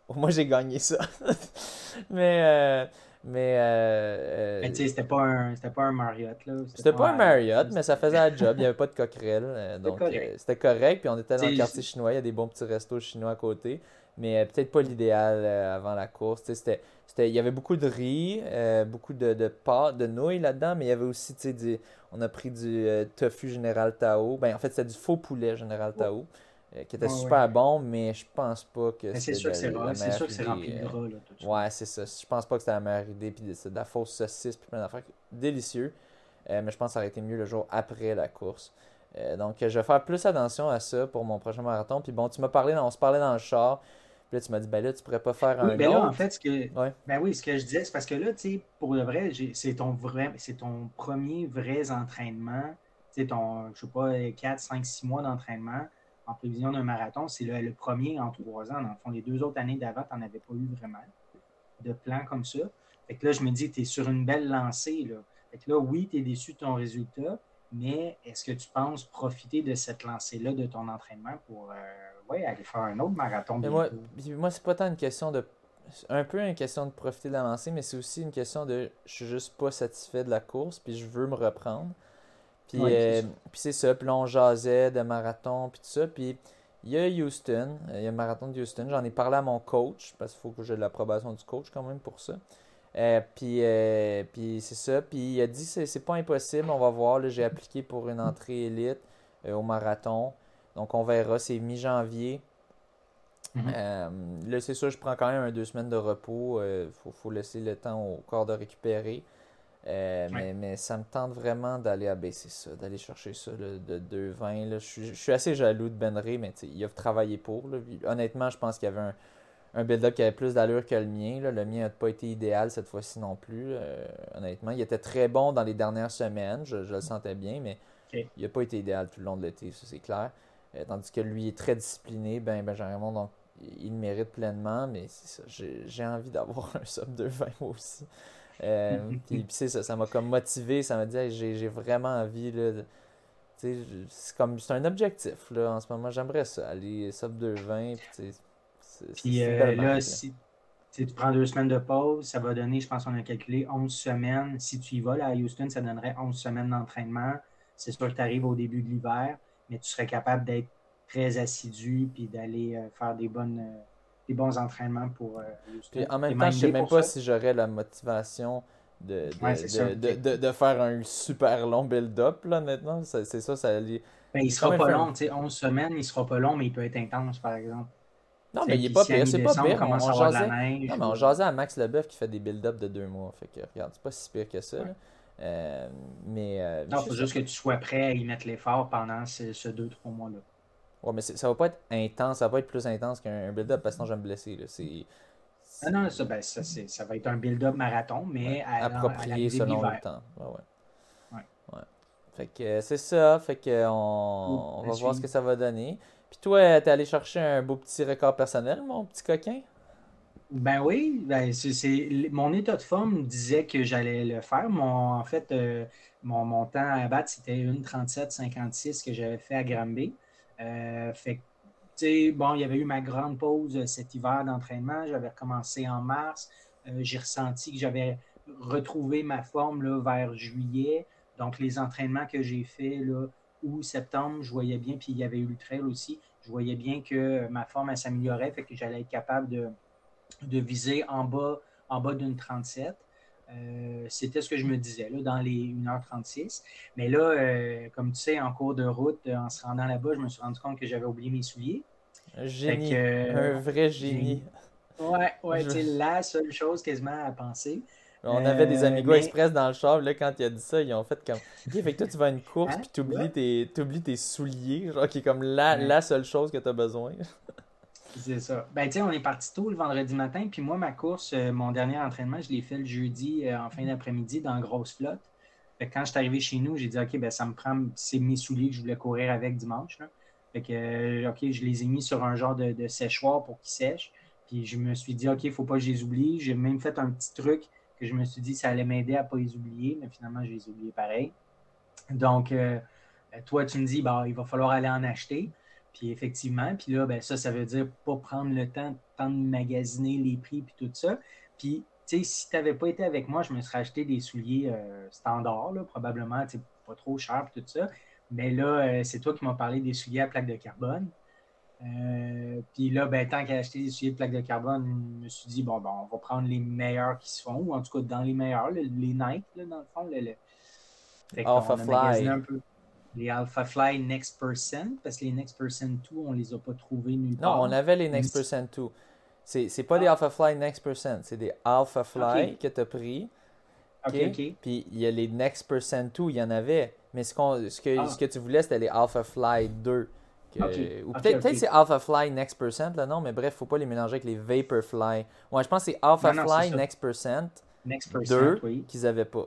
Speaker 2: moi, j'ai gagné ça. Mais mais. Euh,
Speaker 3: mais tu sais, c'était pas, un, pas un Marriott. là.
Speaker 2: C'était pas, un Marriott, mais ça faisait un job. Il n'y avait pas de coquerelle. Euh, donc, euh, c'était correct. Puis on était dans le quartier chinois. Il y a des bons petits restos chinois à côté. Mais peut-être pas l'idéal avant la course. C'était, c'était, il y avait beaucoup de riz, beaucoup de, de pâtes, de nouilles là-dedans. Mais il y avait aussi, tu sais, on a pris du tofu Général Tao. Ben, en fait, c'était du faux poulet Général Tao. Euh, qui était super bon, mais je pense pas que
Speaker 3: c'est sûr, c'est sûr que c'est rempli de gras. Là,
Speaker 2: tout ouais, c'est ça. Je pense pas que c'était la meilleure idée. Puis c'est de la fausse saucisse, puis plein d'affaires. Délicieux. Euh, mais je pense que ça aurait été mieux le jour après la course. Euh, donc, je vais faire plus attention à ça pour mon prochain marathon. Puis bon, tu m'as parlé, on se parlait dans le char. Puis là, tu m'as dit, ben là, tu pourrais pas faire un
Speaker 3: ben Là, en fait, ce que, ben oui, ce que je disais, c'est parce que là, tu sais, pour le vrai, c'est ton, vrai, ton premier vrai entraînement. Tu sais, ton, je sais pas, 4, 5, 6 mois d'entraînement en prévision d'un marathon. C'est le, premier en trois ans. Dans le fond, les deux autres années d'avant, tu n'en avais pas eu vraiment de plan comme ça. Fait que là, je me dis, tu es sur une belle lancée. Là. Fait que là, oui, tu es déçu de ton résultat, mais est-ce que tu penses profiter de cette lancée-là de ton entraînement pour euh, aller faire un autre marathon
Speaker 2: Moi, moi c'est pas tant une question de. Un peu une question de profiter de la lancée, mais c'est aussi une question de je suis juste pas satisfait de la course, puis je veux me reprendre. Puis, euh, puis c'est ça. Puis là, on jasait de marathon, puis tout ça. Puis il y a Houston, il y a le marathon de Houston. J'en ai parlé à mon coach, parce qu'il faut que j'ai l'approbation du coach quand même pour ça. Euh, puis, euh, puis c'est ça. Puis il a dit c'est, c'est pas impossible, on va voir. J'ai appliqué pour une entrée élite au marathon. Donc on verra, c'est mi-janvier. Mm-hmm. là, c'est sûr, je prends quand même un deux semaines de repos. Il faut, faut, laisser le temps au corps de récupérer. Euh, mais, ça me tente vraiment d'aller abaisser ça, d'aller chercher ça de 2,20. Je suis, je suis assez jaloux de Ben Ray, mais il a travaillé pour. Honnêtement, je pense qu'il y avait un build-up qui avait plus d'allure que le mien. Le mien n'a pas été idéal cette fois-ci non plus, honnêtement. Il était très bon dans les dernières semaines, je, le sentais bien, mais il n'a pas été idéal tout le long de l'été, ça c'est clair. tandis que lui est très discipliné, ben Benjamin donc il le mérite pleinement, mais j'ai envie d'avoir un sub 220 moi aussi. Euh, puis, ça, ça m'a comme motivé, ça m'a dit j'ai vraiment envie là, c'est comme c'est un objectif là en ce moment, j'aimerais ça, aller sub 220
Speaker 3: puis euh, là si tu prends deux semaines de pause, ça va donner, je pense qu'on a calculé 11 semaines. Si tu y vas là, à Houston, ça donnerait 11 semaines d'entraînement. C'est sûr que tu arrives au début de l'hiver, mais tu serais capable d'être très assidu puis d'aller euh, faire des bonnes euh, des bons entraînements pour
Speaker 2: euh, en même temps, je sais même pas si j'aurais la motivation de, de, de, faire un super long build-up là maintenant. C'est ça, ça
Speaker 3: ben, il sera pas long, tu sais, 11 semaines, il sera pas long, mais il peut être intense, par exemple.
Speaker 2: Non, mais il est pas pire, c'est pas pire. On, on, jasait, non, mais on jasait à Max Leboeuf qui fait des build-up de deux mois. Fait que regarde, c'est pas si pire que ça. mais,
Speaker 3: non, il faut juste que tu sois prêt à y mettre l'effort pendant ce, ce deux, trois mois-là.
Speaker 2: Ouais, mais ça va pas être intense, ça va pas être plus intense qu'un build-up parce que sinon je vais me blesser. Là.
Speaker 3: Ah non, ça, ben, ça, ça, va être un build-up marathon, mais
Speaker 2: approprié selon le temps. Ouais, ouais. ouais. Fait que euh, c'est ça, fait que on, va voir ce que ça va donner. Puis toi, t'es allé chercher un beau petit record personnel, mon petit coquin?
Speaker 3: Ben oui, ben c'est, mon état de forme disait que j'allais le faire. Mon, en fait, euh, mon, mon, temps à battre, c'était une 37-56 que j'avais fait à Granby. Euh, fait bon, il y avait eu ma grande pause euh, cet hiver d'entraînement. J'avais recommencé en mars. Euh, j'ai ressenti que j'avais retrouvé ma forme là, vers juillet. Donc, les entraînements que j'ai faits août, septembre, je voyais bien, puis il y avait eu le trail aussi, je voyais bien que ma forme s'améliorait, fait que j'allais être capable de, de viser en bas, en bas d'une 37. Euh, c'était ce que je me disais là, dans les 1h36. Mais là, euh, comme tu sais, en cours de route, euh, en se rendant là-bas, je me suis rendu compte que j'avais oublié mes souliers.
Speaker 2: Un génie. un vrai génie.
Speaker 3: Ouais, ouais, c'est la seule chose quasiment à penser.
Speaker 2: On avait des Amigos Express dans le char, là, quand il a dit ça, ils ont fait comme. Ok, fait que toi, tu vas à une course, hein? puis tu oublies, tes, tes souliers, genre, qui est comme la, la seule chose que tu as besoin.
Speaker 3: C'est ça. Ben, tu sais, on est parti tôt le vendredi matin, puis moi, ma course, euh, mon dernier entraînement, je l'ai fait le jeudi euh, en fin d'après-midi dans grosse flotte. Fait quand je suis arrivé chez nous, j'ai dit, OK, ben, ça me prend, c'est mes souliers que je voulais courir avec dimanche. Fait que, euh, OK, je les ai mis sur un genre de, séchoir pour qu'ils sèchent. Puis je me suis dit, OK, il ne faut pas que je les oublie. J'ai même fait un petit truc que je me suis dit, ça allait m'aider à ne pas les oublier, mais finalement, je les ai oubliés pareil. Donc, toi, tu me dis, bah, il va falloir aller en acheter. Puis effectivement, puis là, ben, ça, ça veut dire pas prendre le temps, de magasiner les prix puis tout ça. Puis, tu sais, si tu n'avais pas été avec moi, je me serais acheté des souliers euh, standards, là, probablement, tu pas trop cher puis tout ça. Mais là, euh, c'est toi qui m'as parlé des souliers à plaque de carbone. Euh, puis là, ben, tant qu'à acheter des souliers de plaque de carbone, je me suis dit, bon, ben, on va prendre les meilleurs qui se font, ou en tout cas dans les meilleurs, les Nike, là, dans le fond. Le, le...
Speaker 2: Fait Alpha Fly. Un peu
Speaker 3: les Alpha Fly Next Percent, parce que les Next Percent 2, on les a pas trouvés nulle part.
Speaker 2: Non, on avait les Next Percent 2. C'est, c'est pas ah. Alpha Fly Next Percent, c'est des Alpha Fly que tu as pris.
Speaker 3: OK, OK?
Speaker 2: Puis il y a les Next Percent 2, il y en avait. Mais ce, qu'on, ce, que, ah. ce que tu voulais, c'était les Alpha Fly 2. Ou peut-être, peut-être c'est Alpha Fly Next Percent, là, non, mais bref, faut pas les mélanger avec les Vaporfly. Ouais, je pense que c'est Alpha Fly Next Percent,
Speaker 3: Next Percent 2
Speaker 2: qu'ils n'avaient pas.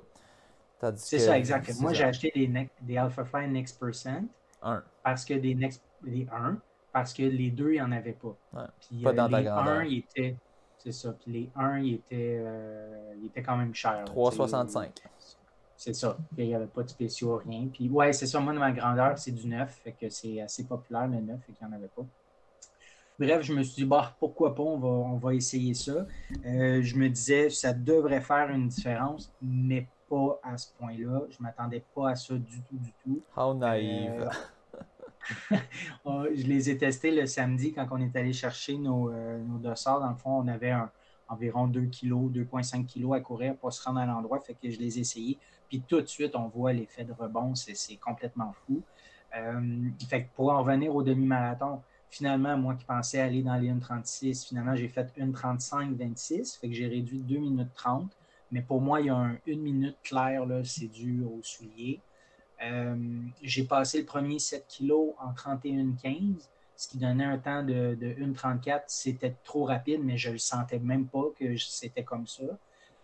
Speaker 3: C'est ça, exact. Moi, j'ai acheté des, des AlphaFly Next Percent.
Speaker 2: Un.
Speaker 3: Parce que des Next. Les 1. Parce que les deux, il n'y en avait pas.
Speaker 2: Puis, pas dans
Speaker 3: euh, les 1, il était. C'est ça. Puis les 1, il était, euh, il était quand même cher.
Speaker 2: 3,65.
Speaker 3: C'est ça. Il n'y avait pas de spéciaux, rien. Puis ouais, c'est ça. Moi, de ma grandeur, c'est du 9. Fait que c'est assez populaire, le 9, et qu'il n'y en avait pas. Bref, je me suis dit, bah, pourquoi pas, on va, on va essayer ça. Euh, je me disais, ça devrait faire une différence, mais pas à ce point-là. Je ne m'attendais pas à ça du tout, du tout.
Speaker 2: How naïve.
Speaker 3: Euh, je les ai testés le samedi quand on est allé chercher nos, euh, nos dossards. Dans le fond, on avait environ 2 kg, 2,5 kg à courir pour se rendre à l'endroit. Fait que je les ai essayés. Puis tout de suite, on voit l'effet de rebond. C'est complètement fou. Euh, fait que pour en revenir au demi-marathon, finalement, moi qui pensais aller dans les 1,36, finalement, j'ai fait 1,35-26. Fait que j'ai réduit 2 minutes 30. Mais pour moi, il y a une minute claire, c'est dû au soulier. Euh, j'ai passé le premier 7 kilos en 31-15. ce qui donnait un temps de, de 1,34. C'était trop rapide, mais je ne le sentais même pas que c'était comme ça.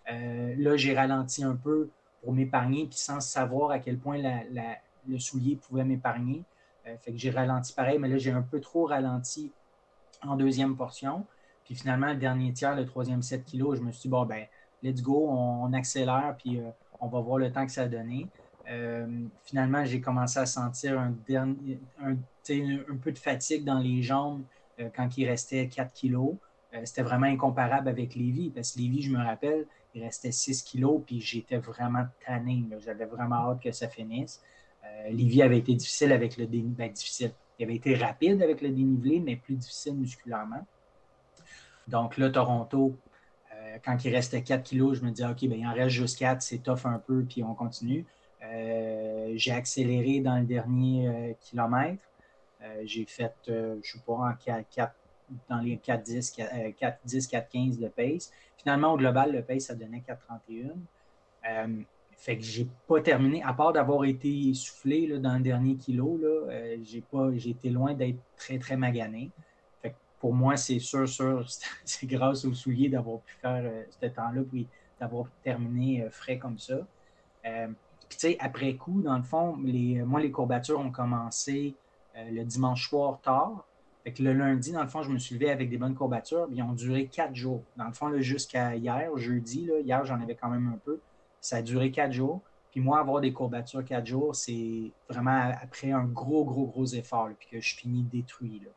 Speaker 3: là, j'ai ralenti un peu pour m'épargner, puis sans savoir à quel point le soulier pouvait m'épargner. fait que j'ai ralenti pareil, mais là, j'ai un peu trop ralenti en deuxième portion. Puis finalement, le dernier tiers, le troisième 7 kilos, je me suis dit, bon, ben, let's go, on, accélère, puis euh, on va voir le temps que ça a donné. Euh, finalement, j'ai commencé à sentir un, dernier, un, peu de fatigue dans les jambes euh, quand il restait 4 kilos. C'était vraiment incomparable avec Lévi, parce que Lévi, je me rappelle, il restait 6 kilos, puis j'étais vraiment tanné. J'avais vraiment hâte que ça finisse. Lévi avait été difficile avec le dénivelé. Ben, difficile. Il avait été rapide avec le dénivelé, mais plus difficile musculairement. Donc là, Toronto, quand il restait 4 kilos, je me disais, OK, ben, il en reste juste 4, c'est tough un peu, puis on continue. Euh, j'ai accéléré dans le dernier euh, kilomètre. j'ai fait, je ne sais pas, en 4, dans les 4-10, 4-10, 4-15 de pace. Finalement, au global, le pace, ça donnait 4-31. fait que j'ai pas terminé, à part d'avoir été essoufflé là, dans le dernier kilo, j'ai, j'ai été loin d'être très, très magané pour moi, c'est sûr, sûr, c'est grâce au souliers d'avoir pu faire euh, ce temps-là, puis d'avoir terminé euh, frais comme ça. Euh, puis, tu sais, après coup, dans le fond, les, moi, les courbatures ont commencé le dimanche soir tard. Fait que le lundi, dans le fond, je me suis levé avec des bonnes courbatures. Ils ont duré quatre jours. Dans le fond, jusqu'à hier, jeudi, là, hier, j'en avais quand même un peu. Ça a duré quatre jours. Puis moi, avoir des courbatures quatre jours, c'est vraiment après un gros, gros, gros effort. puis que je finis détruit. Là.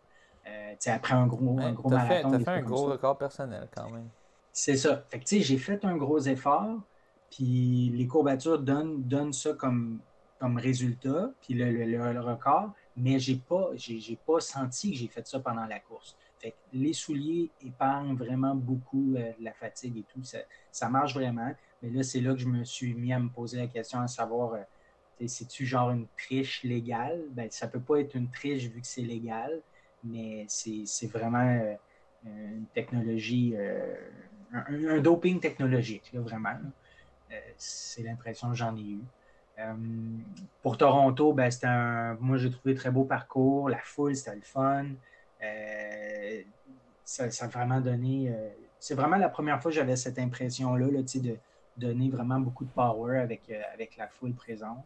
Speaker 3: Euh, après un gros, un gros marathon.
Speaker 2: Tu as fait un gros record personnel quand même.
Speaker 3: C'est ça. Fait que, j'ai fait un gros effort, puis les courbatures donnent, donnent ça comme, comme résultat, puis le, le, record, mais je n'ai pas, j'ai, pas senti que j'ai fait ça pendant la course. Fait que les souliers épargnent vraiment beaucoup euh, la fatigue et tout. Ça, ça, marche vraiment. Mais là, c'est là que je me suis mis à me poser la question à savoir euh, c'est-tu genre une triche légale? Ben, ça ne peut pas être une triche vu que c'est légal mais c'est vraiment euh, une technologie, euh, un, doping technologique, vraiment. Euh, c'est l'impression que j'en ai eu. pour Toronto, ben, c'était un. Moi, j'ai trouvé très beau parcours. La foule, c'était le fun. ça, a vraiment donné. c'est vraiment la première fois que j'avais cette impression-là là, de donner vraiment beaucoup de power avec, avec la foule présente.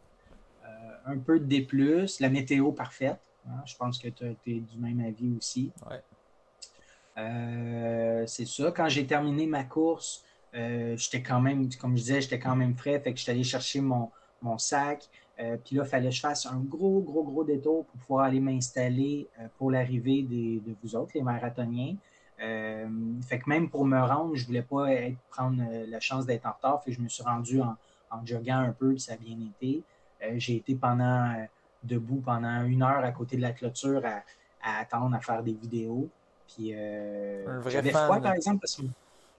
Speaker 3: un peu de D, la météo parfaite. Hein, je pense que tu es du même avis aussi. Euh, c'est ça. Quand j'ai terminé ma course, euh, j'étais quand même, comme je disais, j'étais quand même frais. Fait que j'étais allé chercher mon, sac. Euh, puis là, il fallait que je fasse un gros, gros, gros détour pour pouvoir aller m'installer pour l'arrivée de vous autres, les marathoniens. fait que même pour me rendre, je ne voulais pas prendre la chance d'être en retard. Fait que je me suis rendu en, en joguant un peu, puis ça a bien été. j'ai été pendant debout pendant une heure à côté de la clôture à, attendre, à faire des vidéos. Puis euh, j'avais froid, par exemple, parce que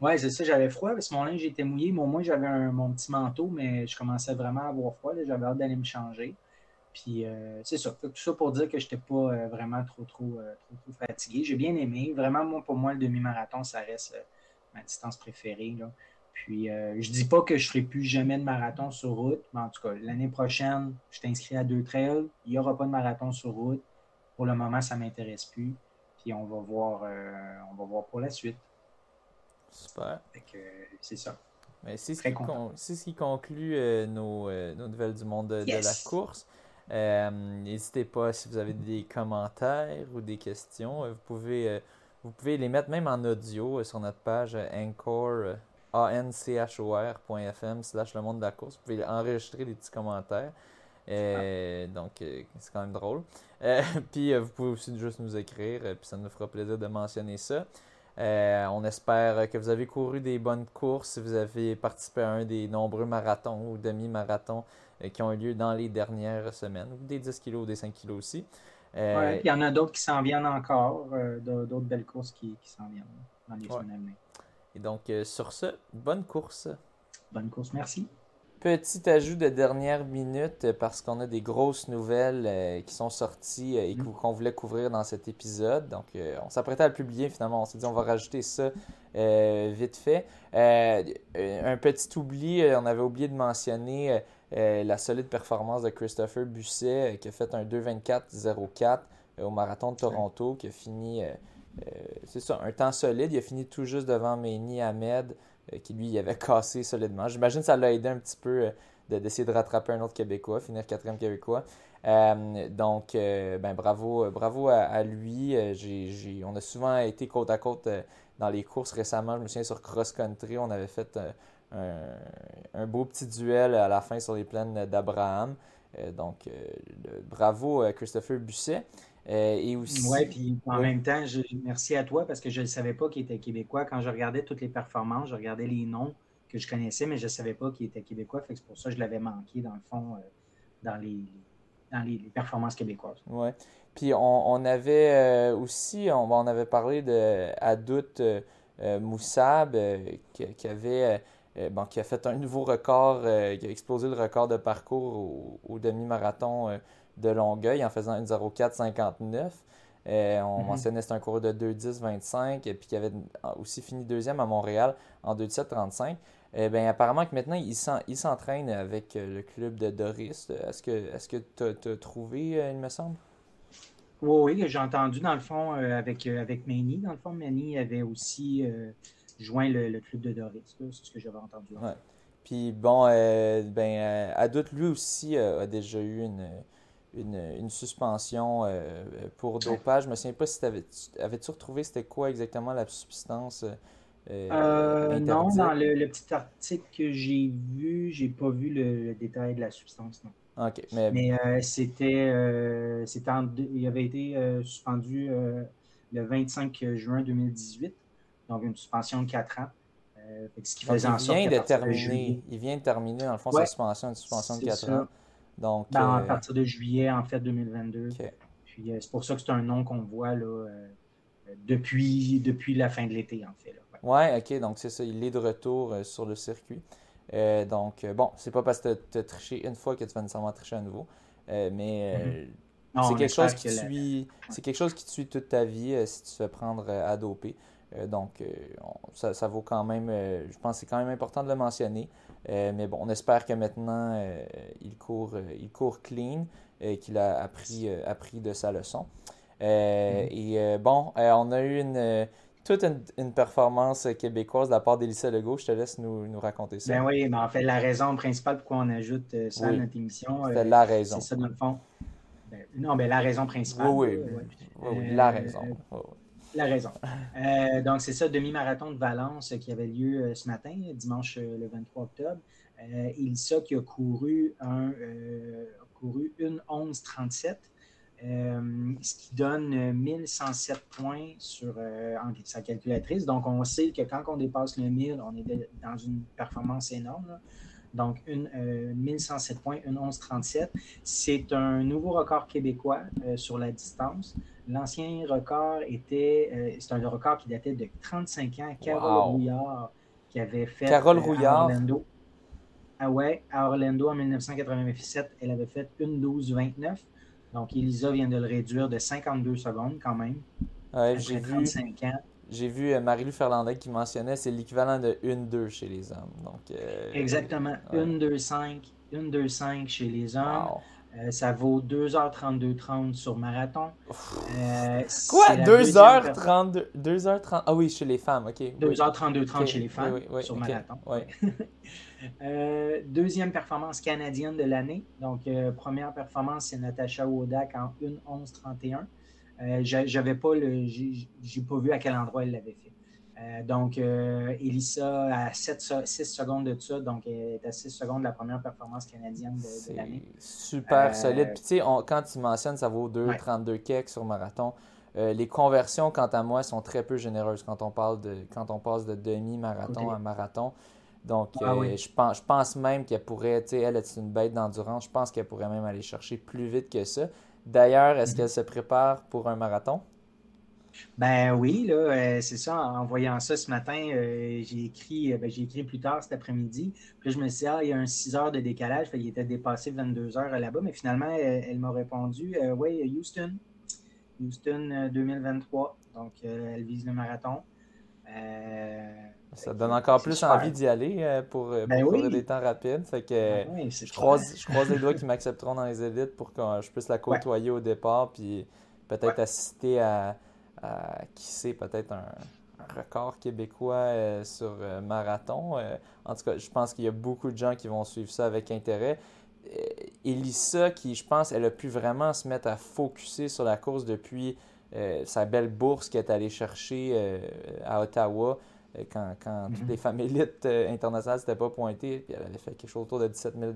Speaker 3: ouais, c'est ça, j'avais froid parce que mon linge était mouillé, mais au moins j'avais mon petit manteau, mais je commençais vraiment à avoir froid. J'avais hâte d'aller me changer. Puis euh, c'est ça. Tout ça pour dire que je n'étais pas euh, vraiment trop trop, trop, fatigué. J'ai bien aimé. Vraiment, moi, pour moi, le demi-marathon, ça reste ma distance préférée. Là. Puis, euh, je ne dis pas que je ne ferai plus jamais de marathon sur route, mais en tout cas, l'année prochaine, je t'inscris à deux trails. Il n'y aura pas de marathon sur route. Pour le moment, ça ne m'intéresse plus. Puis, on va voir, euh, on va voir pour la suite.
Speaker 2: Super.
Speaker 3: c'est ça.
Speaker 2: C'est ce, ce, qui conclut euh, nos, nouvelles du monde de, la course. N'hésitez pas si vous avez des commentaires ou des questions. vous, pouvez, vous pouvez les mettre même en audio sur notre page Anchor anchor.fm slash le monde de la course. Vous pouvez enregistrer des petits commentaires. Euh, donc, euh, c'est quand même drôle. Euh, puis, vous pouvez aussi juste nous écrire, puis ça nous fera plaisir de mentionner ça. on espère que vous avez couru des bonnes courses, si vous avez participé à un des nombreux marathons ou demi-marathons qui ont eu lieu dans les dernières semaines, ou des 10 kilos ou des 5 kilos aussi.
Speaker 3: il y en a d'autres qui s'en viennent encore, d'autres belles courses qui, s'en viennent dans les semaines à venir.
Speaker 2: Et donc, euh, sur ce, bonne course.
Speaker 3: Bonne course, merci.
Speaker 2: Petit ajout de dernière minute euh, parce qu'on a des grosses nouvelles euh, qui sont sorties et mm. qu'on voulait couvrir dans cet épisode. Donc, on s'apprêtait à le publier finalement. On s'est dit on va rajouter ça vite fait. un petit oubli, on avait oublié de mentionner la solide performance de Christopher Busset qui a fait un 2.24.04 au marathon de Toronto, qui a fini, c'est ça, un temps solide. Il a fini tout juste devant Méni Ahmed, qui lui avait cassé solidement. J'imagine que ça l'a aidé un petit peu d'essayer de, rattraper un autre Québécois, finir quatrième Québécois. donc, ben, bravo, bravo à, lui. on a souvent été côte à côte dans les courses récemment. Je me souviens sur Cross Country, on avait fait un, beau petit duel à la fin sur les plaines d'Abraham. Euh, donc, euh, bravo à Christopher Busset.
Speaker 3: Euh, et aussi. Oui, puis en même temps, je, merci à toi parce que je ne savais pas qu'il était québécois. Quand je regardais toutes les performances, je regardais les noms que je connaissais, mais je ne savais pas qu'il était québécois. c'est pour ça que je l'avais manqué, dans le fond, dans, les, dans les, performances québécoises.
Speaker 2: Oui. Puis on, avait aussi, on, avait parlé de Adout Moussab qui, avait euh, qui a fait un nouveau record, euh, qui a explosé le record de parcours au, demi-marathon euh, de Longueuil en faisant une 04-59. on mm-hmm. mentionnait que c'était un coureur de 2-10-25 et puis qui avait aussi fini deuxième à Montréal en 2-17-35. Eh bien, apparemment que maintenant, il s'entraîne avec le club de Doris. Est-ce que tu as, trouvé, il me semble?
Speaker 3: Oui, oui, j'ai entendu dans le fond avec, avec Manny. Dans le fond, Manny avait aussi joint le, club de Doris. C'est ce que j'avais entendu.
Speaker 2: Puis bon, euh, ben, euh, Adout, lui aussi, euh, a déjà eu une, une, suspension pour dopage. Je me souviens pas si tu avais, avais-tu retrouvé c'était quoi exactement la substance
Speaker 3: Non, dans le, petit article que j'ai vu, j'ai pas vu le, détail de la substance, non.
Speaker 2: OK.
Speaker 3: Mais, c'était, c'était il avait été suspendu le 25 juin 2018 donc une suspension de 4 ans.
Speaker 2: Euh, ce qui faisait il en sorte vient de terminer, il vient de terminer, dans le fond, sa suspension, une suspension de 4 ans. Donc,
Speaker 3: ben, À euh, partir de juillet, en fait, 2022. Puis euh, c'est pour ça que c'est un nom qu'on voit là, depuis, depuis la fin de l'été, en fait.
Speaker 2: Oui, ouais, ok, donc c'est ça, il est de retour sur le circuit. donc, bon, c'est pas parce que tu as, triché une fois que tu vas nécessairement tricher à nouveau, mais mm-hmm. c'est quelque, chose qui suit, c'est quelque chose qui te suit toute ta vie si tu te fais prendre à doper. Euh, donc, euh, ça, vaut quand même, euh, je pense que c'est quand même important de le mentionner. Mais bon, on espère que maintenant, il, court, il court clean, et qu'il a appris, appris de sa leçon. Mm-hmm. Et bon, on a eu une, toute une, performance québécoise de la part d'Élisa Legault. Je te laisse nous, nous, raconter ça.
Speaker 3: Ben oui, mais en fait, la raison principale pourquoi on ajoute ça à notre émission.
Speaker 2: C'est la raison.
Speaker 3: C'est ça, dans le fond. Ben, non, mais ben, la raison principale.
Speaker 2: Oui, oui. oui, la raison.
Speaker 3: La raison. Euh, donc, c'est ça, demi-marathon de Valence qui avait lieu euh, ce matin, dimanche euh, le 23 octobre. Ilsa qui a couru, un, couru une 11-37, ce qui donne 1107 points sur sa calculatrice. Donc, on sait que quand on dépasse le 1000, on est dans une performance énorme. Donc, une, 1107 points, une 11-37. C'est un nouveau record québécois sur la distance. L'ancien record était, euh, c'est un record qui datait de 35 ans. Carole Rouillard qui avait fait
Speaker 2: Carole euh, Rouillard.
Speaker 3: à Orlando. Ah ouais, à Orlando en 1997, elle avait fait 1-12-29. Donc, Elisa vient de le réduire de 52 secondes quand même.
Speaker 2: Ouais, j'ai vu, J'ai vu euh, Marie-Lou Ferlandais qui mentionnait c'est l'équivalent de 1-2 chez les hommes. Donc,
Speaker 3: Exactement. 1-2-5, 1-2-5 chez les hommes. Euh, ça vaut 2h32-30 sur marathon.
Speaker 2: Euh, Quoi? 2h32 2h30 Ah oui, chez les femmes, ok.
Speaker 3: 2h32-30 chez les femmes sur marathon. Euh, deuxième performance canadienne de l'année. Donc, première performance, c'est Natacha Wodak en 1-11-31. J'avais pas le. J'ai pas vu à quel endroit elle l'avait fait. Euh, donc, euh, Elissa à 6 secondes de ça, donc elle est à 6 secondes de la première performance canadienne de, l'année.
Speaker 2: Super euh, solide. Puis, tu sais, quand tu mentionnes, ça vaut 2,32 ouais. sur marathon. les conversions, quant à moi, sont très peu généreuses quand on, parle de, quand on passe de demi-marathon à marathon. Donc, ah je, pense, je pense même qu'elle pourrait, tu sais, elle est une bête d'endurance, je pense qu'elle pourrait même aller chercher plus vite que ça. D'ailleurs, est-ce mm-hmm. qu'elle se prépare pour un marathon?
Speaker 3: Ben oui, là, euh, c'est ça. En voyant ça ce matin, euh, j'ai écrit, euh, ben, j'ai écrit plus tard cet après-midi. Puis je me suis dit, ah, il y a un 6 heures de décalage. il était dépassé 22 heures là-bas. Mais finalement, elle, m'a répondu, oui, Houston. Houston 2023. Donc, elle vise le marathon.
Speaker 2: ça donne encore plus envie d'y aller pour, ben des temps rapides. Fait que ben je, croise, je croise les doigts qui m'accepteront dans les élites pour que je puisse la côtoyer au départ. Puis peut-être assister à, qui sait, peut-être un, record québécois sur marathon. en tout cas, je pense qu'il y a beaucoup de gens qui vont suivre ça avec intérêt. Elissa, qui je pense, elle a pu vraiment se mettre à focuser sur la course depuis sa belle bourse qu'elle est allée chercher à Ottawa. Euh, quand, quand toutes mhm. les femmes élites euh, internationales n'étaient pas pointées, puis elle avait fait quelque chose autour de 17 000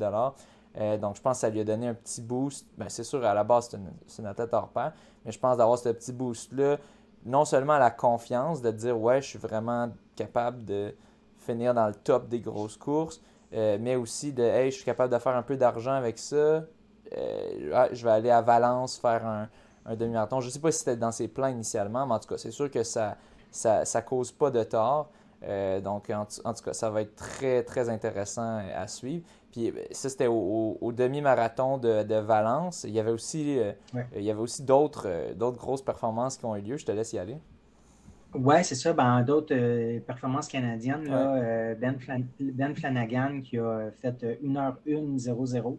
Speaker 2: euh, Donc, je pense que ça lui a donné un petit boost. Ben, c'est sûr, à la base, c'est une, une, athlète hors pair, mais je pense d'avoir ce petit boost-là, non seulement la confiance, de dire, ouais, je suis vraiment capable de finir dans le top des grosses courses, mais aussi de, hey, je suis capable de faire un peu d'argent avec ça. je vais aller à Valence faire un, demi-marathon. Je ne sais pas si c'était dans ses plans initialement, mais en tout cas, c'est sûr que ça ça ne cause pas de tort. Euh, donc, en, tout cas, ça va être très, très intéressant à suivre. Puis, euh, ça, c'était au, demi-marathon de, Valence. Il y avait aussi, euh, il y avait aussi d'autres, d'autres grosses performances qui ont eu lieu. Je te laisse y aller.
Speaker 3: Oui, c'est ça. Ben, d'autres performances canadiennes, ben, ben, Flanagan qui a fait 1h1.00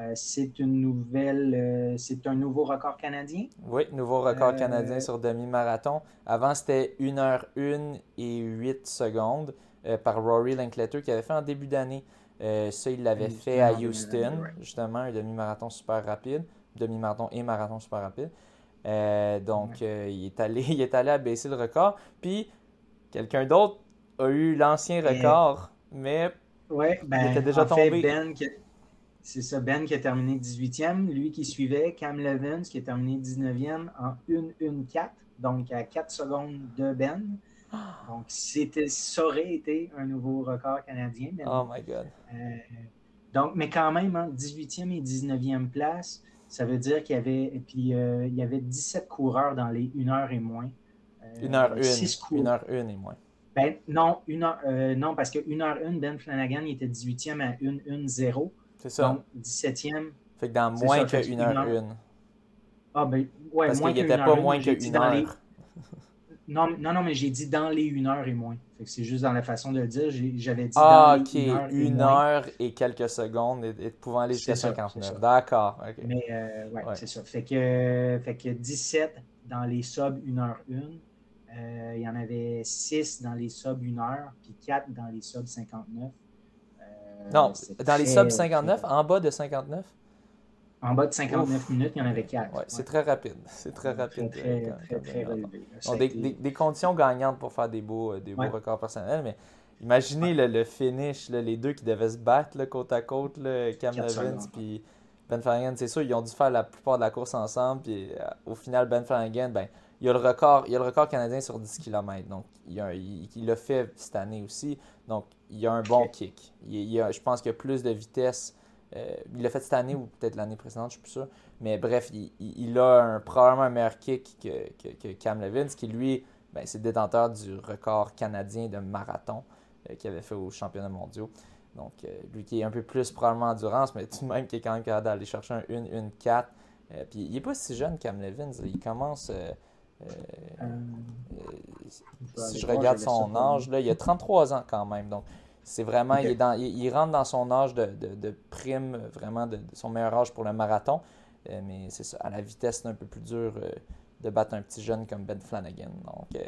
Speaker 3: euh, c'est une nouvelle, euh, c'est un nouveau record canadien.
Speaker 2: Oui, nouveau record euh, canadien sur demi-marathon. Avant, c'était 1h1 et 8 secondes par Rory Linkletter qui avait fait en début d'année. Ça, il l'avait fait à Houston, justement, un demi-marathon super rapide. Demi-marathon et marathon super rapide. donc, il, est allé, il est allé à baisser le record. Puis, quelqu'un d'autre a eu l'ancien record, mais
Speaker 3: ouais, ben, il était déjà tombé. ben, c'est ça, Ben qui a terminé 18e. Lui qui suivait, Cam Levins qui a terminé 19e en 1-1-4, donc à 4 secondes de Ben. Donc, c'était, ça aurait été un nouveau record canadien.
Speaker 2: oh my God.
Speaker 3: Euh, donc, mais quand même, 18e hein, et 19e place, ça veut dire qu'il y avait, puis, euh, il y avait 17 coureurs dans les 1 heure et moins.
Speaker 2: 1 heure 1, 1 heure 1 et moins.
Speaker 3: Ben, non, une heure, euh, non, parce que 1 heure 1, Ben Flanagan, il était 18e à 1-1-0.
Speaker 2: C'est ça.
Speaker 3: Donc, 17e.
Speaker 2: Fait que dans moins que 1 heure 1.
Speaker 3: Ah, ben, ouais,
Speaker 2: Parce qu'il n'était pas moins que 1 heure.
Speaker 3: Non, non, non, mais j'ai dit dans les 1 heure et moins. C'est juste dans la façon de le dire. J'avais dit
Speaker 2: ah, dans les 1 heure, et, heure et quelques secondes et, pouvant aller jusqu'à 59. D'accord.
Speaker 3: Mais euh, ouais, c'est ça. Fait que, fait que 17 dans les sub 1 heure 1. Euh, il y en avait 6 dans les sub 1 heure, puis 4 dans les sub 59.
Speaker 2: Non, dans les sub 59, en bas de 59
Speaker 3: En bas de 59 minutes, il y en avait 4.
Speaker 2: Ouais, C'est très rapide. C'est très rapide.
Speaker 3: Très, très, très, relevé.
Speaker 2: des, conditions gagnantes pour faire des beaux, euh, des beaux records personnels, mais imaginez le, finish, les deux qui devaient se battre côte à côte, Cam Nevins et Ben Flanagan. C'est sûr, ils ont dû faire la plupart de la course ensemble, puis euh, au final, Ben Flanagan, ben, il y a le record, il y a le record canadien sur 10 km. Donc, il l'a fait cette année aussi. Donc, il y a un bon kick. Il, je pense qu'il y a plus de vitesse. Euh, il l'a fait cette année ou peut-être l'année précédente, je ne suis plus sûr. Mais bref, il, a un, probablement un meilleur kick que, Cam Levins, qui lui, ben, c'est le détenteur du record canadien de marathon euh, qu'il avait fait aux championnats mondiaux. Donc, euh, lui qui est un peu plus probablement endurance, mais tout de même qui est quand même capable d'aller chercher un 1-1-4. puis il n'est pas si jeune, Cam Levins. Il commence. Si je regarde son âge, là, il a 33 ans quand même. Donc, c'est vraiment, il, est dans, il, rentre dans son âge de, de, prime, vraiment de, son meilleur âge pour le marathon. Euh, mais c'est ça, à la vitesse, c'est un peu plus dur de battre un petit jeune comme Ben Flanagan. Donc,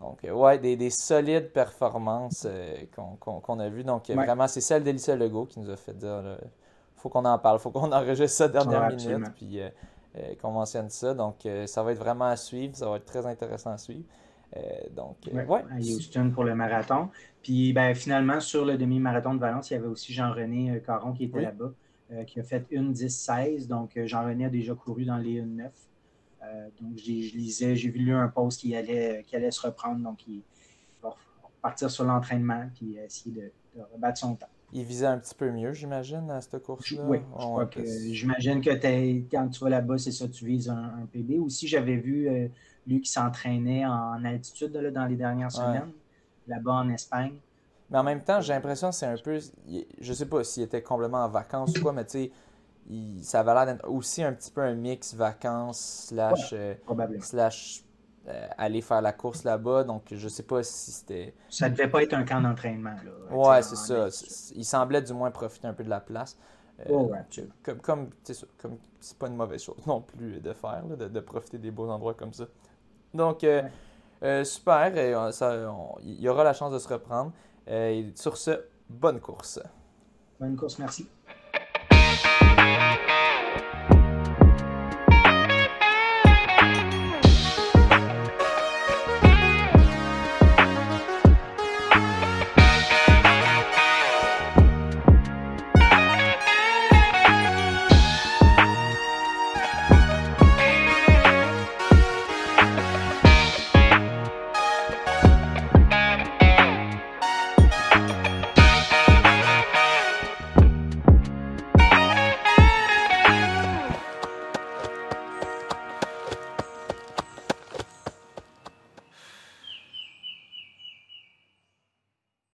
Speaker 2: donc ouais, des, des solides performances qu'on a vues. Donc, vraiment, c'est celle d'Elissa Legault qui nous a fait dire faut qu'on en parle, faut qu'on enregistre ça dernière minute. Puis, euh, qu'on mentionne ça. Donc, euh, ça va être vraiment à suivre. Ça va être très intéressant à suivre. Euh, donc, ouais.
Speaker 3: À Houston pour le marathon. Puis, ben, finalement, sur le demi-marathon de Valence, il y avait aussi Jean-René Caron qui était là-bas, qui a fait une 10-16. Donc, Jean-René a déjà couru dans les 1-9. donc, je lisais, j'ai vu un post qui allait, qui allait se reprendre. Donc, il va partir sur l'entraînement puis essayer de rebattre son temps
Speaker 2: il visait un petit peu mieux, j'imagine, à cette course-là?
Speaker 3: Oui, j'imagine que quand tu vas là-bas, c'est ça, tu vises un, PB. Aussi, j'avais vu euh, lui qui s'entraînait en altitude dans les dernières semaines, là-bas en Espagne.
Speaker 2: Mais en même temps, j'ai l'impression que c'est un peu. Je sais pas s'il était complètement en vacances ou quoi, mais tu sais, ça avait l'air d'être aussi un petit peu un mix vacances slash, euh, slash euh, aller faire la course là-bas. Donc, je sais pas si c'était.
Speaker 3: Ça devait pas être un camp d'entraînement.
Speaker 2: Ouais, c'est ça. Il semblait du moins profiter un peu de la place.
Speaker 3: Oh,
Speaker 2: comme comme comme c'est pas une mauvaise chose non plus de faire, de, profiter des beaux endroits comme ça. Donc, super, il y aura la chance de se reprendre. et sur ce, bonne course.
Speaker 3: Bonne course, merci.